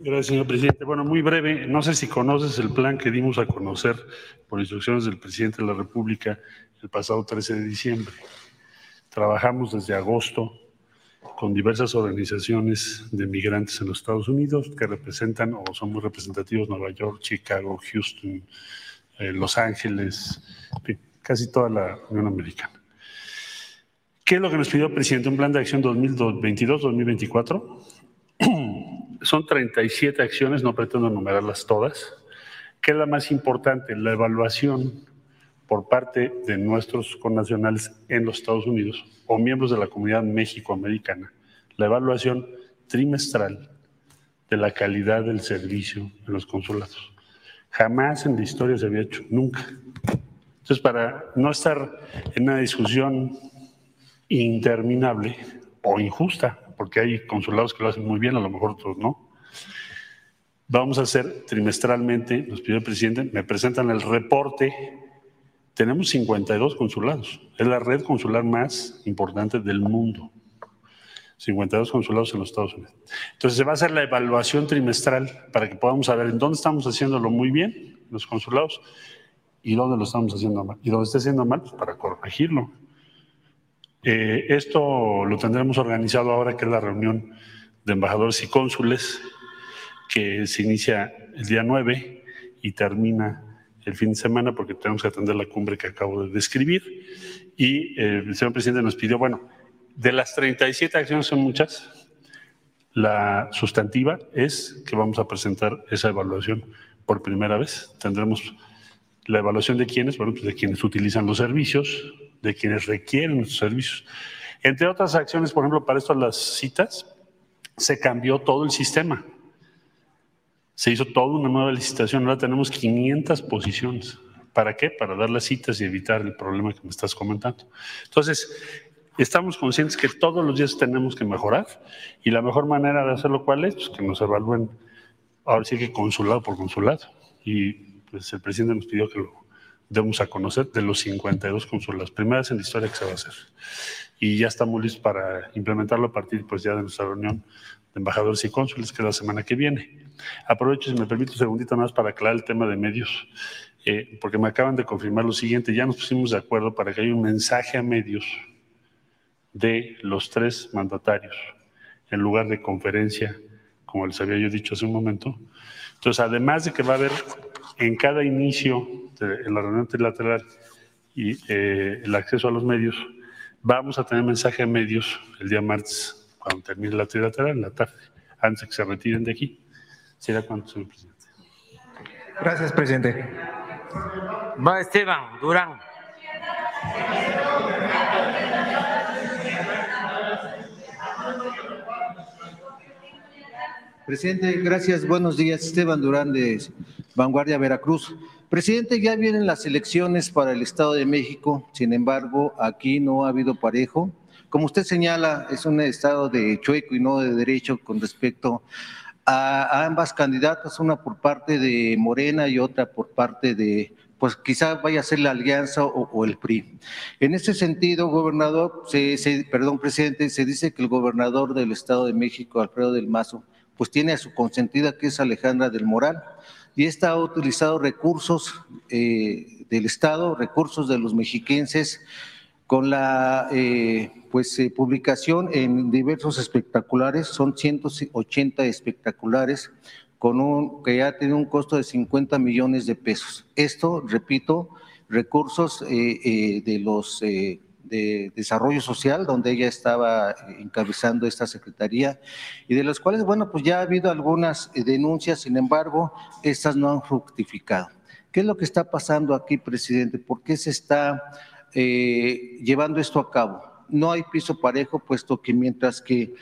Gracias, señor presidente. Bueno, muy breve, no sé si conoces el plan que dimos a conocer por instrucciones del presidente de la República el pasado 13 de diciembre. Trabajamos desde agosto con diversas organizaciones de migrantes en los Estados Unidos que representan o son muy representativos Nueva York, Chicago, Houston, eh, Los Ángeles, casi toda la Unión Americana. ¿Qué es lo que nos pidió el presidente? Un plan de acción 2022-2024 son 37 acciones, no pretendo enumerarlas todas. ¿Qué es la más importante? La evaluación por parte de nuestros connacionales en los Estados Unidos o miembros de la comunidad México-Americana. La evaluación trimestral de la calidad del servicio en los consulados. Jamás en la historia se había hecho, nunca. Entonces, para no estar en una discusión interminable o injusta, porque hay consulados que lo hacen muy bien, a lo mejor otros no. Vamos a hacer trimestralmente, nos pidió el presidente, me presentan el reporte. Tenemos 52 consulados, es la red consular más importante del mundo. 52 consulados en los Estados Unidos. Entonces se va a hacer la evaluación trimestral para que podamos saber en dónde estamos haciéndolo muy bien, los consulados, y dónde lo estamos haciendo mal. Y dónde está haciendo mal, pues para corregirlo. Eh, esto lo tendremos organizado ahora que es la reunión de embajadores y cónsules, que se inicia el día 9 y termina el fin de semana porque tenemos que atender la cumbre que acabo de describir. Y eh, el señor presidente nos pidió, bueno, de las 37 acciones son muchas, la sustantiva es que vamos a presentar esa evaluación por primera vez. Tendremos la evaluación de quienes, bueno, pues de quienes utilizan los servicios, de quienes requieren nuestros servicios. Entre otras acciones, por ejemplo, para esto las citas, se cambió todo el sistema. Se hizo toda una nueva licitación, ahora tenemos 500 posiciones. ¿Para qué? Para dar las citas y evitar el problema que me estás comentando. Entonces, estamos conscientes que todos los días tenemos que mejorar y la mejor manera de hacerlo, ¿cuál es? Pues que nos evalúen, ahora sí que consulado por consulado. Y pues el presidente nos pidió que lo debemos a conocer de los 52 consulados, primeras en la historia que se va a hacer. Y ya estamos listos para implementarlo a partir pues, ya de nuestra reunión de embajadores y cónsules, que es la semana que viene. Aprovecho, si me permite un segundito más para aclarar el tema de medios, eh, porque me acaban de confirmar lo siguiente, ya nos pusimos de acuerdo para que haya un mensaje a medios de los tres mandatarios, en lugar de conferencia, como les había yo dicho hace un momento. Entonces, además de que va a haber en cada inicio de la reunión trilateral y eh, el acceso a los medios, vamos a tener mensaje a medios el día martes, cuando termine la trilateral, en la tarde, antes de que se retiren de aquí. ¿Será cuánto, señor presidente? Gracias, presidente. Va Esteban Durán. Presidente, gracias. Buenos días. Esteban Durán de Vanguardia Veracruz. Presidente, ya vienen las elecciones para el Estado de México, sin embargo, aquí no ha habido parejo. Como usted señala, es un estado de chueco y no de derecho con respecto a, ambas candidatas, una por parte de Morena y otra por parte de, pues quizá vaya a ser la alianza o, el PRI. En ese sentido, gobernador, se, perdón, presidente, se dice que el gobernador del Estado de México, Alfredo del Mazo, pues tiene a su consentida que es Alejandra del Moral y esta ha utilizado recursos eh, del Estado, recursos de los mexiquenses, con la eh, pues, eh, publicación en diversos espectaculares, son 180 espectaculares, con un, que ya tiene un costo de 50 millones de pesos. Esto, repito, recursos de los de Desarrollo Social, donde ella estaba encabezando esta secretaría, y de las cuales, bueno, pues ya ha habido algunas denuncias, sin embargo, estas no han fructificado. ¿Qué es lo que está pasando aquí, presidente? ¿Por qué se está eh, llevando esto a cabo? No hay piso parejo, puesto que mientras que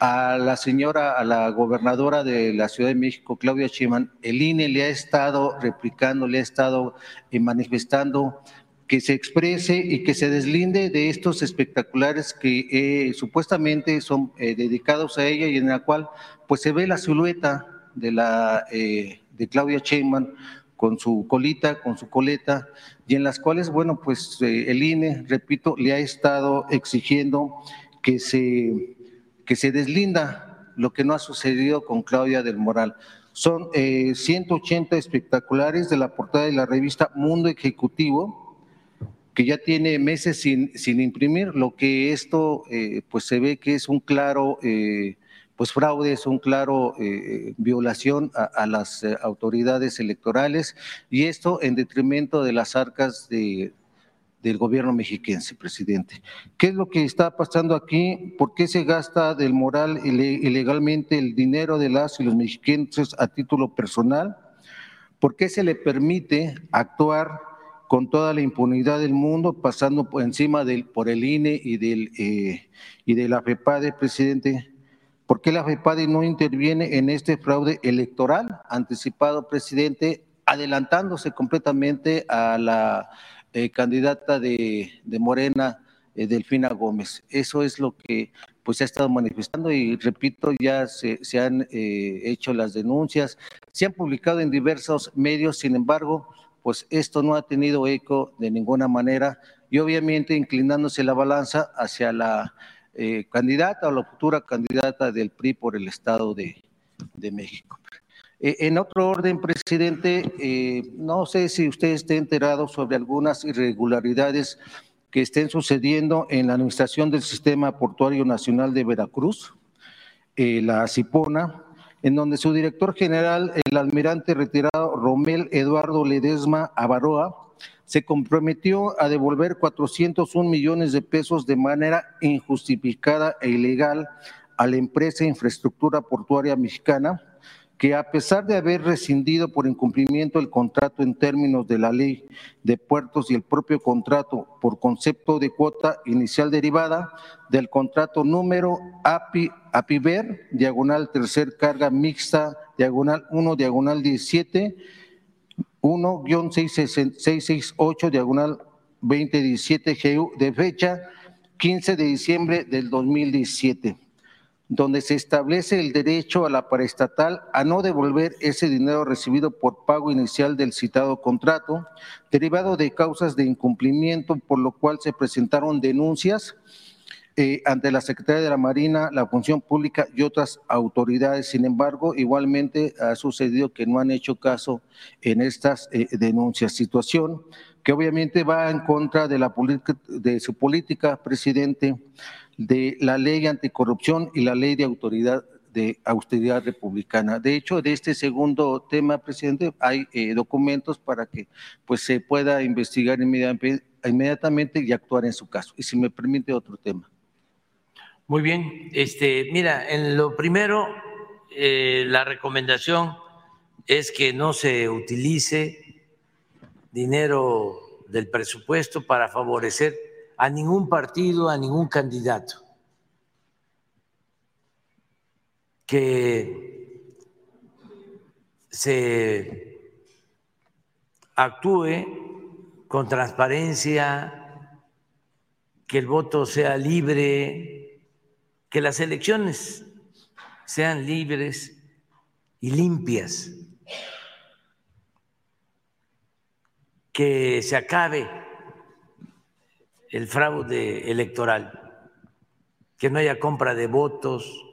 a la señora, a la gobernadora de la Ciudad de México, Claudia Sheinbaum, el INE le ha estado replicando, le ha estado eh, manifestando que se exprese y que se deslinde de estos espectaculares que eh, supuestamente son eh, dedicados a ella y en la cual pues se ve la silueta de la eh, de Claudia Sheinbaum con su colita, con su coleta, y en las cuales, bueno, pues el INE, repito, le ha estado exigiendo que se, que se deslinda lo que no ha sucedido con Claudia del Moral. Son 180 espectaculares de la portada de la revista Mundo Ejecutivo, que ya tiene meses sin, sin imprimir, lo que esto eh, pues se ve que es un claro eh, pues fraude, es un claro eh, violación a, las autoridades electorales y esto en detrimento de las arcas de, del gobierno mexiquense, presidente. ¿Qué es lo que está pasando aquí? ¿Por qué se gasta del moral ilegalmente el dinero de las y los mexiquenses a título personal? ¿Por qué se le permite actuar con toda la impunidad del mundo, pasando por encima del, por el INE y, del, eh, y de la FEPADE, presidente. ¿Por qué la FEPADE no interviene en este fraude electoral anticipado, presidente, adelantándose completamente a la eh, candidata de, de Morena, eh, Delfina Gómez? Eso es lo que pues se ha estado manifestando y repito, ya se, se han hecho las denuncias, se han publicado en diversos medios, sin embargo, pues esto no ha tenido eco de ninguna manera y obviamente inclinándose la balanza hacia la eh, candidata o la futura candidata del PRI por el Estado de, México. Eh, en otro orden, presidente, eh, no sé si usted esté enterado sobre algunas irregularidades que estén sucediendo en la administración del Sistema Portuario Nacional de Veracruz, la CIPONA, en donde su director general, el almirante retirado Romel Eduardo Ledesma Avaroa, se comprometió a devolver 401 millones de pesos de manera injustificada e ilegal a la empresa Infraestructura Portuaria Mexicana, que a pesar de haber rescindido por incumplimiento el contrato en términos de la ley de puertos y el propio contrato por concepto de cuota inicial derivada del contrato número API, APIVER, diagonal tercer carga mixta, diagonal 1, diagonal 17, 1-668, diagonal 2017 GU, de fecha 15 de diciembre del 2017 donde se establece el derecho a la paraestatal a no devolver ese dinero recibido por pago inicial del citado contrato, derivado de causas de incumplimiento, por lo cual se presentaron denuncias eh, ante la Secretaría de la Marina, la Función Pública y otras autoridades. Sin embargo, igualmente ha sucedido que no han hecho caso en estas eh, denuncias. Situación que obviamente va en contra de, la de su política, presidente, de la ley anticorrupción y la ley de autoridad de austeridad republicana. De hecho, de este segundo tema, presidente, hay eh, documentos para que pues, se pueda investigar inmediatamente y actuar en su caso. Y si me permite otro tema. Muy bien. Este, mira, en lo primero, eh, la recomendación es que no se utilice dinero del presupuesto para favorecer a ningún partido, a ningún candidato. Que se actúe con transparencia, que el voto sea libre, que las elecciones sean libres y limpias, que se acabe el fraude electoral, que no haya compra de votos,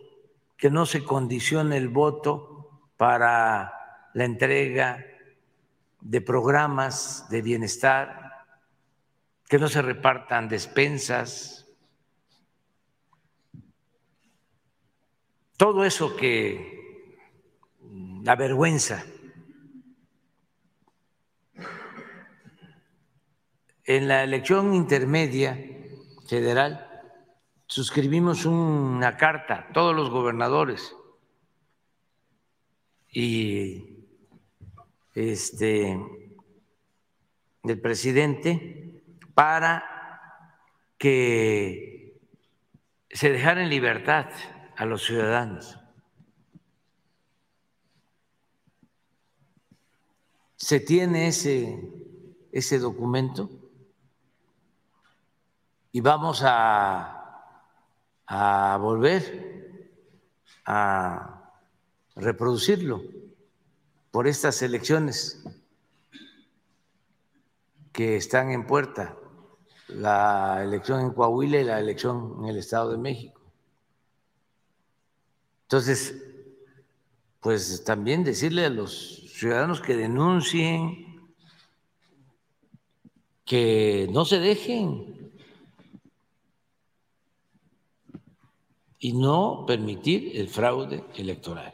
que no se condicione el voto para la entrega de programas de bienestar, que no se repartan despensas, todo eso que la en la elección intermedia federal suscribimos una carta, todos los gobernadores y este del presidente para que se dejara en libertad a los ciudadanos. ¿Se tiene ese, ese documento? Y vamos a, a volver a reproducirlo por estas elecciones que están en puerta, la elección en Coahuila y la elección en el Estado de México. Entonces, pues también decirle a los ciudadanos que denuncien, que no se dejen y no permitir el fraude electoral.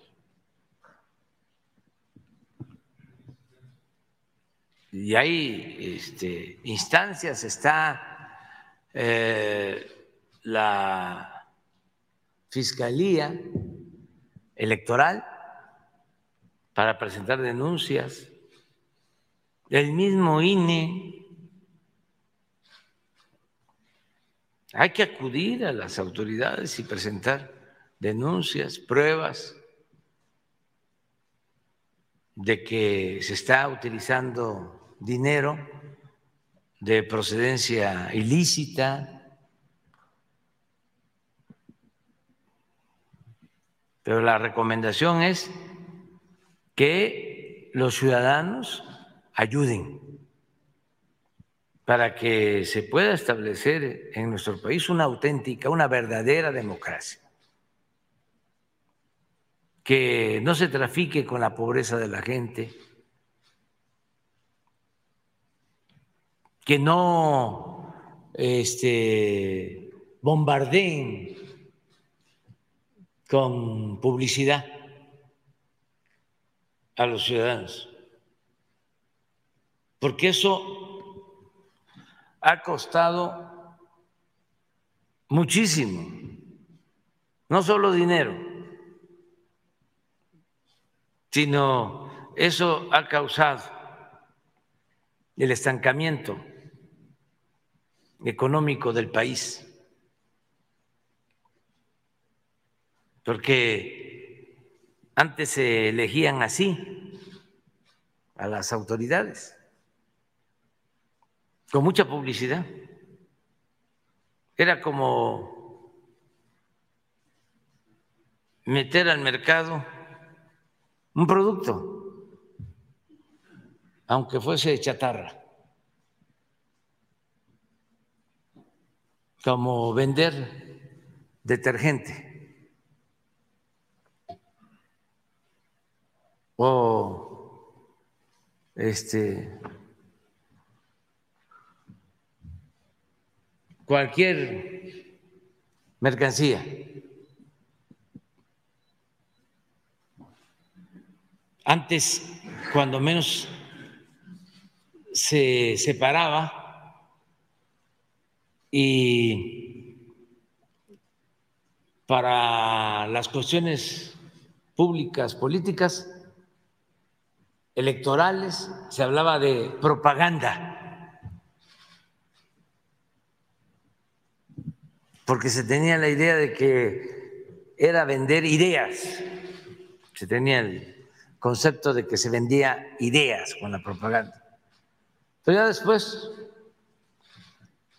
Y hay este, instancias, está eh, la Fiscalía Electoral para presentar denuncias, el mismo INE. Hay que acudir a las autoridades y presentar denuncias, pruebas de que se está utilizando dinero de procedencia ilícita, pero la recomendación es que los ciudadanos ayuden para que se pueda establecer en nuestro país una auténtica, una verdadera democracia. Que no se trafique con la pobreza de la gente, que no este, bombardeen con publicidad a los ciudadanos, porque eso ha costado muchísimo, no solo dinero, sino eso ha causado el estancamiento económico del país, porque antes se elegían así a las autoridades, con mucha publicidad. Era como meter al mercado un producto, aunque fuese chatarra. como vender detergente o este cualquier mercancía. Antes, cuando menos se separaba y para las cuestiones públicas, políticas, electorales, se hablaba de propaganda, porque se tenía la idea de que era vender ideas, se tenía el concepto de que se vendía ideas con la propaganda. Pero ya después,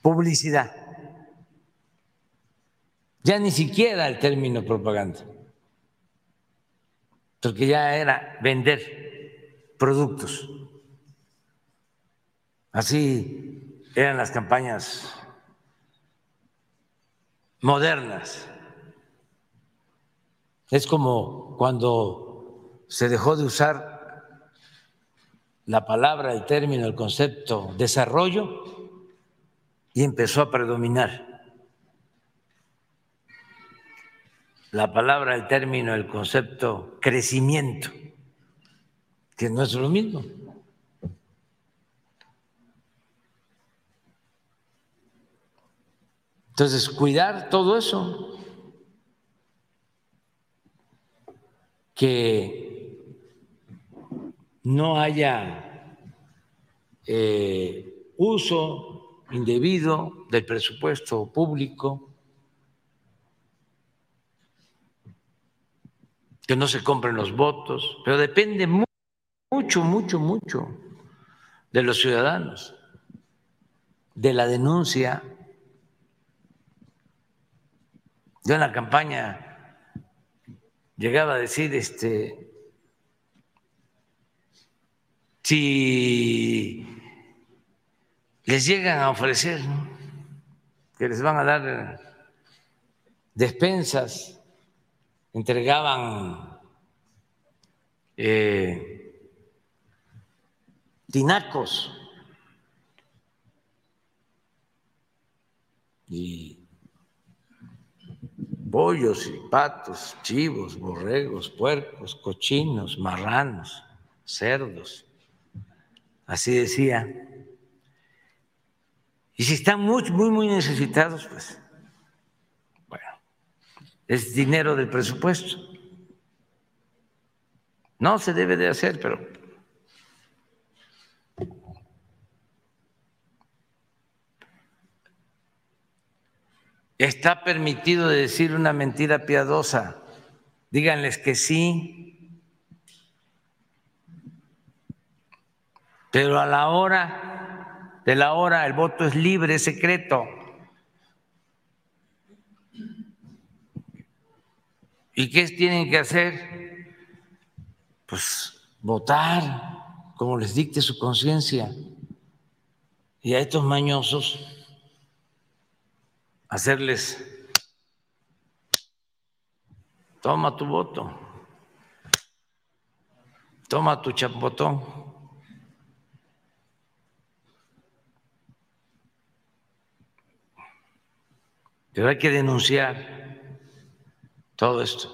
publicidad. Ya ni siquiera el término propaganda, porque ya era vender productos. Así eran las campañas modernas. Es como cuando se dejó de usar la palabra, el término, el concepto desarrollo y empezó a predominar la palabra, el término, el concepto crecimiento, que no es lo mismo. Entonces, cuidar todo eso, que no haya eh, uso indebido del presupuesto público, que no se compren los votos, pero depende mucho, mucho, mucho de los ciudadanos, de la denuncia. Yo en la campaña llegaba a decir, este, si les llegan a ofrecer que les van a dar despensas entregaban eh, tinacos. Y bollos y patos, chivos, borregos, puercos, cochinos, marranos, cerdos. Así decía. Y si están muy, muy, muy necesitados, pues es dinero del presupuesto. No se debe de hacer, pero está permitido decir una mentira piadosa. Díganles que sí. Pero a la hora de la hora el voto es libre, es secreto. ¿Y qué tienen que hacer? Pues votar como les dicte su conciencia. Y a estos mañosos hacerles, toma tu voto, toma tu chapotón. Pero hay que denunciar todo esto.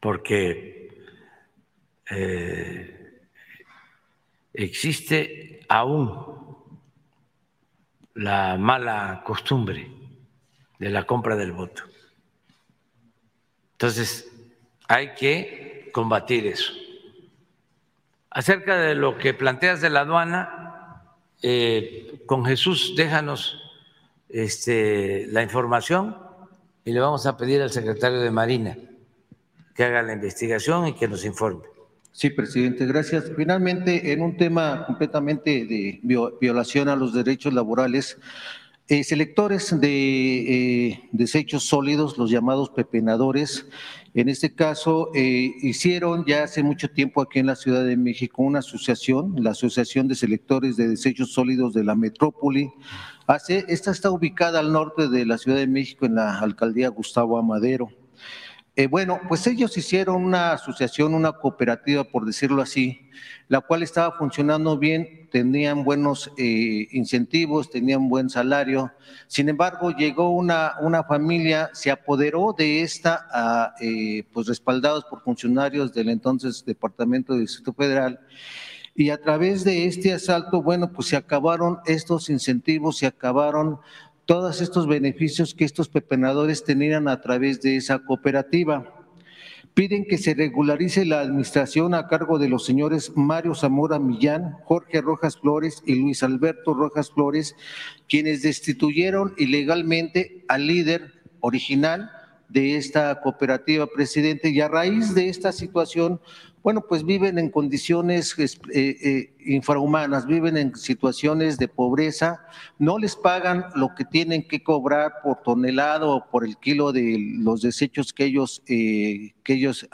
Porque eh, existe aún la mala costumbre de la compra del voto. Entonces, hay que combatir eso. Acerca de lo que planteas de la aduana, eh, con Jesús déjanos este, la información y le vamos a pedir al secretario de Marina que haga la investigación y que nos informe. Sí, presidente, gracias. Finalmente, en un tema completamente de violación a los derechos laborales, eh, selectores de eh, desechos sólidos, los llamados pepenadores, en este caso eh, hicieron ya hace mucho tiempo aquí en la Ciudad de México una asociación, la Asociación de Selectores de Desechos Sólidos de la Metrópoli, esta está ubicada al norte de la Ciudad de México, en la alcaldía Gustavo Amadero. Eh, bueno, pues ellos hicieron una asociación, una cooperativa, por decirlo así, la cual estaba funcionando bien, tenían buenos eh, incentivos, tenían buen salario. Sin embargo, llegó una, una familia, se apoderó de esta, ah, eh, pues respaldados por funcionarios del entonces Departamento de Distrito Federal, y a través de este asalto, bueno, pues se acabaron estos incentivos, se acabaron todos estos beneficios que estos pepenadores tenían a través de esa cooperativa. Piden que se regularice la administración a cargo de los señores Mario Zamora Millán, Jorge Rojas Flores y Luis Alberto Rojas Flores, quienes destituyeron ilegalmente al líder original de esta cooperativa, presidente, y a raíz de esta situación, bueno, pues viven en condiciones eh, eh, infrahumanas, viven en situaciones de pobreza, no les pagan lo que tienen que cobrar por tonelado o por el kilo de los desechos que ellos, eh, que ellos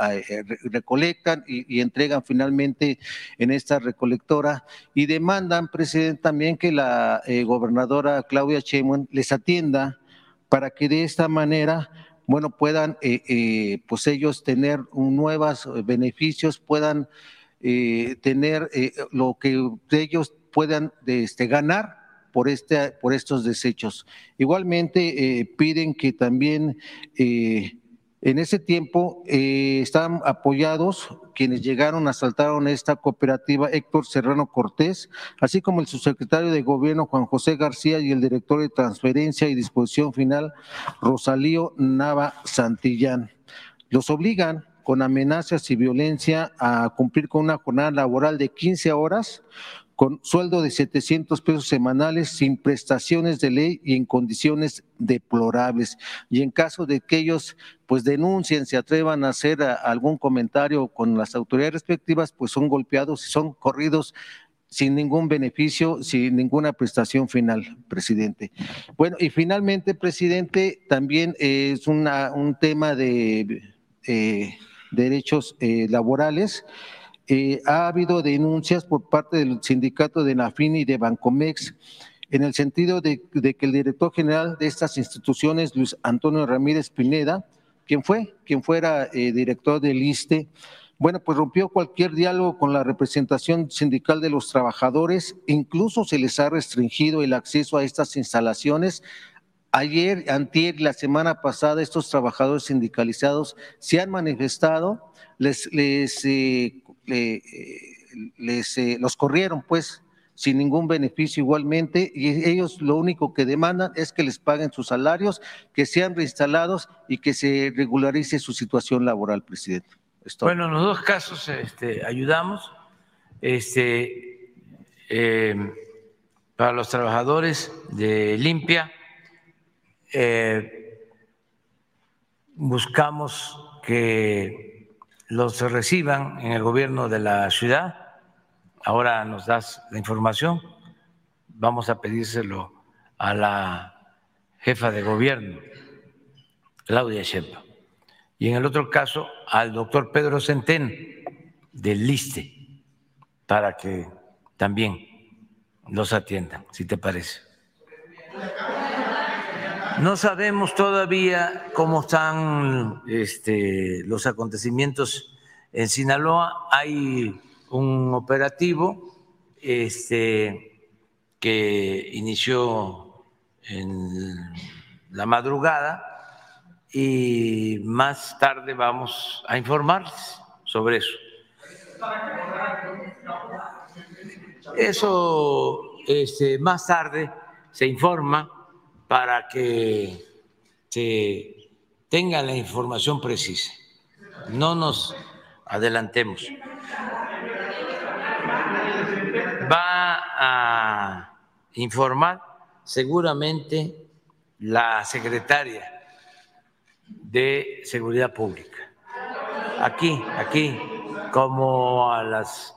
recolectan y, entregan finalmente en esta recolectora y demandan, presidente, también que la gobernadora Claudia Sheinbaum les atienda para que de esta manera bueno, puedan eh, eh, pues ellos tener nuevos beneficios, puedan eh, tener lo que ellos puedan este, ganar por, este, por estos desechos. Igualmente piden que también en ese tiempo eh, estaban apoyados quienes llegaron, asaltaron esta cooperativa, Héctor Serrano Cortés, así como el subsecretario de Gobierno Juan José García y el director de Transferencia y Disposición Final Rosalío Nava Santillán. Los obligan con amenazas y violencia a cumplir con una jornada laboral de 15 horas con sueldo de 700 pesos semanales sin prestaciones de ley y en condiciones deplorables. Y en caso de que ellos pues denuncien, se atrevan a hacer algún comentario con las autoridades respectivas, pues son golpeados y son corridos sin ningún beneficio, sin ninguna prestación final, presidente. Bueno, y finalmente, presidente, también es una, un tema de eh, derechos eh, laborales. Eh, ha habido denuncias por parte del sindicato de Nafini y de Bancomex en el sentido de, que el director general de estas instituciones, Luis Antonio Ramírez Pineda, quien fue, quien fuera eh, director del ISTE, bueno, pues rompió cualquier diálogo con la representación sindical de los trabajadores, incluso se les ha restringido el acceso a estas instalaciones. Ayer, antier, la semana pasada, estos trabajadores sindicalizados se han manifestado, les, les eh, les, eh, los corrieron pues sin ningún beneficio igualmente y ellos lo único que demandan es que les paguen sus salarios, que sean reinstalados y que se regularice su situación laboral, presidente. Bueno, en los dos casos este, ayudamos. Este, em, para los trabajadores de limpia, eh, buscamos que los reciban en el gobierno de la ciudad. Ahora nos das la información. Vamos a pedírselo a la jefa de gobierno, Claudia Sheinbaum. Y en el otro caso, al doctor Pedro Centén, del LISTE, para que también los atiendan, si te parece. No sabemos todavía cómo están este, los acontecimientos en Sinaloa. Hay un operativo este, que inició en la madrugada y más tarde vamos a informarles sobre eso. Eso este, más tarde se informa para que se tenga la información precisa. No nos adelantemos. Va a informar seguramente la secretaria de Seguridad Pública. Aquí, aquí, como a las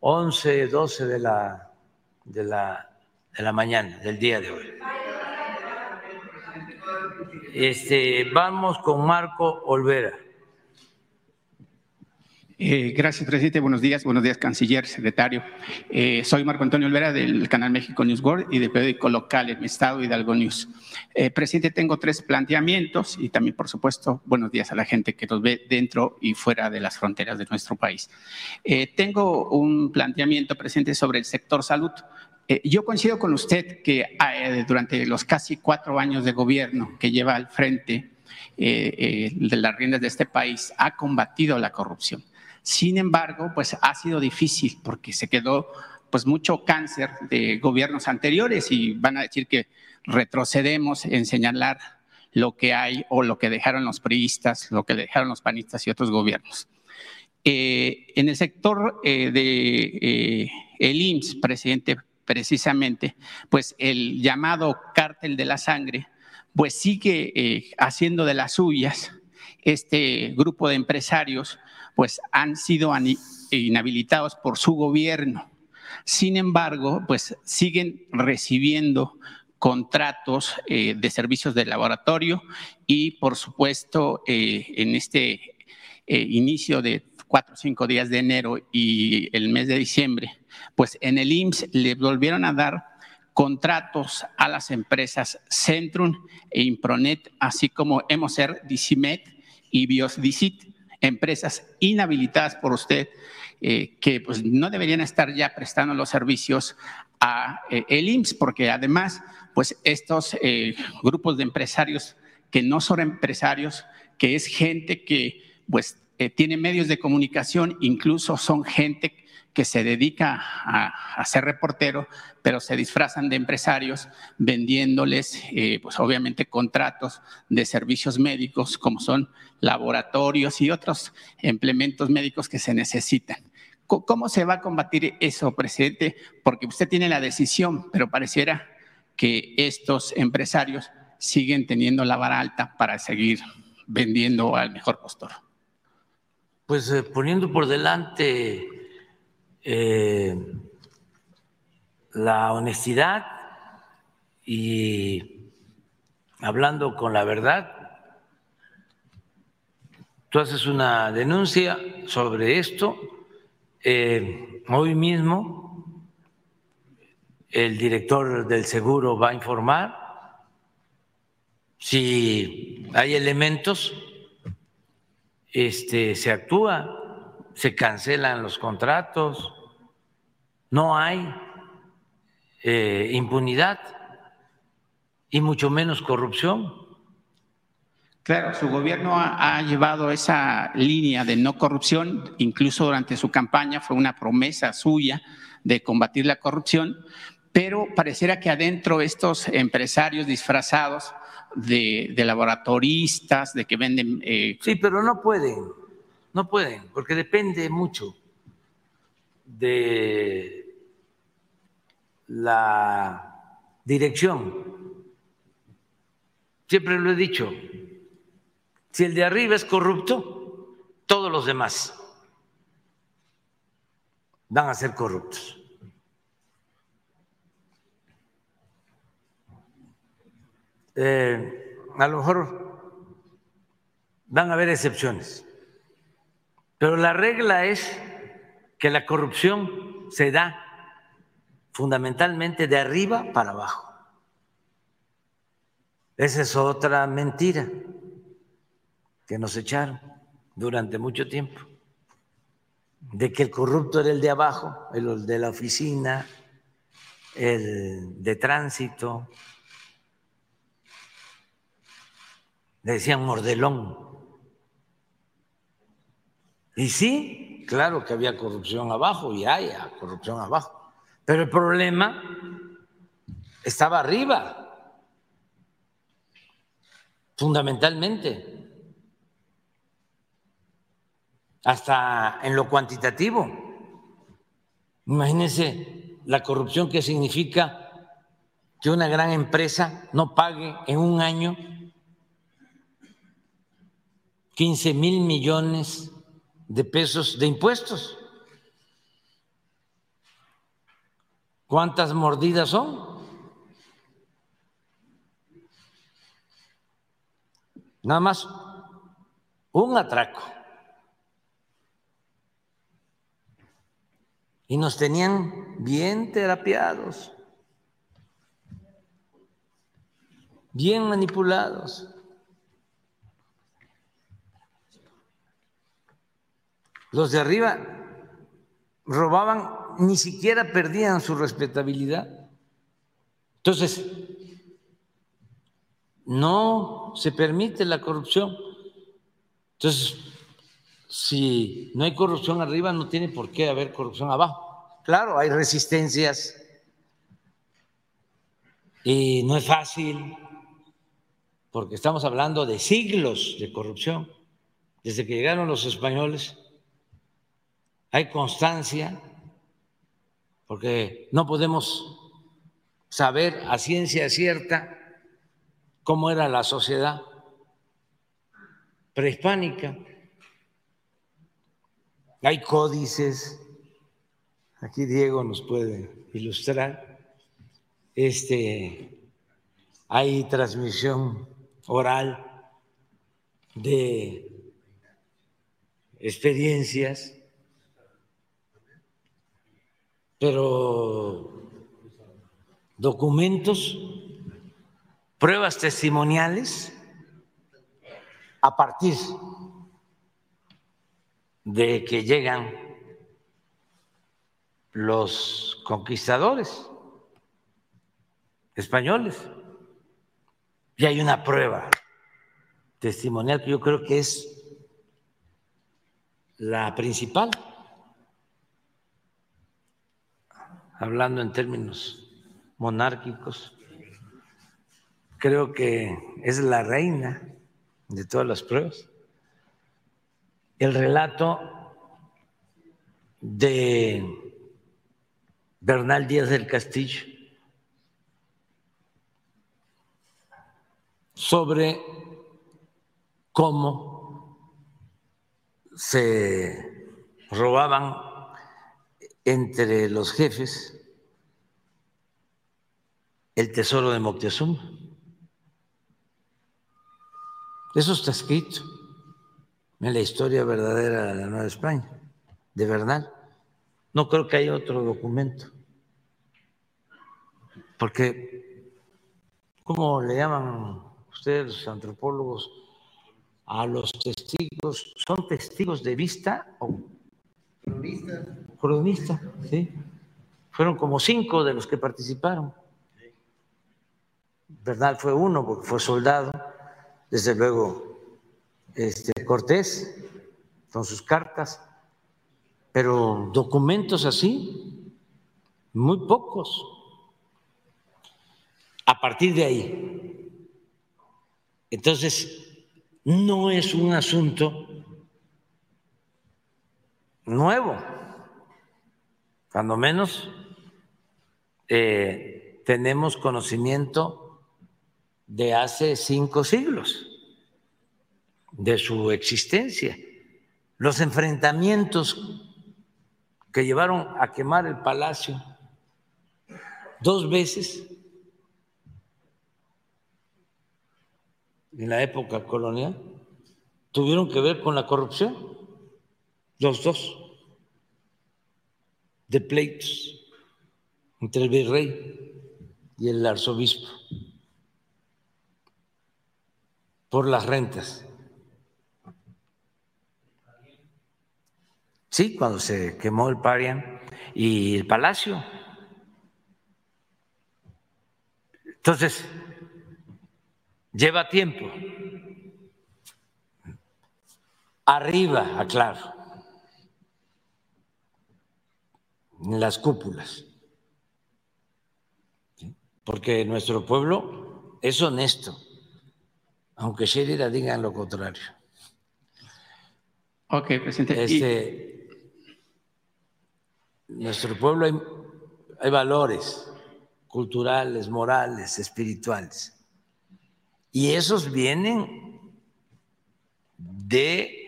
11, 12 de la, de la, de la mañana del día de hoy. Este, vamos con Marco Olvera. Eh, gracias, presidente. Buenos días. Buenos días, canciller, secretario. Eh, soy Marco Antonio Olvera del canal México News World y del periódico local en mi estado, Hidalgo News. Eh, presidente, tengo tres planteamientos y también, por supuesto, buenos días a la gente que nos ve dentro y fuera de las fronteras de nuestro país. tengo un planteamiento, presidente, sobre el sector salud. Eh, yo coincido con usted que eh, durante los casi cuatro años de gobierno que lleva al frente eh, de las riendas de este país ha combatido la corrupción. Sin embargo, pues ha sido difícil porque se quedó pues mucho cáncer de gobiernos anteriores y van a decir que retrocedemos en señalar lo que hay o lo que dejaron los priistas, lo que dejaron los panistas y otros gobiernos. en el sector de el IMSS, presidente, precisamente, pues el llamado cártel de la sangre, pues sigue eh, haciendo de las suyas este grupo de empresarios pues han sido inhabilitados por su gobierno. Sin embargo, pues siguen recibiendo contratos eh, de servicios de laboratorio y, por supuesto, eh, en este inicio de cuatro o cinco días de enero y el mes de diciembre, pues en el IMSS le volvieron a dar contratos a las empresas Centrum e Impronet, así como Emocer, Dicimet y Biosdicit, empresas inhabilitadas por usted eh, que pues, no deberían estar ya prestando los servicios a eh, el IMSS, porque además, pues estos eh, grupos de empresarios que no son empresarios, que es gente que pues tiene medios de comunicación, incluso son gente que se dedica a, ser reportero, pero se disfrazan de empresarios vendiéndoles, eh, pues obviamente, contratos de servicios médicos, como son laboratorios y otros implementos médicos que se necesitan. ¿Cómo se va a combatir eso, presidente? Porque usted tiene la decisión, pero pareciera que estos empresarios siguen teniendo la vara alta para seguir vendiendo al mejor postor. Pues eh, poniendo por delante eh, la honestidad y hablando con la verdad, tú haces una denuncia sobre esto. eh, hoy mismo el director del seguro va a informar si hay elementos este, se actúa, se cancelan los contratos, no hay eh, impunidad y mucho menos corrupción. Claro, su gobierno ha, ha llevado esa línea de no corrupción, incluso durante su campaña fue una promesa suya de combatir la corrupción, pero pareciera que adentro estos empresarios disfrazados de, de laboratoristas, de que venden... eh, Sí, pero no pueden, no pueden, porque depende mucho de la dirección. Siempre lo he dicho, si el de arriba es corrupto, todos los demás van a ser corruptos. Eh, a lo mejor van a haber excepciones, pero la regla es que la corrupción se da fundamentalmente de arriba para abajo. Esa es otra mentira que nos echaron durante mucho tiempo, de que el corrupto era el de abajo, el de la oficina, el de tránsito, decían mordelón. Y sí, claro que había corrupción abajo y hay corrupción abajo, pero el problema estaba arriba, fundamentalmente, hasta en lo cuantitativo. Imagínense la corrupción que significa que una gran empresa no pague en un año 15 mil millones de pesos de impuestos. ¿Cuántas mordidas son? Nada más un atraco. Y nos tenían bien terapiados, bien manipulados. Los de arriba robaban, ni siquiera perdían su respetabilidad. Entonces, no se permite la corrupción. Entonces, si no hay corrupción arriba, no tiene por qué haber corrupción abajo. Claro, hay resistencias y no es fácil, porque estamos hablando de siglos de corrupción. Desde que llegaron los españoles, hay constancia, porque no podemos saber a ciencia cierta cómo era la sociedad prehispánica. Hay códices, aquí Diego nos puede ilustrar, este, hay transmisión oral de experiencias, pero documentos, pruebas testimoniales a partir de que llegan los conquistadores españoles. Y hay una prueba testimonial que yo creo que es la principal, hablando en términos monárquicos, creo que es la reina de todas las pruebas. El relato de Bernal Díaz del Castillo sobre cómo se robaban entre los jefes el tesoro de Moctezuma. Eso está escrito en la historia verdadera de la Nueva España, de Bernal. No creo que haya otro documento, porque, ¿cómo le llaman ustedes los antropólogos a los testigos? ¿Son testigos de vista o cronistas? Cronistas, sí. Fueron como cinco de los que participaron. Bernal fue uno porque fue soldado desde luego este, Cortés con sus cartas, pero documentos así, muy pocos. A partir de ahí, entonces, no es un asunto nuevo, cuando menos eh, tenemos conocimiento de hace cinco siglos de su existencia. Los enfrentamientos que llevaron a quemar el palacio dos veces en la época colonial tuvieron que ver con la corrupción, los dos, de pleitos entre el virrey y el arzobispo por las rentas. Sí, cuando se quemó el Parian y el palacio. Entonces, lleva tiempo. Arriba, aclaro, en las cúpulas. Porque nuestro pueblo es honesto aunque Sheridan diga lo contrario. Ok, presidente. Este, nuestro pueblo hay, hay valores culturales, morales, espirituales. Y esos vienen de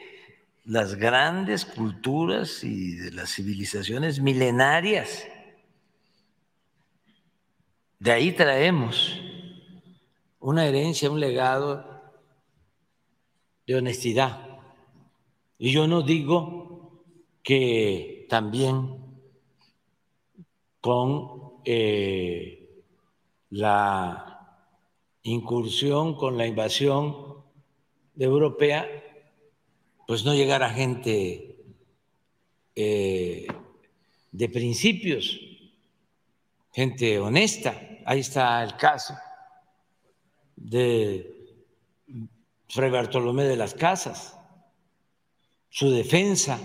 las grandes culturas y de las civilizaciones milenarias. De ahí traemos una herencia, un legado de honestidad. Y yo no digo que también con eh, la incursión, con la invasión europea, pues no llegara gente eh, de principios, gente honesta. Ahí está el caso de Fray Bartolomé de las Casas, su defensa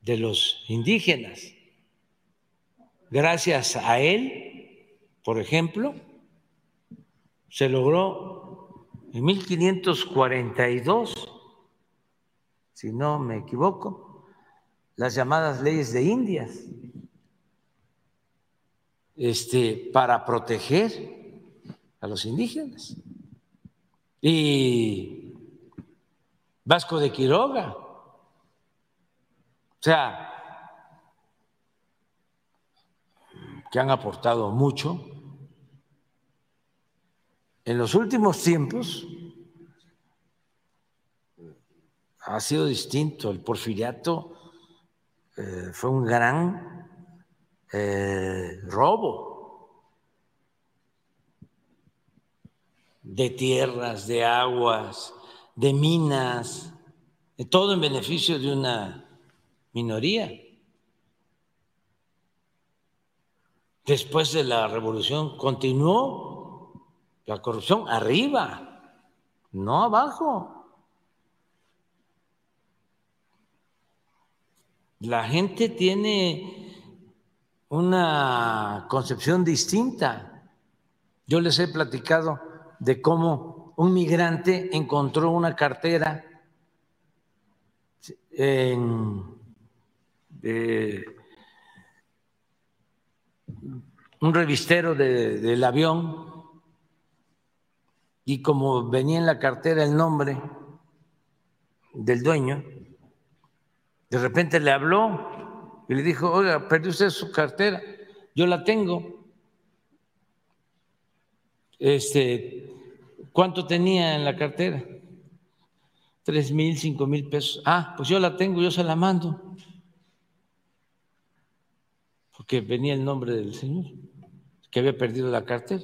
de los indígenas. Gracias a él, por ejemplo, se logró en 1542, si no me equivoco, las llamadas leyes de Indias, este, para proteger a los indígenas. Y Vasco de Quiroga. O sea, que han aportado mucho. En los últimos tiempos ha sido distinto. El porfiriato eh, fue un gran eh, robo de tierras, de aguas, de minas, de todo en beneficio de una minoría. Después de la revolución continuó la corrupción arriba, no abajo. La gente tiene una concepción distinta. Yo les he platicado de cómo un migrante encontró una cartera en un revistero del avión y como venía en la cartera el nombre del dueño, de repente le habló y le dijo, oiga, perdió usted su cartera, yo la tengo. Este, ¿Cuánto tenía en la cartera? Tres mil, cinco mil pesos. Ah, pues yo la tengo, yo se la mando. Porque venía el nombre del señor, que había perdido la cartera.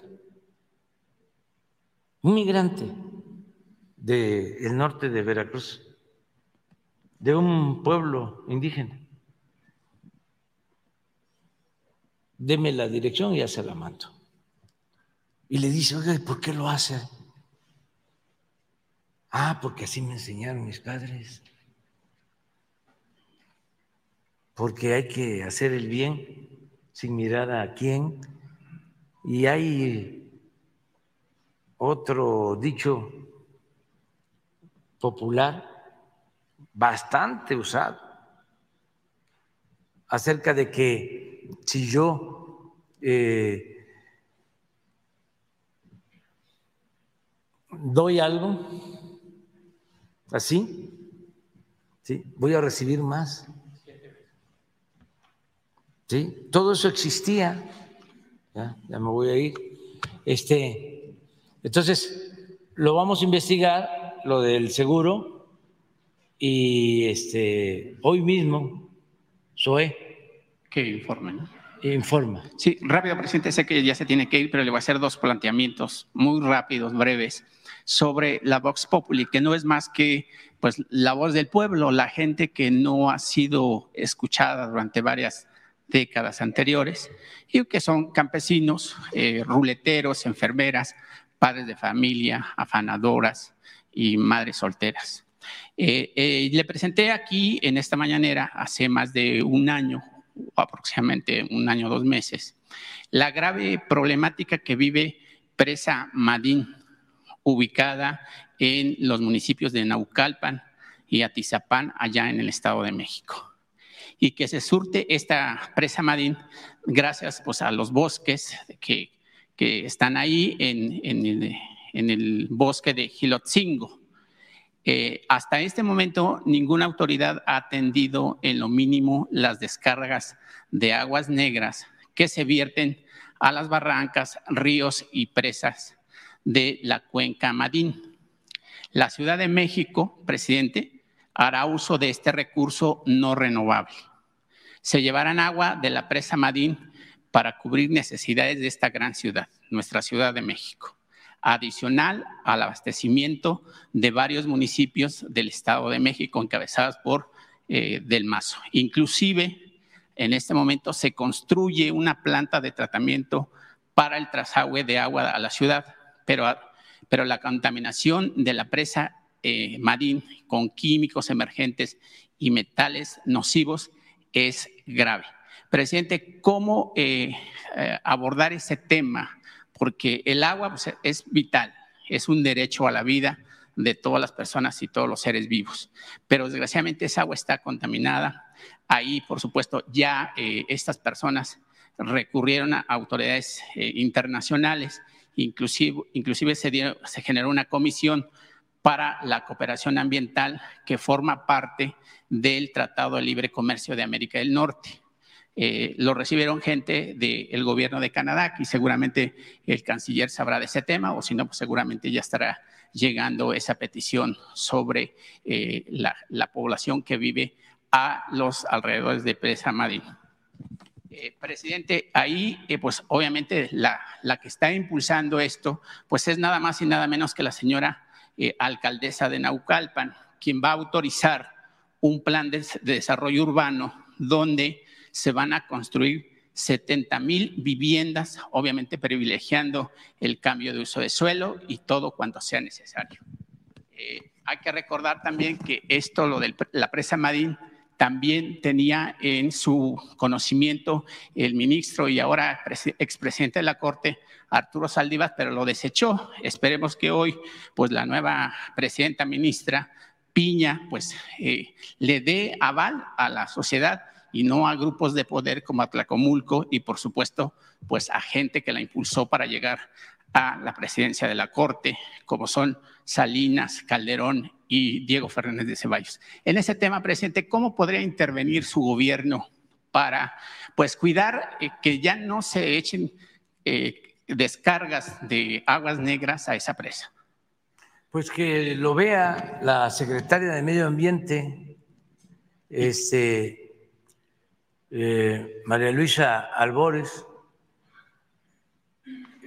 Un migrante del norte de Veracruz de un pueblo indígena. Deme la dirección y ya se la mando. Y le dice, oiga, ¿por qué lo hace? Ah, porque así me enseñaron mis padres. Porque hay que hacer el bien sin mirar a quién. Y hay otro dicho popular bastante usado, acerca de que si yo eh, doy algo así, ¿sí? voy a recibir más. ¿Sí? Todo eso existía. Ya, ya me voy a ir. Este, entonces, lo vamos a investigar, lo del seguro, y este, hoy mismo, SOE. Que informe, Informa. Sí, rápido, presidente. Sé que ya se tiene que ir, pero le voy a hacer dos planteamientos muy rápidos, breves, sobre la Vox Populi, que no es más que pues, la voz del pueblo, la gente que no ha sido escuchada durante varias décadas anteriores y que son campesinos, eh, ruleteros, enfermeras, padres de familia, afanadoras y madres solteras. Eh, eh, le presenté aquí en esta mañanera hace más de un año, aproximadamente un año, dos meses, la grave problemática que vive Presa Madín, ubicada en los municipios de Naucalpan y Atizapán, allá en el Estado de México. Y que se surte esta presa Madín gracias pues, a los bosques que, que están ahí en, en, el, en el bosque de Gilotzingo eh, hasta este momento, ninguna autoridad ha atendido en lo mínimo las descargas de aguas negras que se vierten a las barrancas, ríos y presas de la cuenca Madín. La Ciudad de México, presidente, hará uso de este recurso no renovable. Se llevarán agua de la presa Madín para cubrir necesidades de esta gran ciudad, nuestra Ciudad de México adicional al abastecimiento de varios municipios del Estado de México encabezadas por eh, Del Mazo. Inclusive, en este momento se construye una planta de tratamiento para el trasagüe de agua a la ciudad, pero, pero la contaminación de la presa eh, Marín con químicos emergentes y metales nocivos es grave. Presidente, ¿cómo eh, abordar ese tema? Porque el agua pues, es vital, es un derecho a la vida de todas las personas y todos los seres vivos. Pero desgraciadamente esa agua está contaminada. Ahí, por supuesto, ya eh, estas personas recurrieron a autoridades eh, internacionales, inclusive, inclusive se, se generó una comisión para la cooperación ambiental que forma parte del Tratado de Libre Comercio de América del Norte. Eh, lo recibieron gente del gobierno de Canadá, y seguramente el canciller sabrá de ese tema, o si no, pues seguramente ya estará llegando esa petición sobre eh, la, la, población que vive a los alrededores de Presa Madrid. Eh, presidente, ahí, pues obviamente la, la, que está impulsando esto, pues es nada más y nada menos que la señora alcaldesa de Naucalpan, quien va a autorizar un plan de desarrollo urbano donde se van a construir 70 mil viviendas, obviamente privilegiando el cambio de uso de suelo y todo cuanto sea necesario. Eh, hay que recordar también que esto, lo de la presa Madín, también tenía en su conocimiento el ministro y ahora expresidente de la Corte, Arturo Saldívar, pero lo desechó. Esperemos que hoy, pues la nueva presidenta ministra Piña, pues eh, le dé aval a la sociedad y no a grupos de poder como Atlacomulco y por supuesto pues a gente que la impulsó para llegar a la presidencia de la Corte, como son Salinas, Calderón y Diego Fernández de Ceballos. En ese tema, presidente, ¿cómo podría intervenir su gobierno para pues cuidar eh, que ya no se echen eh, descargas de aguas negras a esa presa? Pues que lo vea la secretaria de Medio Ambiente, este, eh, María Luisa Albores,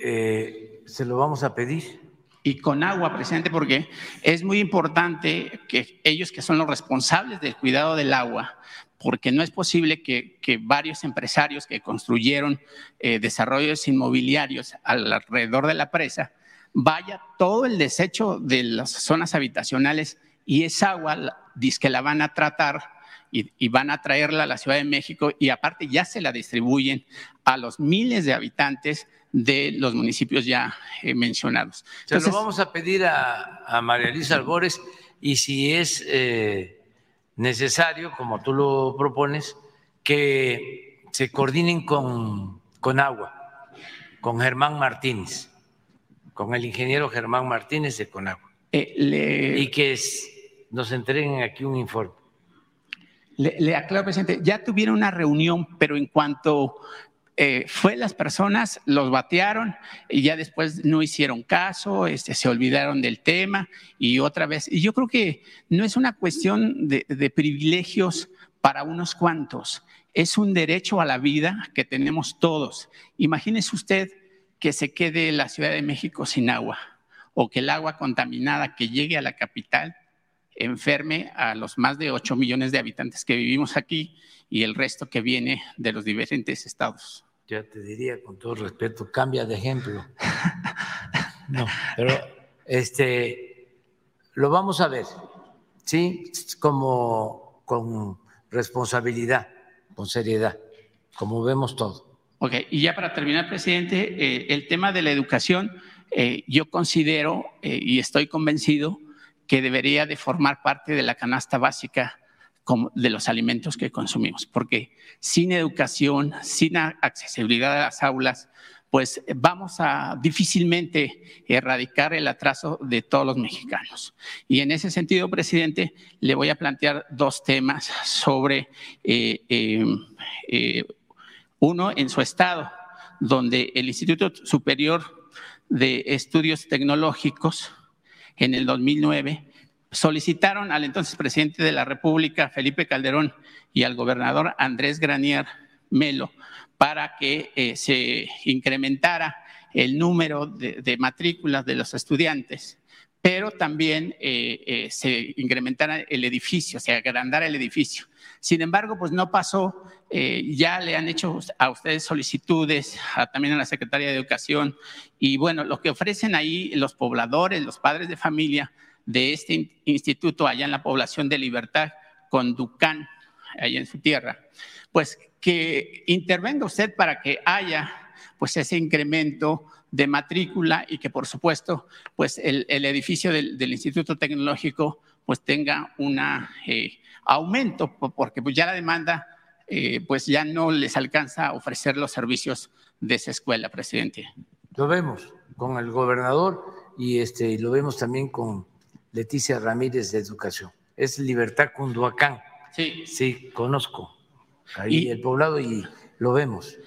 eh, se lo vamos a pedir. Y con agua, presidente, porque es muy importante que ellos que son los responsables del cuidado del agua, porque no es posible que, varios empresarios que construyeron eh, desarrollos inmobiliarios alrededor de la presa, vaya todo el desecho de las zonas habitacionales y esa agua, que la van a tratar y, van a traerla a la Ciudad de México y aparte ya se la distribuyen a los miles de habitantes de los municipios ya eh, mencionados. Se lo vamos a pedir a, María Luisa Albores y si es eh, necesario, como tú lo propones, que se coordinen con, con agua, con Germán Martínez, con el ingeniero Germán Martínez de Conagua. Eh, y que nos entreguen aquí un informe. Le, aclaro, presidente, ya tuvieron una reunión, pero en cuanto eh, fue las personas, los batearon y ya después no hicieron caso, este, se olvidaron del tema y otra vez. Y yo creo que no es una cuestión de, de privilegios para unos cuantos, es un derecho a la vida que tenemos todos. Imagínese usted que se quede la Ciudad de México sin agua o que el agua contaminada que llegue a la capital enferme a los más de 8 millones de habitantes que vivimos aquí y el resto que viene de los diferentes estados. Ya te diría con todo respeto, cambia de ejemplo. No, pero este lo vamos a ver, sí, como con responsabilidad, con seriedad, como vemos todo. Ok, y ya para terminar, presidente, eh, el tema de la educación, eh, yo considero eh, y estoy convencido que debería de formar parte de la canasta básica de los alimentos que consumimos, porque sin educación, sin accesibilidad a las aulas, pues vamos a difícilmente erradicar el atraso de todos los mexicanos. Y en ese sentido, presidente, le voy a plantear dos temas sobre eh, em, eh, uno en su estado, donde el Instituto Superior de Estudios Tecnológicos en el 2009, solicitaron al entonces presidente de la República, Felipe Calderón, y al gobernador Andrés Granier Melo para que eh, se incrementara el número de, matrículas de los estudiantes, pero también eh, eh, se incrementara el edificio, se agrandara el edificio. Sin embargo, pues no pasó, ya le han hecho a ustedes solicitudes, también a la Secretaría de Educación, y bueno, lo que ofrecen ahí los pobladores, los padres de familia de este instituto allá en la población de Libertad, con Ducán, allá en su tierra, pues que intervenga usted para que haya pues ese incremento de matrícula y que por supuesto pues el, edificio del, Instituto Tecnológico pues tenga un eh, aumento porque pues ya la demanda eh, pues ya no les alcanza a ofrecer los servicios de esa escuela, presidente. Lo vemos con el gobernador y este, lo vemos también con Leticia Ramírez de Educación. Es Libertad Cunduacán. Sí. Sí, conozco ahí Y- el poblado y lo vemos.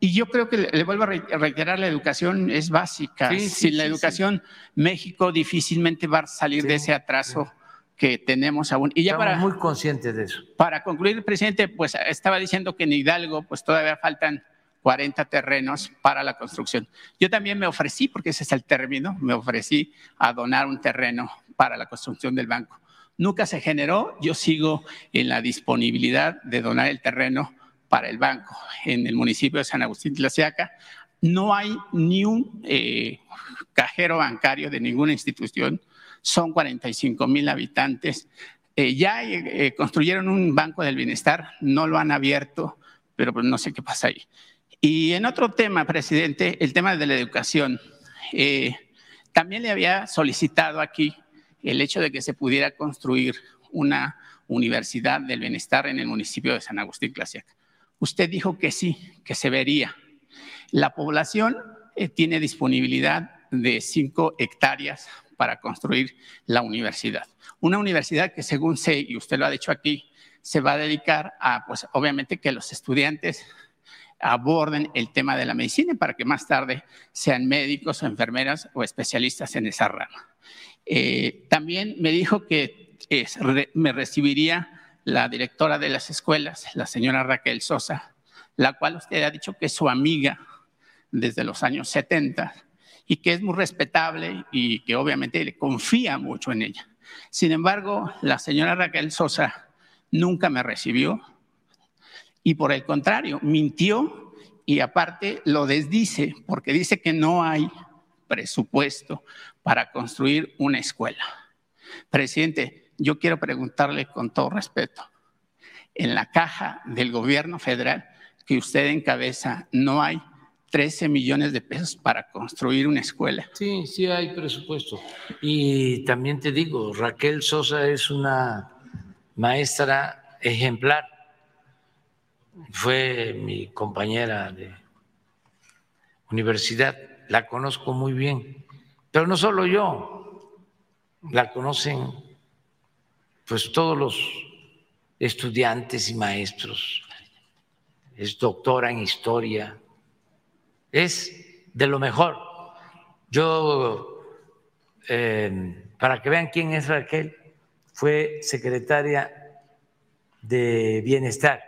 Y yo creo que le, le vuelvo a re- a reiterar, la educación es básica. Sí, sí, Sin la sí, educación, México difícilmente va a salir de ese atraso que tenemos aún. Y ya Estamos para, muy conscientes de eso. para concluir, presidente, pues estaba diciendo que en Hidalgo pues todavía faltan 40 terrenos para la construcción. Yo también me ofrecí, porque ese es el término, me ofrecí a donar un terreno para la construcción del banco. Nunca se generó, yo sigo en la disponibilidad de donar el terreno para el banco en el municipio de San Agustín de la Siaca. No hay ni un eh, cajero bancario de ninguna institución, son 45 mil habitantes. Eh, ya eh, construyeron un banco del bienestar, no lo han abierto, pero pues no sé qué pasa ahí. Y en otro tema, presidente, el tema de la educación. También le había solicitado aquí el hecho de que se pudiera construir una universidad del bienestar en el municipio de San Agustín Clasiaca. Usted dijo que sí, que se vería. La población eh, tiene disponibilidad de cinco hectáreas para construir la universidad. Una universidad que según sé, y usted lo ha dicho aquí, se va a dedicar a, pues obviamente que los estudiantes aborden el tema de la medicina para que más tarde sean médicos o enfermeras o especialistas en esa rama. Eh, también me dijo que re- me recibiría la directora de las escuelas, la señora Raquel Sosa, la cual usted ha dicho que es su amiga desde los años 70 y que es muy respetable y que obviamente le confía mucho en ella. Sin embargo, la señora Raquel Sosa nunca me recibió y por el contrario, mintió y aparte lo desdice porque dice que no hay presupuesto para construir una escuela. Presidente, yo quiero preguntarle con todo respeto, en la caja del gobierno federal que usted encabeza no hay 13 millones de pesos para construir una escuela. Sí, sí hay presupuesto. Y también te digo, Raquel Sosa es una maestra ejemplar. Fue mi compañera de universidad, la conozco muy bien. Pero no solo yo, la conocen pues todos los estudiantes y maestros. Es doctora en historia, es de lo mejor. Yo, eh, para que vean quién es Raquel, fue secretaria de Bienestar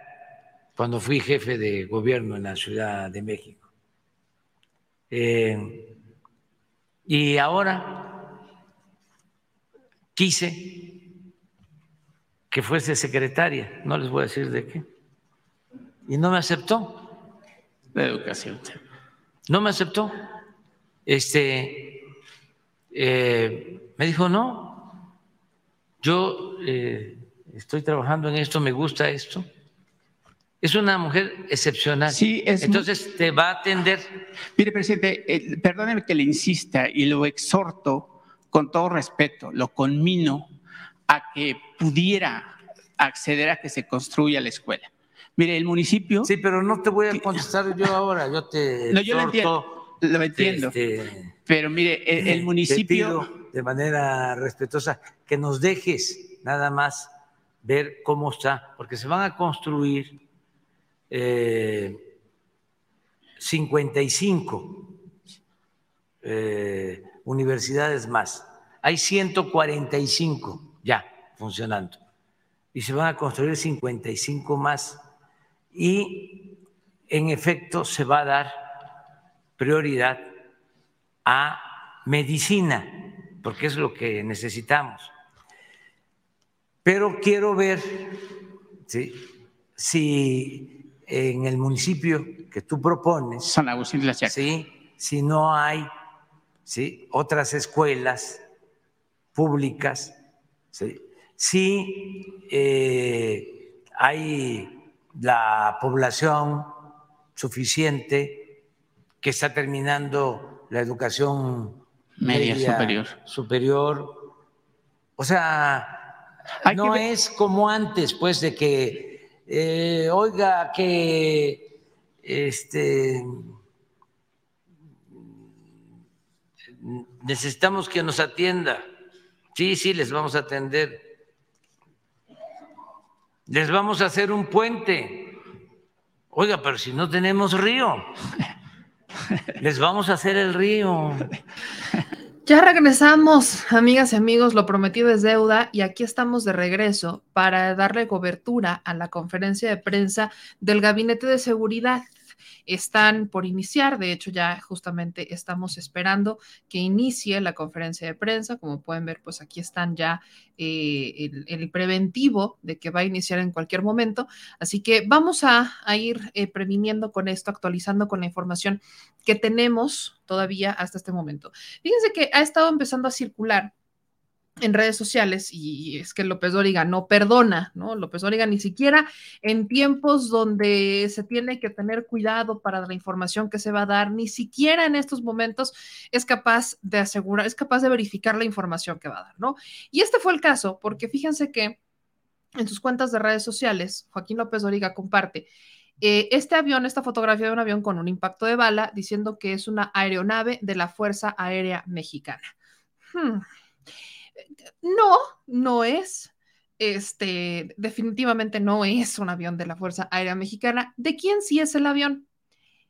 cuando fui jefe de gobierno en la Ciudad de México. Eh, y ahora quise que fuese secretaria, no les voy a decir de qué, y no me aceptó. De educación. No me aceptó. Este, eh, me dijo, no, yo eh, estoy trabajando en esto, me gusta esto. Es una mujer excepcional. Sí, es Entonces te va a atender. Mire, presidente, eh, perdóneme que le insista y lo exhorto con todo respeto, lo conmino a que pudiera acceder a que se construya la escuela. Mire, el municipio. Sí, pero no te voy a contestar yo ahora, yo te. No, yo lo entiendo, lo entiendo. este, Pero mire, el, el te municipio. pido de manera respetuosa que nos dejes nada más ver cómo está, porque se van a construir eh, 55 eh, universidades más. Hay 145 ya funcionando y se van a construir 55 más y en efecto se va a dar prioridad a medicina, porque es lo que necesitamos. Pero quiero ver ¿sí? si en el municipio que tú propones, San Agustín de la. ¿sí? si no hay ¿sí? otras escuelas públicas, ¿sí? Si eh, hay la población suficiente que está terminando la educación Media media, superior. superior. O sea, no es como antes, pues, de que, eh, oiga, que este, necesitamos que nos atienda Sí, sí, les vamos a atender. Les vamos a hacer un puente. Oiga, pero si no tenemos río, les vamos a hacer el río. Ya regresamos, amigas y amigos, lo prometido es deuda y aquí estamos de regreso para darle cobertura a la conferencia de prensa del Gabinete de Seguridad están por iniciar. De hecho, ya justamente estamos esperando que inicie la conferencia de prensa. Como pueden ver, pues aquí están ya eh, el, preventivo de que va a iniciar en cualquier momento. Así que vamos a, ir eh, previniendo con esto, actualizando con la información que tenemos todavía hasta este momento. Fíjense que ha estado empezando a circular en redes sociales y es que López Dóriga no perdona, ¿no? López Dóriga ni siquiera en tiempos donde se tiene que tener cuidado para la información que se va a dar, ni siquiera en estos momentos es capaz de asegurar, es capaz de verificar la información que va a dar, ¿no? Y este fue el caso, porque fíjense que en sus cuentas de redes sociales, Joaquín López Dóriga comparte eh, este avión, esta fotografía de un avión con un impacto de bala, diciendo que es una aeronave de la Fuerza Aérea Mexicana. Hmm. No, no es. Este, definitivamente no es un avión de la Fuerza Aérea Mexicana. ¿De quién sí es el avión?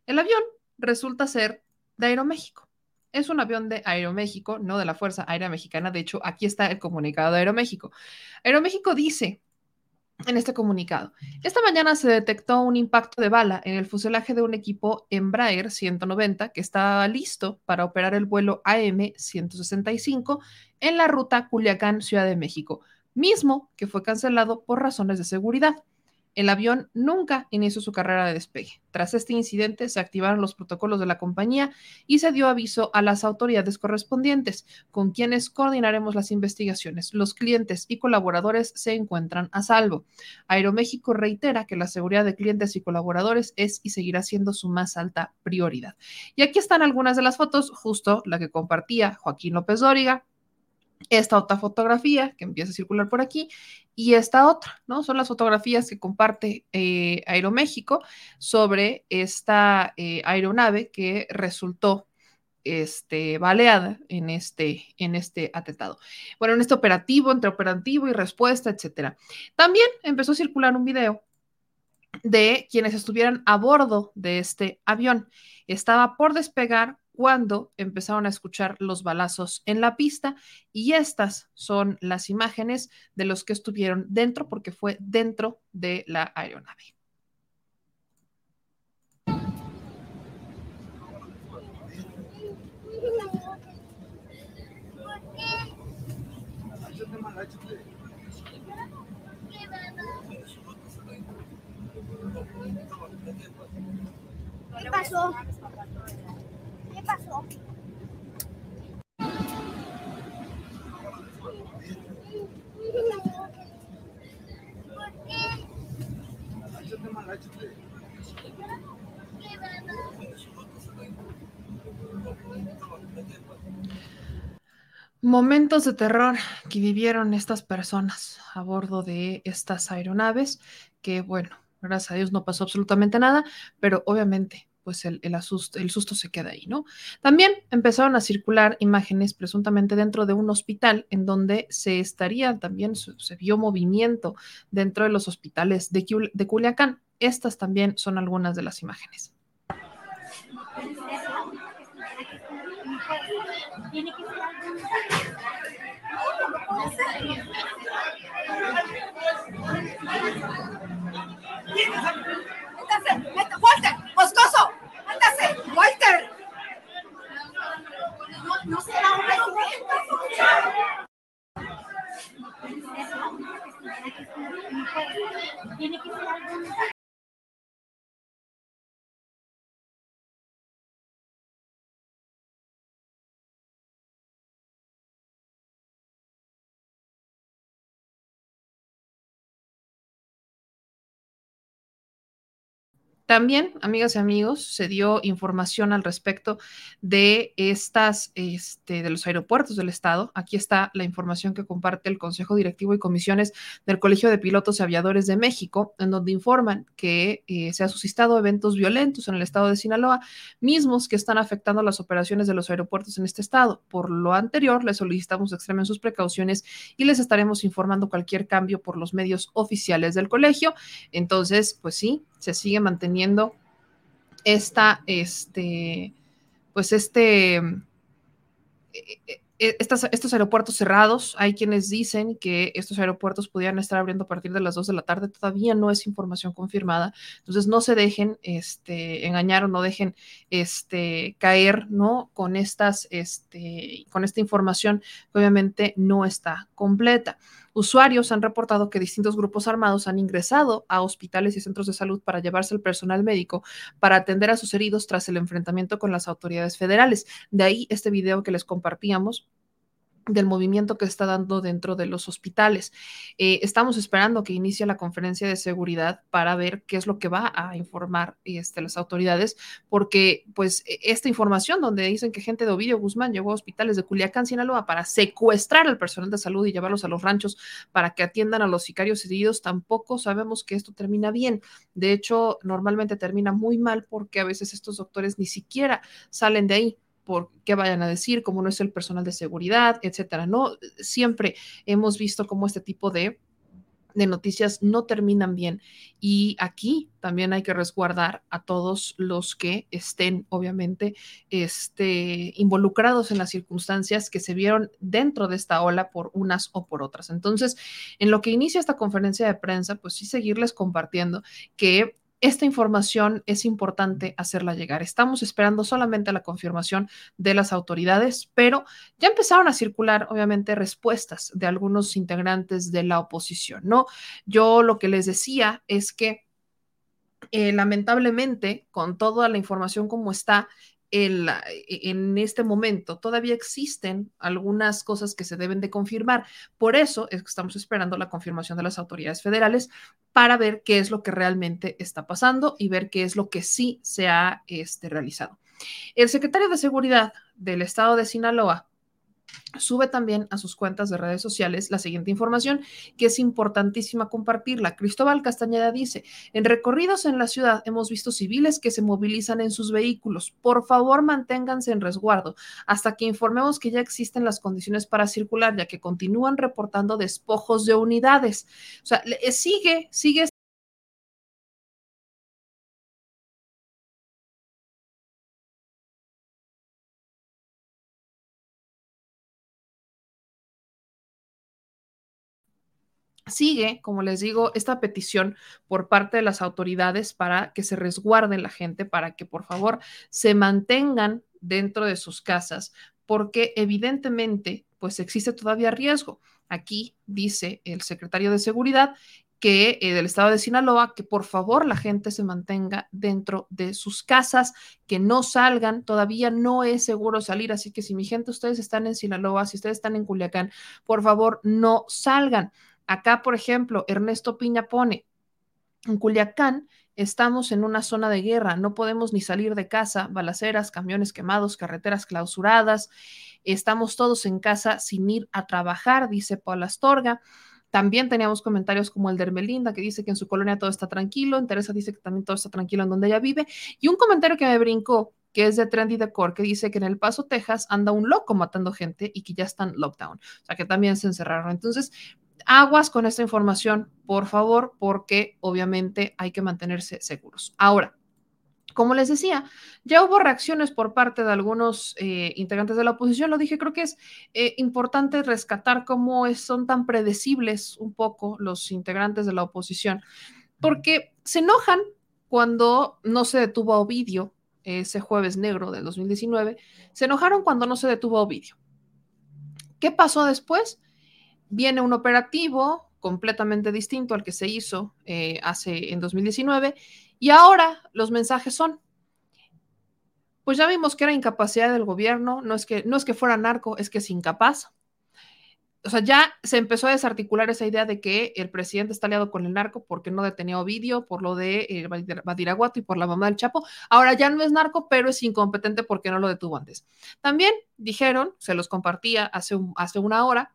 El avión resulta ser de Aeroméxico. Es un avión de Aeroméxico, no de la Fuerza Aérea Mexicana. De hecho, aquí está el comunicado de Aeroméxico. Aeroméxico dice en este comunicado. Esta mañana se detectó un impacto de bala en el fuselaje de un equipo Embraer 190 que estaba listo para operar el vuelo AM 165 en la ruta Culiacán-Ciudad de México, mismo que fue cancelado por razones de seguridad. El avión nunca inició su carrera de despegue. Tras este incidente se activaron los protocolos de la compañía y se dio aviso a las autoridades correspondientes, con quienes coordinaremos las investigaciones. Los clientes y colaboradores se encuentran a salvo. Aeroméxico reitera que la seguridad de clientes y colaboradores es y seguirá siendo su más alta prioridad. Y aquí están algunas de las fotos, justo la que compartía Joaquín López Dóriga, esta otra fotografía que empieza a circular por aquí y esta otra, ¿no? Son las fotografías que comparte eh, Aeroméxico sobre esta eh, aeronave que resultó este, baleada en este, en este atentado. Bueno, en este operativo, entre operativo y respuesta, etcétera. También empezó a circular un video de quienes estuvieran a bordo de este avión. Estaba por despegar cuando empezaron a escuchar los balazos en la pista y estas son las imágenes de los que estuvieron dentro porque fue dentro de la aeronave. ¿Qué pasó? Momentos de terror que vivieron estas personas a bordo de estas aeronaves, que bueno, gracias a Dios no pasó absolutamente nada, pero obviamente pues el, el, asusto, el susto se queda ahí, ¿no? También empezaron a circular imágenes presuntamente dentro de un hospital en donde se estaría también, se, vio movimiento dentro de los hospitales de, de Culiacán. Estas también son algunas de las imágenes. ¡Walter! No, será un Tiene que ser algo También, amigas y amigos, se dio información al respecto de estas, este, de los aeropuertos del estado. Aquí está la información que comparte el Consejo Directivo y Comisiones del Colegio de Pilotos y Aviadores de México, en donde informan que eh, se han suscitado eventos violentos en el estado de Sinaloa, mismos que están afectando las operaciones de los aeropuertos en este estado. Por lo anterior, les solicitamos extremen sus precauciones y les estaremos informando cualquier cambio por los medios oficiales del colegio. Entonces, pues sí, se sigue manteniendo esta, este, pues este, eh, eh, estos aeropuertos cerrados, hay quienes dicen que estos aeropuertos pudieran estar abriendo a partir de las 2 de la tarde, todavía no es información confirmada, entonces no se dejen este, engañar o no dejen este, caer ¿no? con, estas, este, con esta información que obviamente no está completa. Usuarios han reportado que distintos grupos armados han ingresado a hospitales y centros de salud para llevarse el personal médico para atender a sus heridos tras el enfrentamiento con las autoridades federales. De ahí este video que les compartíamos del movimiento que está dando dentro de los hospitales. Eh, estamos esperando que inicie la conferencia de seguridad para ver qué es lo que va a informar este, las autoridades, porque pues e, esta información donde dicen que gente de Ovidio Guzmán llegó a hospitales de Culiacán, Sinaloa, para secuestrar al personal de salud y llevarlos a los ranchos para que atiendan a los sicarios heridos, tampoco sabemos que esto termina bien. De hecho, normalmente termina muy mal porque a veces estos doctores ni siquiera salen de ahí por qué vayan a decir, cómo no es el personal de seguridad, etcétera. No siempre hemos visto cómo este tipo de de noticias no terminan bien. Y aquí también hay que resguardar a todos los que estén, obviamente, este, involucrados en las circunstancias que se vieron dentro de esta ola por unas o por otras. Entonces, en lo que inicia esta conferencia de prensa, pues sí seguirles compartiendo que esta información es importante hacerla llegar. Estamos esperando solamente la confirmación de las autoridades, pero ya empezaron a circular, obviamente, respuestas de algunos integrantes de la oposición, ¿no? Yo lo que les decía es que eh, lamentablemente, con toda la información como está, en este momento todavía existen algunas cosas que se deben de confirmar. Por eso es que estamos esperando la confirmación de las autoridades federales para ver qué es lo que realmente está pasando y ver qué es lo que sí se ha este, realizado. El secretario de Seguridad del estado de Sinaloa, Sube también a sus cuentas de redes sociales la siguiente información que es importantísima compartirla. Cristóbal Castañeda dice, en recorridos en la ciudad hemos visto civiles que se movilizan en sus vehículos. Por favor, manténganse en resguardo hasta que informemos que ya existen las condiciones para circular, ya que continúan reportando despojos de unidades. O sea, sigue, sigue sigue, como les digo, esta petición por parte de las autoridades para que se resguarden la gente, para que por favor se mantengan dentro de sus casas, porque evidentemente pues existe todavía riesgo. Aquí dice el secretario de Seguridad que eh, del estado de Sinaloa, que por favor la gente se mantenga dentro de sus casas, que no salgan, todavía no es seguro salir, así que si mi gente, ustedes están en Sinaloa, si ustedes están en Culiacán, por favor no salgan. Acá, por ejemplo, Ernesto Piña pone, en Culiacán estamos en una zona de guerra, no podemos ni salir de casa, balaceras, camiones quemados, carreteras clausuradas, estamos todos en casa sin ir a trabajar, dice Paul Astorga. También teníamos comentarios como el de Hermelinda, que dice que en su colonia todo está tranquilo. Teresa dice que también todo está tranquilo en donde ella vive. Y un comentario que me brincó, que es de Trendy Decor, que dice que en El Paso, Texas, anda un loco matando gente y que ya están lockdown. O sea, que también se encerraron. Entonces, aguas con esta información, por favor, porque obviamente hay que mantenerse seguros. Ahora, como les decía, ya hubo reacciones por parte de algunos eh, integrantes de la oposición. Lo dije, creo que es eh, importante rescatar cómo son tan predecibles un poco los integrantes de la oposición, porque se enojan cuando no se detuvo a Ovidio ese jueves negro del 2019. Se enojaron cuando no se detuvo a Ovidio. ¿Qué pasó después? Viene un operativo completamente distinto al que se hizo eh, hace en 2019 y ahora los mensajes son, pues ya vimos que era incapacidad del gobierno, no es que, no es que fuera narco, es que es incapaz. o sea, ya se empezó a desarticular esa idea de que el presidente está aliado con el narco porque no detenía a Ovidio, por lo de eh, y por la mamá del Chapo. Ahora ya no es narco, pero es incompetente porque no lo detuvo antes. También dijeron, se los compartía hace, hace una hora,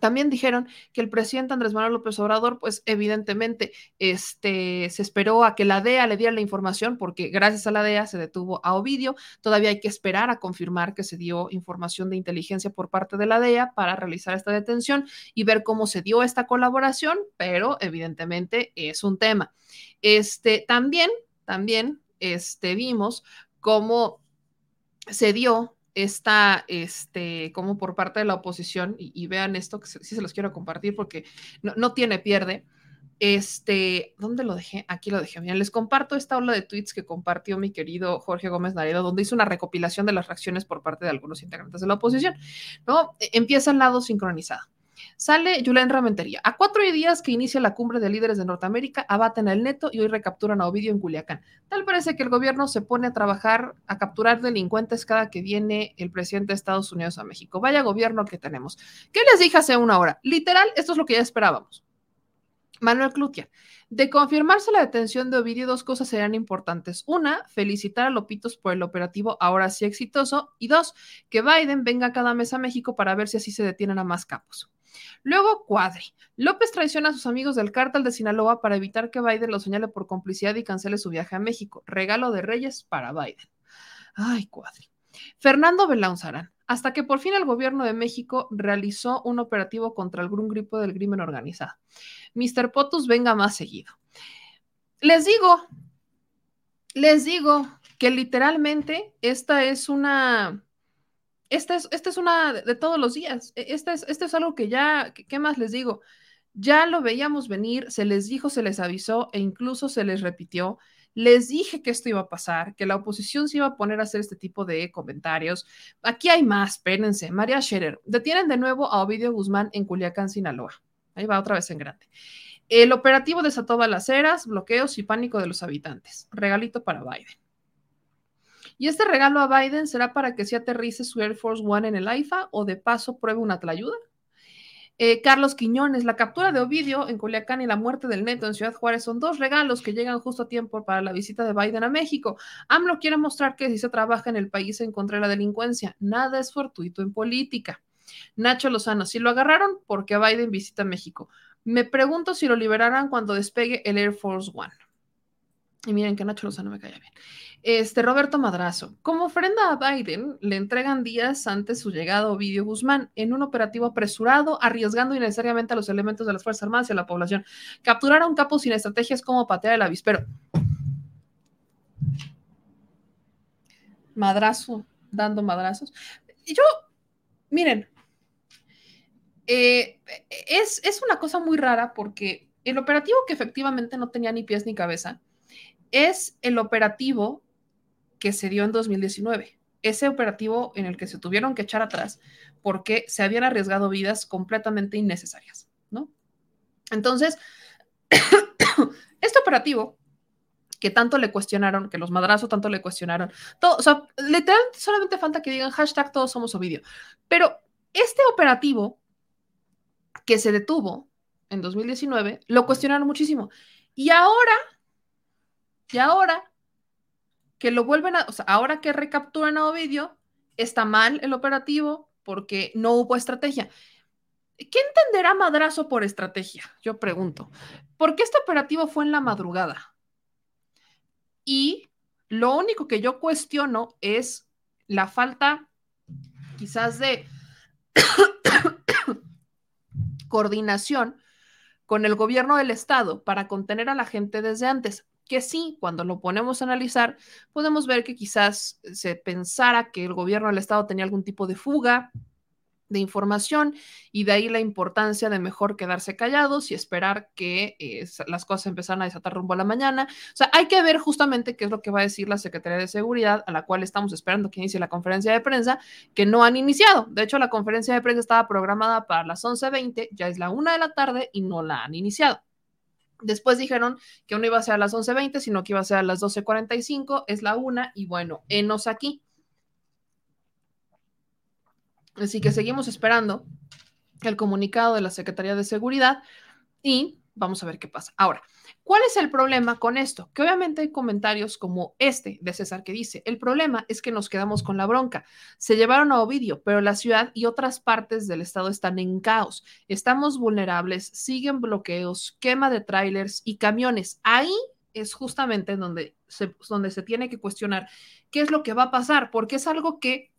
también dijeron que el presidente Andrés Manuel López Obrador, pues evidentemente, este, se esperó a que la DEA le diera la información, porque gracias a la DEA se detuvo a Ovidio. Todavía hay que esperar a confirmar que se dio información de inteligencia por parte de la DEA para realizar esta detención y ver cómo se dio esta colaboración, pero evidentemente es un tema. Este, también, también, este, vimos cómo se dio esta, este, como por parte de la oposición, y, vean esto, que sí se los quiero compartir porque no, no tiene pierde. Este, ¿dónde lo dejé? Aquí lo dejé. Bien, les comparto esta ola de tweets que compartió mi querido Jorge Gómez Naredo, donde hizo una recopilación de las reacciones por parte de algunos integrantes de la oposición. ¿no? E- Empieza el lado sincronizado. Sale Julián Ramentería. A cuatro días que inicia la cumbre de líderes de Norteamérica, abaten al neto y hoy recapturan a Ovidio en Culiacán. Tal parece que el gobierno se pone a trabajar, a capturar delincuentes cada que viene el presidente de Estados Unidos a México. Vaya gobierno que tenemos. ¿Qué les dije hace una hora? Literal, esto es lo que ya esperábamos. Manuel Clutia. De confirmarse la detención de Ovidio, dos cosas serían importantes. Una, felicitar a Lopitos por el operativo ahora sí exitoso. Y dos, que Biden venga cada mes a México para ver si así se detienen a más capos. Luego, Cuadri. López traiciona a sus amigos del cártel de Sinaloa para evitar que Biden lo señale por complicidad y cancele su viaje a México. Regalo de Reyes para Biden. Ay, Cuadri. Fernando Belaunzarán. Hasta que por fin el gobierno de México realizó un operativo contra algún grupo del crimen organizado. Mr. Potus venga más seguido. Les digo, les digo que literalmente esta es una, esta es, esta es una de, todos los días. E- Esta es, esto es algo que ya, ¿qué- ¿qué más les digo? Ya lo veíamos venir, se les dijo, se les avisó e incluso se les repitió. Les dije que esto iba a pasar, que la oposición se iba a poner a hacer este tipo de comentarios. Aquí hay más, espérense. María Scherer, detienen de nuevo a Ovidio Guzmán en Culiacán, Sinaloa. Ahí va otra vez en grande. El operativo desató balaceras, bloqueos y pánico de los habitantes. Regalito para Biden. Y este regalo a Biden será para que se aterrice su Air Force One en el AIFA o de paso pruebe una tlayuda. Eh, Carlos Quiñones, la captura de Ovidio en Culiacán y la muerte del neto en Ciudad Juárez son dos regalos que llegan justo a tiempo para la visita de Biden a México. AMLO quiere mostrar que si se trabaja en el país en contra de la delincuencia, nada es fortuito en política. Nacho Lozano, si lo agarraron, porque Biden visita México. Me pregunto si lo liberarán cuando despegue el Air Force One. Y miren que Nacho Lozano me cae bien. Este Roberto Madrazo, como ofrenda a Biden, le entregan días antes su llegada a Ovidio Guzmán en un operativo apresurado, arriesgando innecesariamente a los elementos de las Fuerzas Armadas y a la población. Capturar a un capo sin estrategias como patear el avispero. Madrazo, dando madrazos. Yo, miren, eh, es, es una cosa muy rara porque el operativo que efectivamente no tenía ni pies ni cabeza es el operativo que se dio en 2019. Ese operativo en el que se tuvieron que echar atrás porque se habían arriesgado vidas completamente innecesarias, ¿no? Entonces, este operativo que tanto le cuestionaron, que los madrazos tanto le cuestionaron, todo, o sea, literalmente solamente falta que digan hashtag todos somos Ovidio. Pero este operativo que se detuvo en 2019, lo cuestionaron muchísimo. Y ahora, y ahora que lo vuelven a, o sea, ahora que recapturan a Ovidio, está mal el operativo porque no hubo estrategia. ¿Qué entenderá Madrazo por estrategia? Yo pregunto. Porque este operativo fue en la madrugada. Y lo único que yo cuestiono es la falta quizás de coordinación con el gobierno del estado para contener a la gente desde antes. Que sí, cuando lo ponemos a analizar, podemos ver que quizás se pensara que el gobierno del estado tenía algún tipo de fuga de información y de ahí la importancia de mejor quedarse callados y esperar que eh, las cosas empezaran a desatar rumbo a la mañana. O sea, hay que ver justamente qué es lo que va a decir la Secretaría de Seguridad, a la cual estamos esperando que inicie la conferencia de prensa, que no han iniciado. De hecho, la conferencia de prensa estaba programada para las 11.20, ya es la una de la tarde y no la han iniciado. Después dijeron que no iba a ser a las 11.20, sino que iba a ser a las 12.45, es la una, y bueno, enos aquí. Así que seguimos esperando el comunicado de la Secretaría de Seguridad y vamos a ver qué pasa. Ahora, ¿cuál es el problema con esto? Que obviamente hay comentarios como este de César que dice, el problema es que nos quedamos con la bronca. Se llevaron a Ovidio, pero la ciudad y otras partes del estado están en caos. Estamos vulnerables, siguen bloqueos, quema de trailers y camiones. Ahí es justamente donde donde se tiene que cuestionar qué es lo que va a pasar, porque es algo que,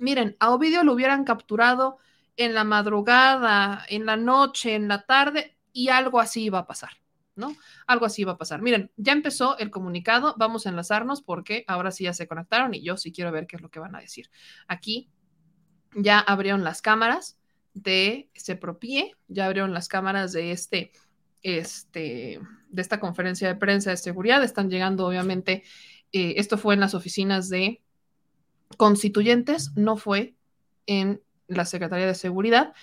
miren, a Ovidio lo hubieran capturado en la madrugada, en la noche, en la tarde, y algo así va a pasar, ¿no? Algo así va a pasar. Miren, ya empezó el comunicado, vamos a enlazarnos porque ahora sí ya se conectaron y yo sí quiero ver qué es lo que van a decir. Aquí ya abrieron las cámaras de Sepropie, ya abrieron las cámaras de este, este, de esta conferencia de prensa de seguridad, están llegando obviamente, eh, esto fue en las oficinas de constituyentes, no fue en la Secretaría de Seguridad,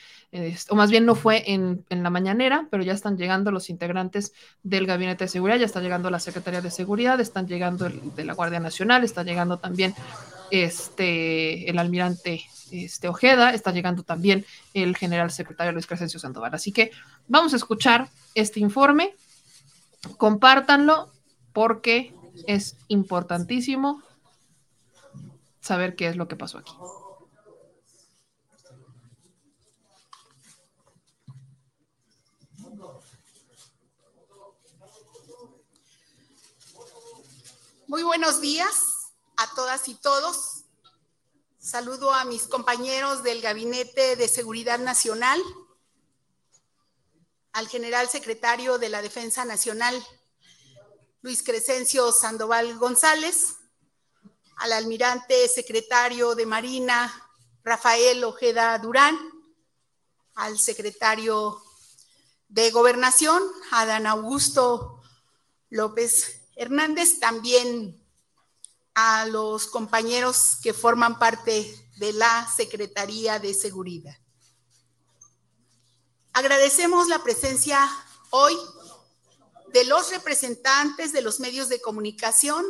o más bien no fue en, en, la mañanera, pero ya están llegando los integrantes del Gabinete de Seguridad, ya está llegando la Secretaría de Seguridad, están llegando el, de la Guardia Nacional, está llegando también este, el almirante este, Ojeda, está llegando también el general secretario Luis Crescencio Sandoval. Así que vamos a escuchar este informe, compártanlo porque es importantísimo saber qué es lo que pasó aquí. Muy buenos días a todas y todos. Saludo a mis compañeros del Gabinete de Seguridad Nacional, al general secretario de la Defensa Nacional, Luis Crescencio Sandoval González, al almirante secretario de Marina, Rafael Ojeda Durán, al secretario de Gobernación, Adán Augusto López Hernández, también a los compañeros que forman parte de la Secretaría de Seguridad. Agradecemos la presencia hoy de los representantes de los medios de comunicación.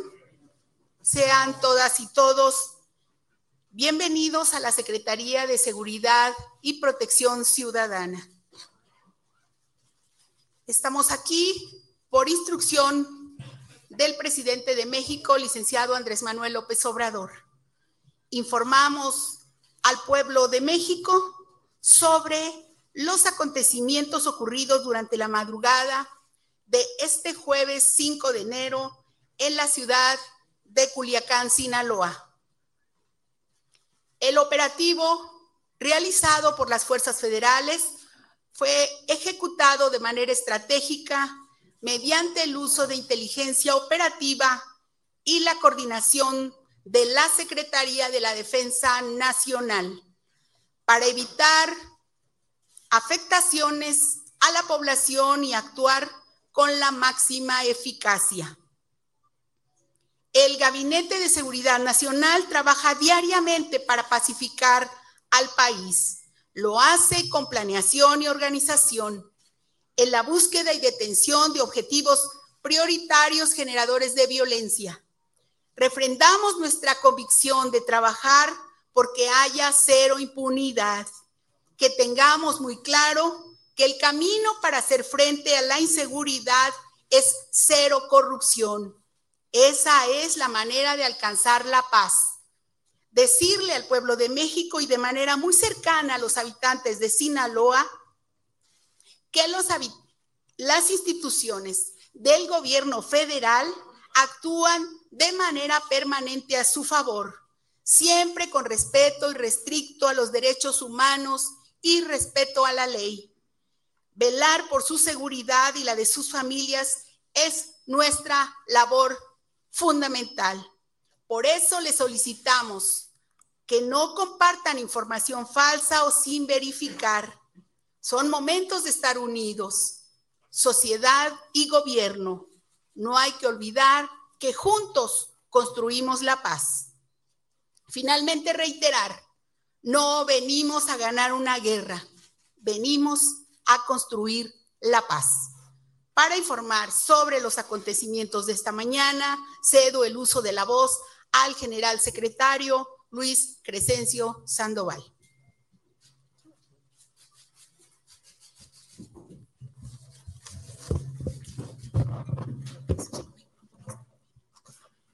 Sean todas y todos bienvenidos a la Secretaría de Seguridad y Protección Ciudadana. Estamos aquí por instrucción del presidente de México, licenciado Andrés Manuel López Obrador. Informamos al pueblo de México sobre los acontecimientos ocurridos durante la madrugada de este jueves 5 de enero en la ciudad de Culiacán, Sinaloa. El operativo realizado por las fuerzas federales fue ejecutado de manera estratégica mediante el uso de inteligencia operativa y la coordinación de la Secretaría de la Defensa Nacional para evitar afectaciones a la población y actuar con la máxima eficacia. El Gabinete de Seguridad Nacional trabaja diariamente para pacificar al país. Lo hace con planeación y organización en la búsqueda y detención de objetivos prioritarios generadores de violencia. Refrendamos nuestra convicción de trabajar porque haya cero impunidad, que tengamos muy claro que el camino para hacer frente a la inseguridad es cero corrupción. Esa es la manera de alcanzar la paz. Decirle al pueblo de México y de manera muy cercana a los habitantes de Sinaloa que las instituciones del gobierno federal actúan de manera permanente a su favor, siempre con respeto y restricto a los derechos humanos y respeto a la ley. Velar por su seguridad y la de sus familias es nuestra labor fundamental. Por eso le solicitamos que no compartan información falsa o sin verificar son momentos de estar unidos, sociedad y gobierno. No hay que olvidar que juntos construimos la paz. Finalmente, reiterar, no venimos a ganar una guerra, venimos a construir la paz. Para informar sobre los acontecimientos de esta mañana, cedo el uso de la voz al general secretario Luis Crescencio Sandoval.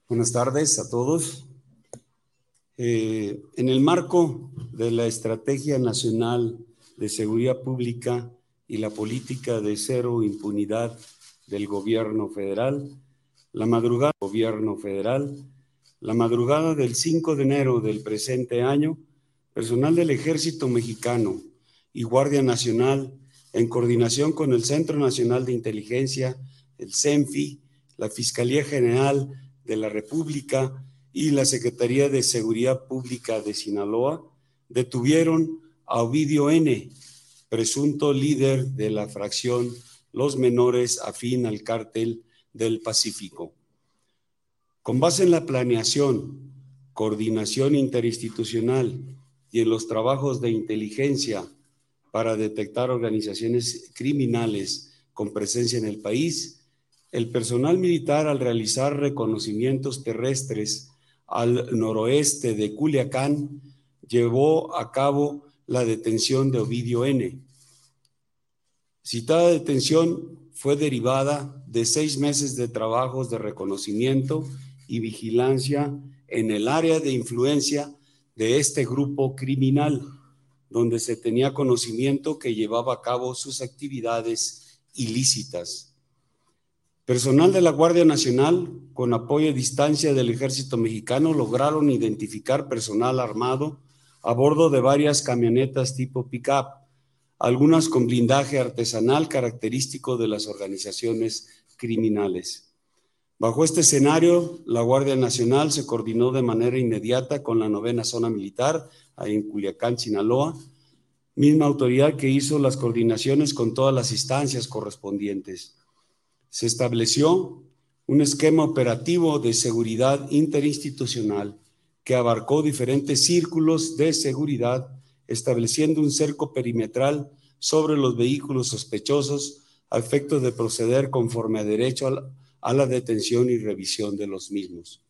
Buenas tardes a todos. Eh, en el marco de la Estrategia Nacional de Seguridad Pública y la política de cero impunidad del gobierno federal, la madrugada del gobierno federal, la madrugada del 5 de enero del presente año, personal del Ejército Mexicano y Guardia Nacional, en coordinación con el Centro Nacional de Inteligencia, el CENFI, la Fiscalía General de la República y la Secretaría de Seguridad Pública de Sinaloa, detuvieron a Ovidio N., presunto líder de la fracción Los Menores afín al cártel del Pacífico. Con base en la planeación, coordinación interinstitucional y en los trabajos de inteligencia para detectar organizaciones criminales con presencia en el país, el personal militar al realizar reconocimientos terrestres al noroeste de Culiacán llevó a cabo la detención de Ovidio N. Citada detención fue derivada de seis meses de trabajos de reconocimiento y vigilancia en el área de influencia de este grupo criminal, donde se tenía conocimiento que llevaba a cabo sus actividades ilícitas. Personal de la Guardia Nacional, con apoyo a distancia del Ejército Mexicano, lograron identificar personal armado a bordo de varias camionetas tipo pick-up, algunas con blindaje artesanal característico de las organizaciones criminales. Bajo este escenario, la Guardia Nacional se coordinó de manera inmediata con la novena zona militar, ahí en Culiacán, Sinaloa, misma autoridad que hizo las coordinaciones con todas las instancias correspondientes. Se estableció un esquema operativo de seguridad interinstitucional que abarcó diferentes círculos de seguridad, estableciendo un cerco perimetral sobre los vehículos sospechosos a efecto de proceder conforme a derecho a la, a la detención y revisión de los mismos.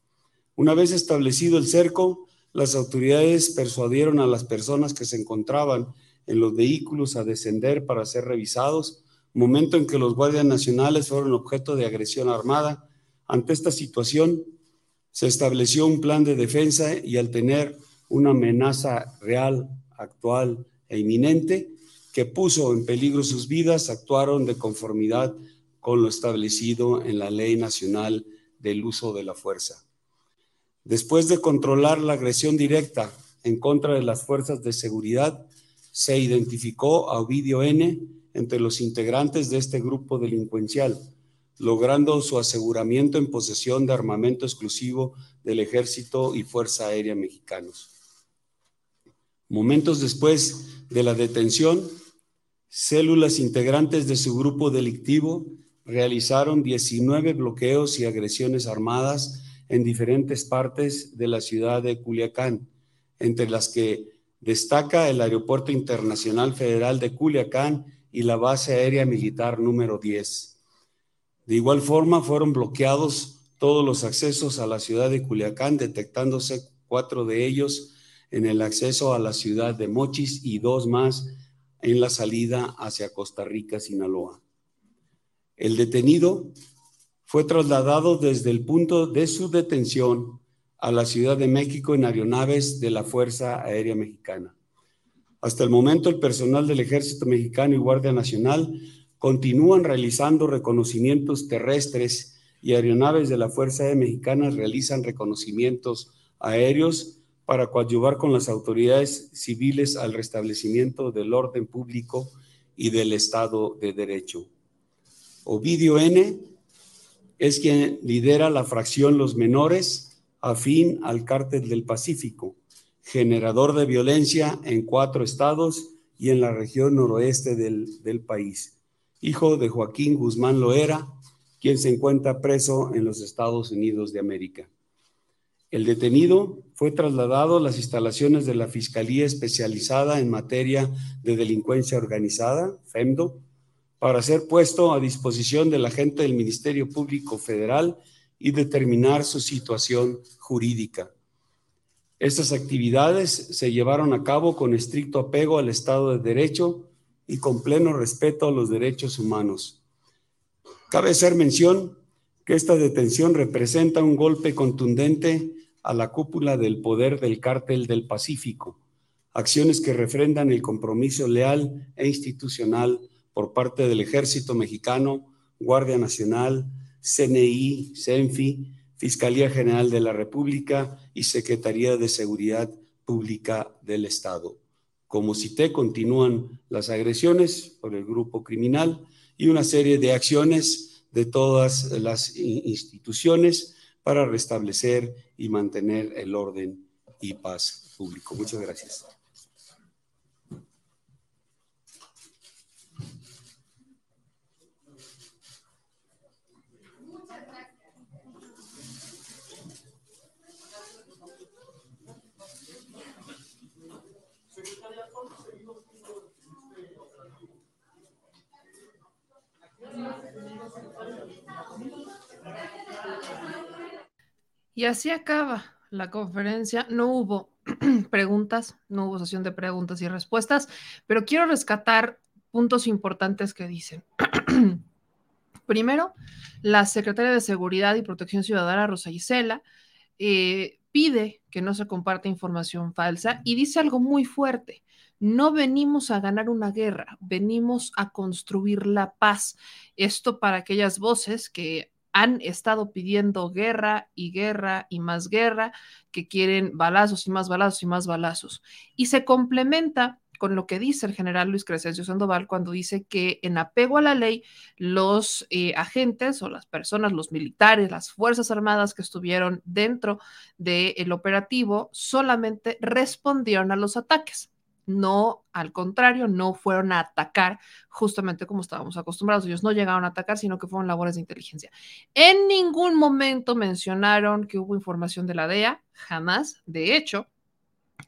Una vez establecido el cerco, las autoridades persuadieron a las personas que se encontraban en los vehículos a descender para ser revisados, momento en que los guardias nacionales fueron objeto de agresión armada. Ante esta situación, se estableció un plan de defensa y al tener una amenaza real, actual e inminente que puso en peligro sus vidas, actuaron de conformidad con lo establecido en la Ley Nacional del Uso de la Fuerza. Después de controlar la agresión directa en contra de las fuerzas de seguridad, se identificó a Ovidio N. entre los integrantes de este grupo delincuencial, logrando su aseguramiento en posesión de armamento exclusivo del Ejército y Fuerza Aérea Mexicanos. Momentos después de la detención, células integrantes de su grupo delictivo realizaron 19 bloqueos y agresiones armadas en diferentes partes de la ciudad de Culiacán, entre las que destaca el Aeropuerto Internacional Federal de Culiacán y la base aérea militar número 10. De igual forma, fueron bloqueados todos los accesos a la ciudad de Culiacán, detectándose cuatro de ellos en el acceso a la ciudad de Mochis y dos más en la salida hacia Costa Rica, Sinaloa. El detenido fue trasladado desde el punto de su detención a la Ciudad de México en aeronaves de la Fuerza Aérea Mexicana. Hasta el momento, el personal del Ejército Mexicano y Guardia Nacional continúan realizando reconocimientos terrestres y aeronaves de la Fuerza Aérea Mexicana realizan reconocimientos aéreos para coadyuvar con las autoridades civiles al restablecimiento del orden público y del Estado de Derecho. Ovidio N. es quien lidera la fracción Los Menores afín al cártel del Pacífico, generador de violencia en cuatro estados y en la región noroeste del, país. Hijo de Joaquín Guzmán Loera, quien se encuentra preso en los Estados Unidos de América. El detenido fue trasladado a las instalaciones de la Fiscalía Especializada en Materia de Delincuencia Organizada, FEMDO, para ser puesto a disposición del agente del Ministerio Público Federal y determinar su situación jurídica. Estas actividades se llevaron a cabo con estricto apego al Estado de Derecho y con pleno respeto a los derechos humanos. Cabe hacer mención que esta detención representa un golpe contundente a la cúpula del poder del cártel del Pacífico, acciones que refrendan el compromiso leal e institucional por parte del Ejército Mexicano, Guardia Nacional, CNI, CENFI, Fiscalía General de la República y Secretaría de Seguridad Pública del Estado. Como cité, continúan las agresiones por el grupo criminal y una serie de acciones de todas las instituciones para restablecer y mantener el orden y paz público. Muchas gracias. Y así acaba la conferencia. No hubo preguntas, no hubo sesión de preguntas y respuestas, pero quiero rescatar puntos importantes que dicen. Primero, la secretaria de Seguridad y Protección Ciudadana, Rosa Isela, eh, pide que no se comparte información falsa y dice algo muy fuerte. No venimos a ganar una guerra, venimos a construir la paz. Esto para aquellas voces que han estado pidiendo guerra y guerra y más guerra, que quieren balazos y más balazos y más balazos. Y se complementa con lo que dice el general Luis Crescencio Sandoval cuando dice que en apego a la ley, los eh, agentes o las personas, los militares, las Fuerzas Armadas que estuvieron dentro del operativo solamente respondieron a los ataques no, al contrario, no fueron a atacar justamente como estábamos acostumbrados. Ellos no llegaron a atacar, sino que fueron labores de inteligencia. En ningún momento mencionaron que hubo información de la DEA, jamás. De hecho,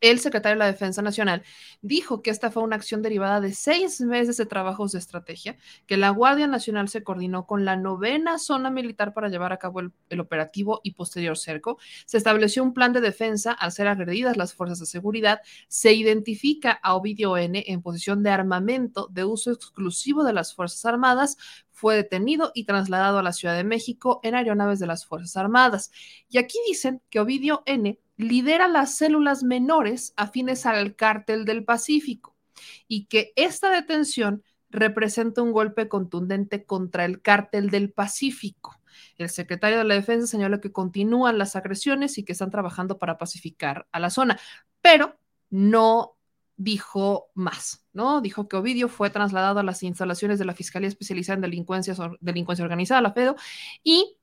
el secretario de la Defensa Nacional dijo que esta fue una acción derivada de seis meses de trabajos de estrategia, que la Guardia Nacional se coordinó con la novena zona militar para llevar a cabo el, operativo y posterior cerco. Se estableció un plan de defensa al ser agredidas las fuerzas de seguridad. Se identifica a Ovidio N en posición de armamento de uso exclusivo de las Fuerzas Armadas fue detenido y trasladado a la Ciudad de México en aeronaves de las Fuerzas Armadas. Y aquí dicen que Ovidio N lidera las células menores afines al cártel del Pacífico y que esta detención representa un golpe contundente contra el cártel del Pacífico. El secretario de la Defensa señaló que continúan las agresiones y que están trabajando para pacificar a la zona, pero no dijo más, ¿no? Dijo que Ovidio fue trasladado a las instalaciones de la Fiscalía Especializada en Delincuencia, Delincuencia Organizada, la FEDO, y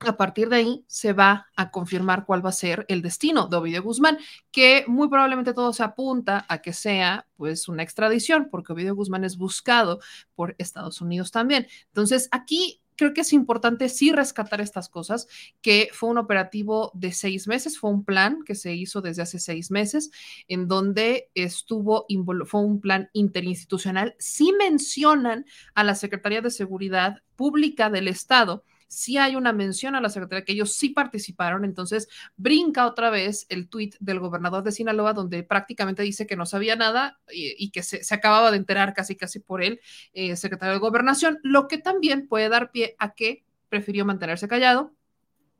a partir de ahí se va a confirmar cuál va a ser el destino de Ovidio Guzmán, que muy probablemente todo se apunta a que sea pues una extradición, porque Ovidio Guzmán es buscado por Estados Unidos también. Entonces, aquí creo que es importante sí rescatar estas cosas, que fue un operativo de seis meses, fue un plan que se hizo desde hace seis meses, en donde estuvo, fue un plan interinstitucional. Sí mencionan a la Secretaría de Seguridad Pública del Estado sí hay una mención a la Secretaría que ellos sí participaron, entonces brinca otra vez el tuit del gobernador de Sinaloa donde prácticamente dice que no sabía nada y, que se, acababa de enterar casi casi por él, eh, secretario de gobernación, lo que también puede dar pie a que prefirió mantenerse callado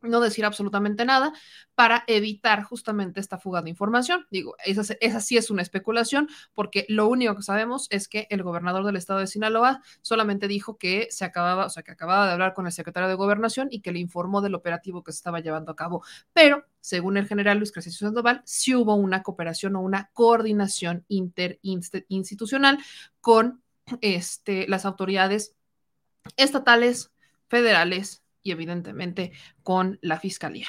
no decir absolutamente nada para evitar justamente esta fuga de información. Digo, esa, sí es una especulación porque lo único que sabemos es que el gobernador del estado de Sinaloa solamente dijo que se acababa, o sea, que acababa de hablar con el secretario de gobernación y que le informó del operativo que se estaba llevando a cabo. Pero, según el general Luis Crescencio Sandoval, sí hubo una cooperación o una coordinación interinstitucional con este, las autoridades estatales, federales, y evidentemente con la fiscalía.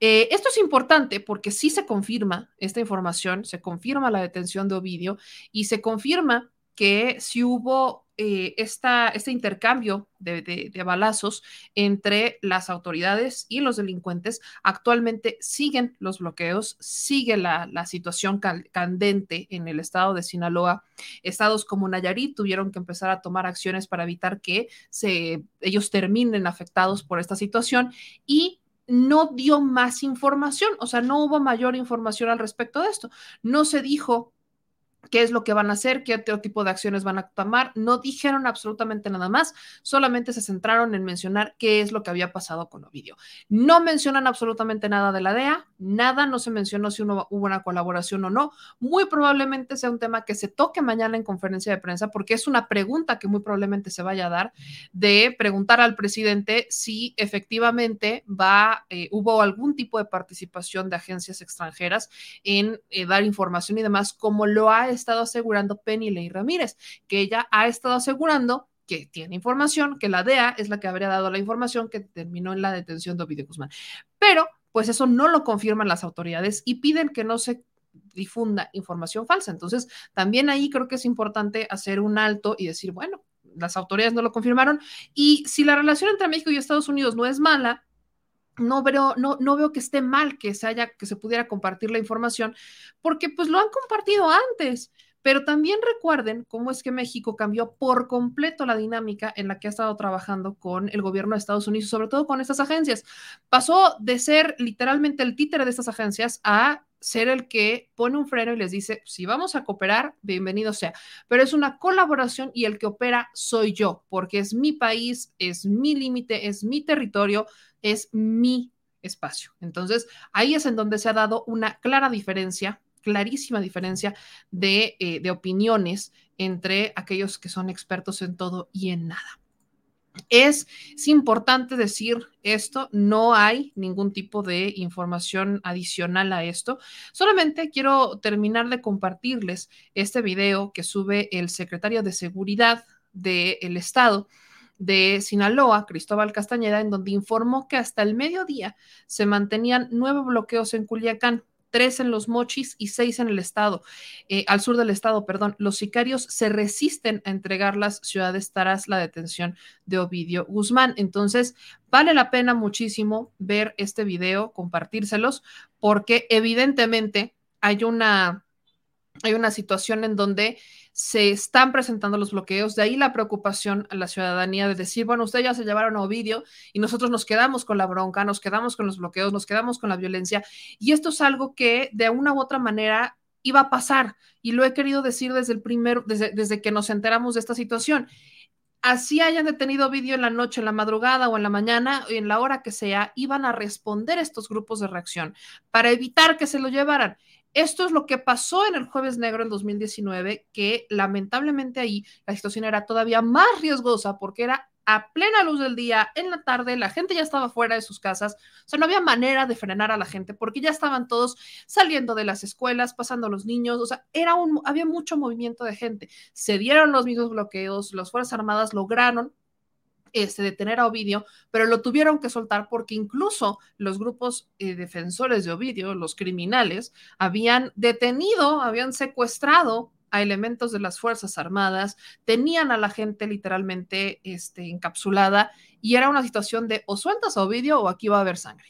Eh, esto es importante porque sí se confirma esta información, se confirma la detención de Ovidio y se confirma que si hubo eh, este intercambio de, balazos entre las autoridades y los delincuentes. Actualmente siguen los bloqueos, sigue la, situación candente en el estado de Sinaloa. Estados como Nayarit tuvieron que empezar a tomar acciones para evitar que se, ellos terminen afectados por esta situación y no dio más información, o sea, no hubo mayor información al respecto de esto. No se dijo qué es lo que van a hacer, qué otro tipo de acciones van a tomar. No dijeron absolutamente nada más, solamente se centraron en mencionar qué es lo que había pasado con Ovidio. No mencionan absolutamente nada de la DEA, nada, no se mencionó si uno, hubo una colaboración o no. Muy probablemente sea un tema que se toque mañana en conferencia de prensa, porque es una pregunta que muy probablemente se vaya a dar de preguntar al presidente si efectivamente va, eh, hubo algún tipo de participación de agencias extranjeras en eh, dar información y demás, como lo ha estado asegurando Penny Ley Ramírez, que ella ha estado asegurando que tiene información, que la DEA es la que habría dado la información que terminó en la detención de Ovidio Guzmán. Pero, pues eso no lo confirman las autoridades y piden que no se difunda información falsa. Entonces, también ahí creo que es importante hacer un alto y decir, bueno, las autoridades no lo confirmaron y si la relación entre México y Estados Unidos no es mala, no veo, no, no veo que esté mal que se haya, que se pudiera compartir la información, porque pues lo han compartido antes. Pero también recuerden cómo es que México cambió por completo la dinámica en la que ha estado trabajando con el gobierno de Estados Unidos, sobre todo con estas agencias. Pasó de ser literalmente el títere de estas agencias a ser el que pone un freno y les dice, si vamos a cooperar, bienvenido sea, pero es una colaboración y el que opera soy yo, porque es mi país, es mi límite, es mi territorio, es mi espacio. Entonces, ahí es en donde se ha dado una clara diferencia, clarísima diferencia de, eh, de opiniones entre aquellos que son expertos en todo y en nada. Es, es, importante decir esto, no hay ningún tipo de información adicional a esto. Solamente quiero terminar de compartirles este video que sube el secretario de Seguridad del Estado de Sinaloa, Cristóbal Castañeda, en donde informó que hasta el mediodía se mantenían nueve bloqueos en Culiacán, tres en los mochis y seis en el estado, eh, al sur del estado, perdón. Los sicarios se resisten a entregar las ciudades tras la detención de Ovidio Guzmán. Entonces, vale la pena muchísimo ver este video, compartírselos, porque evidentemente hay una, hay una situación en donde se están presentando los bloqueos, de ahí la preocupación a la ciudadanía de decir, bueno, ustedes ya se llevaron a Ovidio y nosotros nos quedamos con la bronca, nos quedamos con los bloqueos, nos quedamos con la violencia, y esto es algo que de una u otra manera iba a pasar, y lo he querido decir desde el primero, desde, desde que nos enteramos de esta situación. Así hayan detenido Ovidio en la noche, en la madrugada o en la mañana, en la hora que sea, iban a responder estos grupos de reacción para evitar que se lo llevaran. Esto es lo que pasó en el jueves negro en 2019, que lamentablemente ahí la situación era todavía más riesgosa porque era a plena luz del día, en la tarde, la gente ya estaba fuera de sus casas, o sea, no había manera de frenar a la gente porque ya estaban todos saliendo de las escuelas, pasando los niños, o sea, era un, había mucho movimiento de gente. Se dieron los mismos bloqueos, las Fuerzas Armadas lograron este, detener a Ovidio, pero lo tuvieron que soltar porque incluso los grupos eh, defensores de Ovidio, los criminales, habían detenido, habían secuestrado a elementos de las Fuerzas Armadas, tenían a la gente literalmente este, encapsulada y era una situación de o sueltas a Ovidio o aquí va a haber sangre.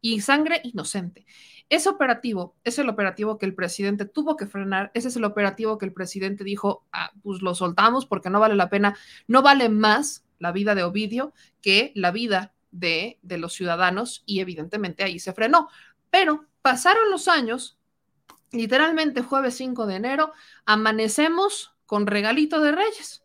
Y sangre inocente. Ese operativo es el operativo que el presidente tuvo que frenar, ese es el operativo que el presidente dijo, ah, pues lo soltamos porque no vale la pena, no vale más la vida de Ovidio que la vida de, de los ciudadanos y evidentemente ahí se frenó. Pero pasaron los años, literalmente jueves 5 de enero, amanecemos con regalito de reyes.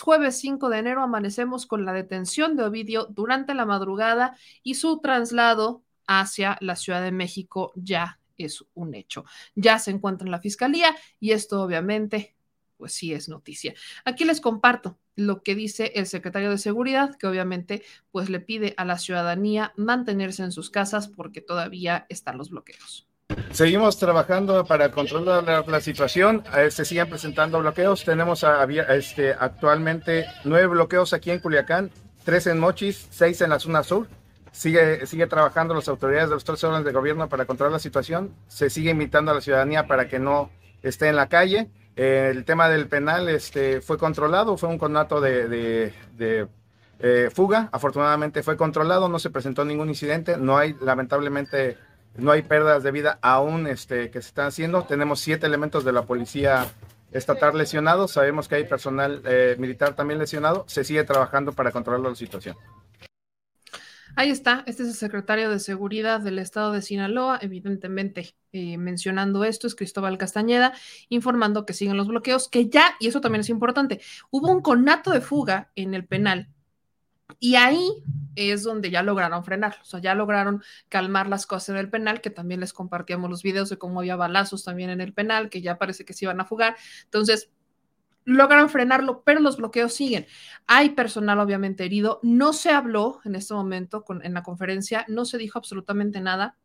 Jueves 5 de enero amanecemos con la detención de Ovidio durante la madrugada y su traslado hacia la Ciudad de México ya es un hecho. Ya se encuentra en la fiscalía y esto obviamente pues sí es noticia. Aquí les comparto lo que dice el secretario de Seguridad, que obviamente pues le pide a la ciudadanía mantenerse en sus casas porque todavía están los bloqueos. Seguimos trabajando para controlar la, la situación. Se siguen presentando bloqueos. Tenemos a, este, actualmente nueve bloqueos aquí en Culiacán, tres en Mochis, seis en la zona sur. Sigue, sigue trabajando las autoridades de los tres órdenes de gobierno para controlar la situación. Se sigue invitando a la ciudadanía para que no esté en la calle el tema del penal este, fue controlado, fue un conato de, eh, fuga. Afortunadamente fue controlado, no se presentó ningún incidente, no hay, lamentablemente, no hay pérdidas de vida aún este, que se están haciendo. Tenemos siete elementos de la policía estatal lesionados, sabemos que hay personal eh, militar también lesionado, se sigue trabajando para controlar la situación. Ahí está, este es el secretario de Seguridad del Estado de Sinaloa, evidentemente eh, mencionando esto, es Cristóbal Castañeda, informando que siguen los bloqueos, que ya, y eso también es importante, hubo un conato de fuga en el penal y ahí es donde ya lograron frenar, o sea, ya lograron calmar las cosas en el penal, que también les compartíamos los videos de cómo había balazos también en el penal, que ya parece que se iban a fugar. Entonces, logran frenarlo, pero los bloqueos siguen. Hay personal obviamente herido. No se habló en este momento en la conferencia, no se dijo absolutamente nada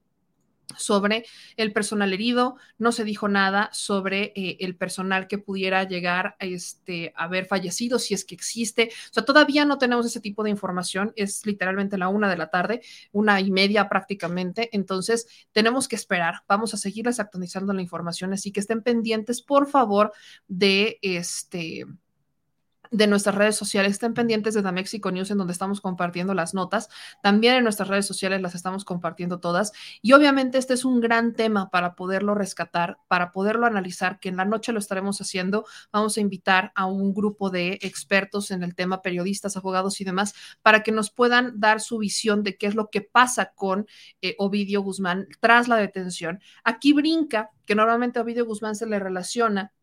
sobre el personal herido, no se dijo nada sobre eh, el personal que pudiera llegar a este, haber fallecido, si es que existe. O sea, todavía no tenemos ese tipo de información, es literalmente la una de la tarde, una y media prácticamente, entonces tenemos que esperar, vamos a seguirles actualizando la información, así que estén pendientes, por favor, de este de nuestras redes sociales. Estén pendientes de The Mexico News en donde estamos compartiendo las notas. También en nuestras redes sociales las estamos compartiendo todas. Y obviamente este es un gran tema para poderlo rescatar, para poderlo analizar, que en la noche lo estaremos haciendo. Vamos a invitar a un grupo de expertos en el tema, periodistas, abogados y demás, para que nos puedan dar su visión de qué es lo que pasa con eh, Ovidio Guzmán tras la detención. Aquí brinca que normalmente a Ovidio Guzmán se le relaciona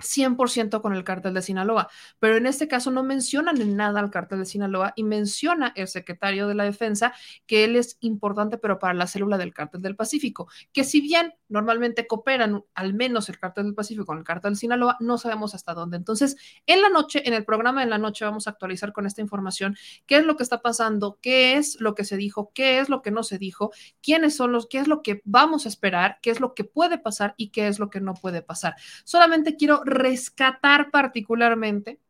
100% con el cártel de Sinaloa, pero en este caso no mencionan en nada al cártel de Sinaloa y menciona el secretario de la defensa que él es importante pero para la célula del cártel del Pacífico, que si bien normalmente cooperan al menos el cártel del Pacífico con el cártel de Sinaloa, no sabemos hasta dónde. Entonces, en la noche, en el programa de la noche vamos a actualizar con esta información qué es lo que está pasando, qué es lo que se dijo, qué es lo que no se dijo, quiénes son los, qué es lo que vamos a esperar, qué es lo que puede pasar y qué es lo que no puede pasar. Solamente quiero rescatar particularmente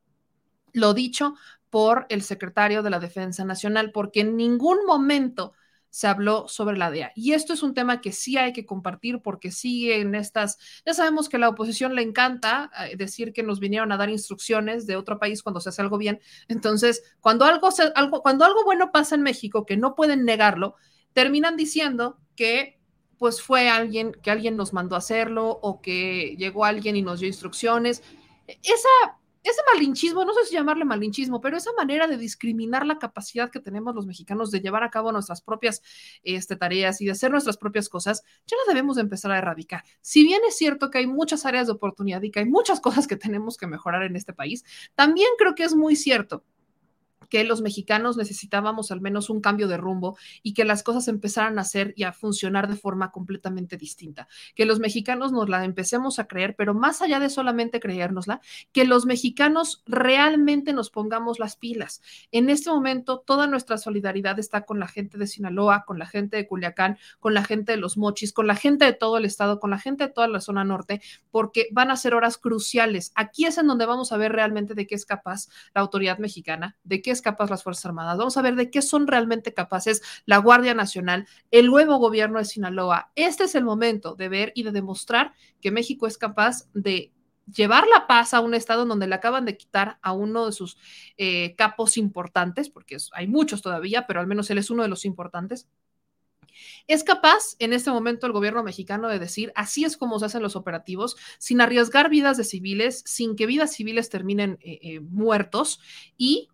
lo dicho por el secretario de la Defensa Nacional, porque en ningún momento se habló sobre la DEA. Y esto es un tema que sí hay que compartir porque sigue en estas, ya sabemos que a la oposición le encanta eh, decir que nos vinieron a dar instrucciones de otro país cuando se hace algo bien. Entonces, cuando algo, algo, cuando algo bueno pasa en México, que no pueden negarlo, terminan diciendo que pues fue alguien que alguien nos mandó a hacerlo o que llegó alguien y nos dio instrucciones. Esa, ese malinchismo, no sé si llamarle malinchismo, pero esa manera de discriminar la capacidad que tenemos los mexicanos de llevar a cabo nuestras propias este, tareas y de hacer nuestras propias cosas, ya la debemos de empezar a erradicar. Si bien es cierto que hay muchas áreas de oportunidad y que hay muchas cosas que tenemos que mejorar en este país, también creo que es muy cierto que los mexicanos necesitábamos al menos un cambio de rumbo y que las cosas empezaran a hacer y a funcionar de forma completamente distinta. Que los mexicanos nos la empecemos a creer, pero más allá de solamente creérnosla, que los mexicanos realmente nos pongamos las pilas. En este momento, toda nuestra solidaridad está con la gente de Sinaloa, con la gente de Culiacán, con la gente de los Mochis, con la gente de todo el estado, con la gente de toda la zona norte, porque van a ser horas cruciales. Aquí es en donde vamos a ver realmente de qué es capaz la autoridad mexicana, de qué es capaz las Fuerzas Armadas. Vamos a ver de qué son realmente capaces la Guardia Nacional, el nuevo gobierno de Sinaloa. Este es el momento de ver y de demostrar que México es capaz de llevar la paz a un estado donde le acaban de quitar a uno de sus eh, capos importantes, porque hay muchos todavía, pero al menos él es uno de los importantes. Es capaz en este momento el gobierno mexicano de decir, así es como se hacen los operativos, sin arriesgar vidas de civiles, sin que vidas civiles terminen eh, eh, muertos y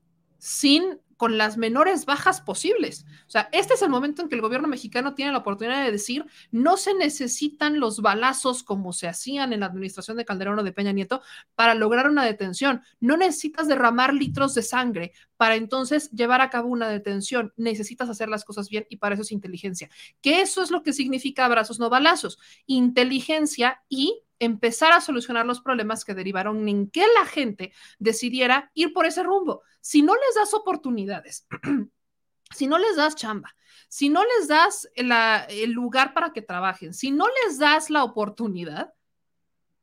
sin con las menores bajas posibles. O sea, este es el momento en que el gobierno mexicano tiene la oportunidad de decir, no se necesitan los balazos como se hacían en la administración de Calderón o de Peña Nieto para lograr una detención. No necesitas derramar litros de sangre para entonces llevar a cabo una detención. Necesitas hacer las cosas bien y para eso es inteligencia. Que eso es lo que significa abrazos no balazos. Inteligencia y empezar a solucionar los problemas que derivaron en que la gente decidiera ir por ese rumbo. Si no les das oportunidades, si no les das chamba, si no les das el lugar para que trabajen, si no les das la oportunidad,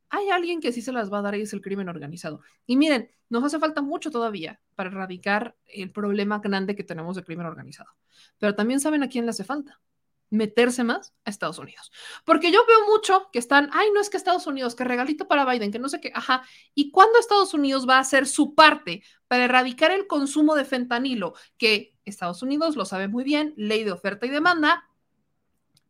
hay alguien que sí se las va a dar y es el crimen organizado. Y miren, nos hace falta mucho todavía para erradicar el problema grande que tenemos de crimen organizado. Pero también saben a quién le hace falta meterse más a Estados Unidos. Porque yo veo mucho que están, ay, no es que Estados Unidos, que regalito para Biden, que no sé qué, ajá. ¿Y cuándo Estados Unidos va a hacer su parte para erradicar el consumo de fentanilo? Que Estados Unidos lo sabe muy bien, ley de oferta y demanda.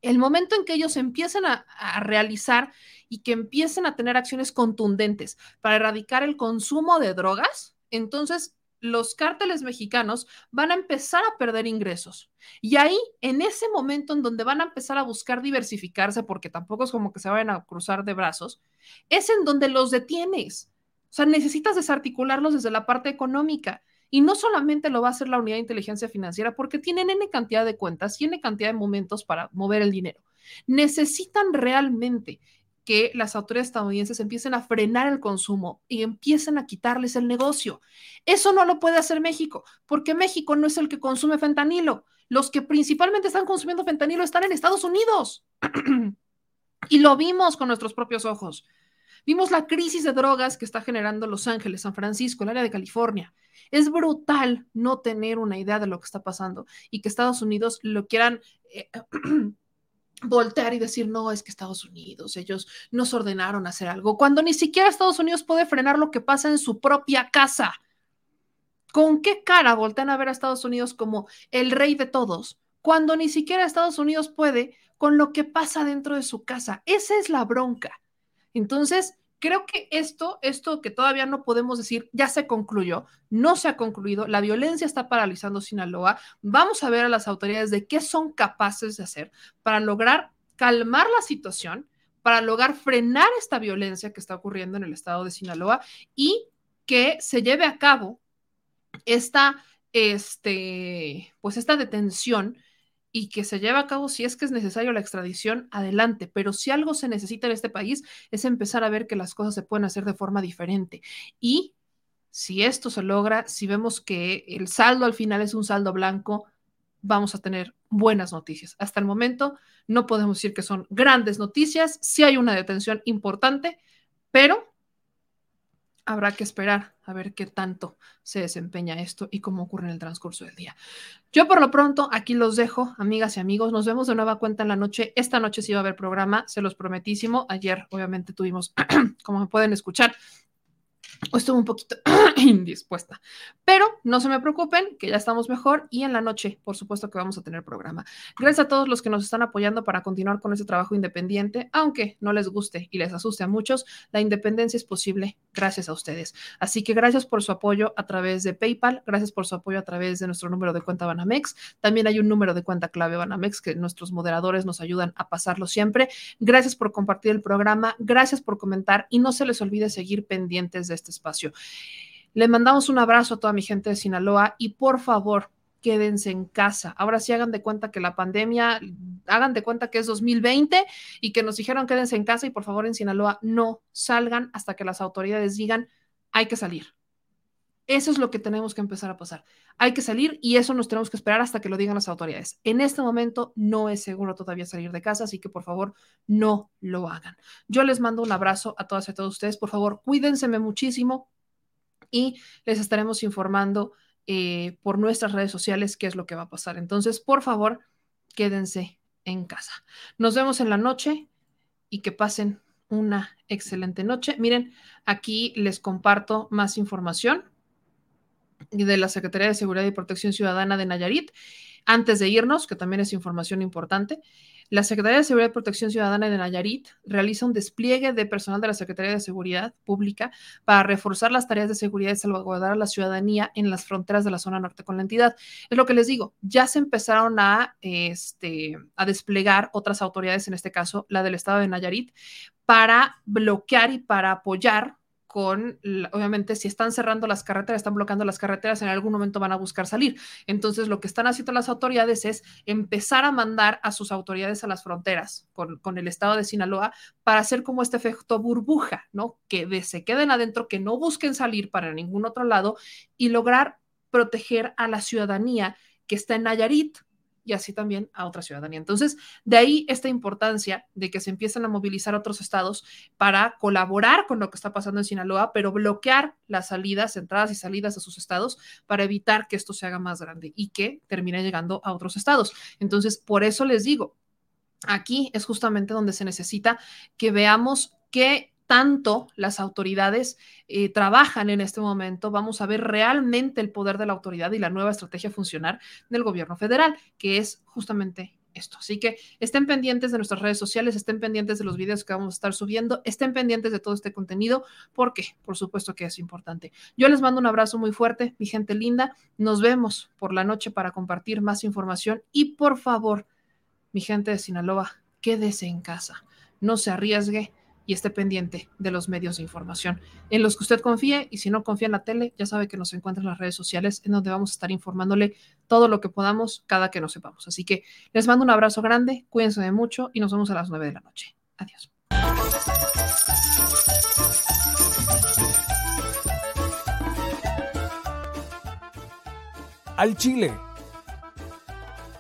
El momento en que ellos empiecen a, a realizar y que empiecen a tener acciones contundentes para erradicar el consumo de drogas, entonces los cárteles mexicanos van a empezar a perder ingresos. Y ahí, en ese momento en donde van a empezar a buscar diversificarse, porque tampoco es como que se vayan a cruzar de brazos, es en donde los detienes. O sea, necesitas desarticularlos desde la parte económica. Y no solamente lo va a hacer la unidad de inteligencia financiera, porque tienen N cantidad de cuentas y N cantidad de momentos para mover el dinero. Necesitan realmente que las autoridades estadounidenses empiecen a frenar el consumo y empiecen a quitarles el negocio. Eso no lo puede hacer México, porque México no es el que consume fentanilo. Los que principalmente están consumiendo fentanilo están en Estados Unidos. y lo vimos con nuestros propios ojos. Vimos la crisis de drogas que está generando Los Ángeles, San Francisco, el área de California. Es brutal no tener una idea de lo que está pasando y que Estados Unidos lo quieran eh, voltear y decir, no, es que Estados Unidos, ellos nos ordenaron hacer algo, cuando ni siquiera Estados Unidos puede frenar lo que pasa en su propia casa. ¿Con qué cara voltean a ver a Estados Unidos como el rey de todos, cuando ni siquiera Estados Unidos puede con lo que pasa dentro de su casa? Esa es la bronca. Entonces, creo que esto, esto que todavía no podemos decir, ya se concluyó, no se ha concluido, la violencia está paralizando Sinaloa. Vamos a ver a las autoridades de qué son capaces de hacer para lograr calmar la situación, para lograr frenar esta violencia que está ocurriendo en el estado de Sinaloa y que se lleve a cabo esta, este, pues esta detención y que se lleve a cabo si es que es necesario la extradición, adelante. Pero si algo se necesita en este país es empezar a ver que las cosas se pueden hacer de forma diferente. Y si esto se logra, si vemos que el saldo al final es un saldo blanco, vamos a tener buenas noticias. Hasta el momento no podemos decir que son grandes noticias, sí hay una detención importante, pero habrá que esperar a ver qué tanto se desempeña esto y cómo ocurre en el transcurso del día. Yo por lo pronto aquí los dejo, amigas y amigos. Nos vemos de nueva cuenta en la noche. Esta noche sí va a haber programa, se los prometísimo. Ayer obviamente tuvimos, como me pueden escuchar, estuve un poquito indispuesta. Pero no se me preocupen, que ya estamos mejor y en la noche, por supuesto que vamos a tener programa. Gracias a todos los que nos están apoyando para continuar con este trabajo independiente, aunque no les guste y les asuste a muchos, la independencia es posible gracias a ustedes. Así que gracias por su apoyo a través de PayPal, gracias por su apoyo a través de nuestro número de cuenta Banamex. También hay un número de cuenta clave Banamex que nuestros moderadores nos ayudan a pasarlo siempre. Gracias por compartir el programa, gracias por comentar y no se les olvide seguir pendientes de este espacio. Le mandamos un abrazo a toda mi gente de Sinaloa y por favor, quédense en casa. Ahora sí hagan de cuenta que la pandemia, hagan de cuenta que es 2020 y que nos dijeron quédense en casa y por favor en Sinaloa no salgan hasta que las autoridades digan hay que salir. Eso es lo que tenemos que empezar a pasar. Hay que salir y eso nos tenemos que esperar hasta que lo digan las autoridades. En este momento no es seguro todavía salir de casa, así que por favor no lo hagan. Yo les mando un abrazo a todas y a todos ustedes. Por favor, cuídense muchísimo y les estaremos informando eh, por nuestras redes sociales qué es lo que va a pasar. Entonces, por favor, quédense en casa. Nos vemos en la noche y que pasen una excelente noche. Miren, aquí les comparto más información de la Secretaría de Seguridad y Protección Ciudadana de Nayarit. Antes de irnos, que también es información importante, la Secretaría de Seguridad y Protección Ciudadana de Nayarit realiza un despliegue de personal de la Secretaría de Seguridad Pública para reforzar las tareas de seguridad y salvaguardar a la ciudadanía en las fronteras de la zona norte con la entidad. Es lo que les digo, ya se empezaron a, este, a desplegar otras autoridades, en este caso la del Estado de Nayarit, para bloquear y para apoyar con, obviamente, si están cerrando las carreteras, están bloqueando las carreteras, en algún momento van a buscar salir. Entonces, lo que están haciendo las autoridades es empezar a mandar a sus autoridades a las fronteras con, con el estado de Sinaloa para hacer como este efecto burbuja, ¿no? Que se queden adentro, que no busquen salir para ningún otro lado y lograr proteger a la ciudadanía que está en Nayarit, y así también a otra ciudadanía. Entonces, de ahí esta importancia de que se empiecen a movilizar otros estados para colaborar con lo que está pasando en Sinaloa, pero bloquear las salidas, entradas y salidas a sus estados para evitar que esto se haga más grande y que termine llegando a otros estados. Entonces, por eso les digo, aquí es justamente donde se necesita que veamos qué tanto las autoridades eh, trabajan en este momento, vamos a ver realmente el poder de la autoridad y la nueva estrategia funcionar del gobierno federal, que es justamente esto. Así que estén pendientes de nuestras redes sociales, estén pendientes de los videos que vamos a estar subiendo, estén pendientes de todo este contenido, porque por supuesto que es importante. Yo les mando un abrazo muy fuerte, mi gente linda. Nos vemos por la noche para compartir más información y por favor, mi gente de Sinaloa, quédese en casa, no se arriesgue y esté pendiente de los medios de información en los que usted confíe y si no confía en la tele, ya sabe que nos encuentra en las redes sociales en donde vamos a estar informándole todo lo que podamos cada que nos sepamos. Así que les mando un abrazo grande, cuídense de mucho y nos vemos a las 9 de la noche. Adiós. Al Chile.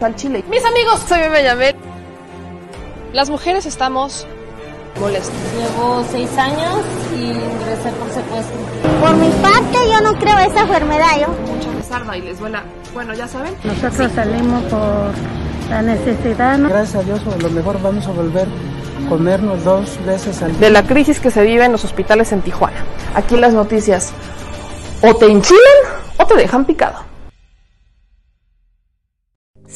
Al Chile. Mis amigos, soy Yamel. Las mujeres estamos molestas. Llevo seis años y ingresé por secuestro. Por mi parte, yo no creo esa enfermedad, yo. Mucha rezarda y les duela. Bueno, ya saben. Nosotros salimos por la necesidad. ¿no? Gracias a Dios, a lo mejor vamos a volver a comernos dos veces al día. De la crisis que se vive en los hospitales en Tijuana. Aquí las noticias o te enchilan o te dejan picado.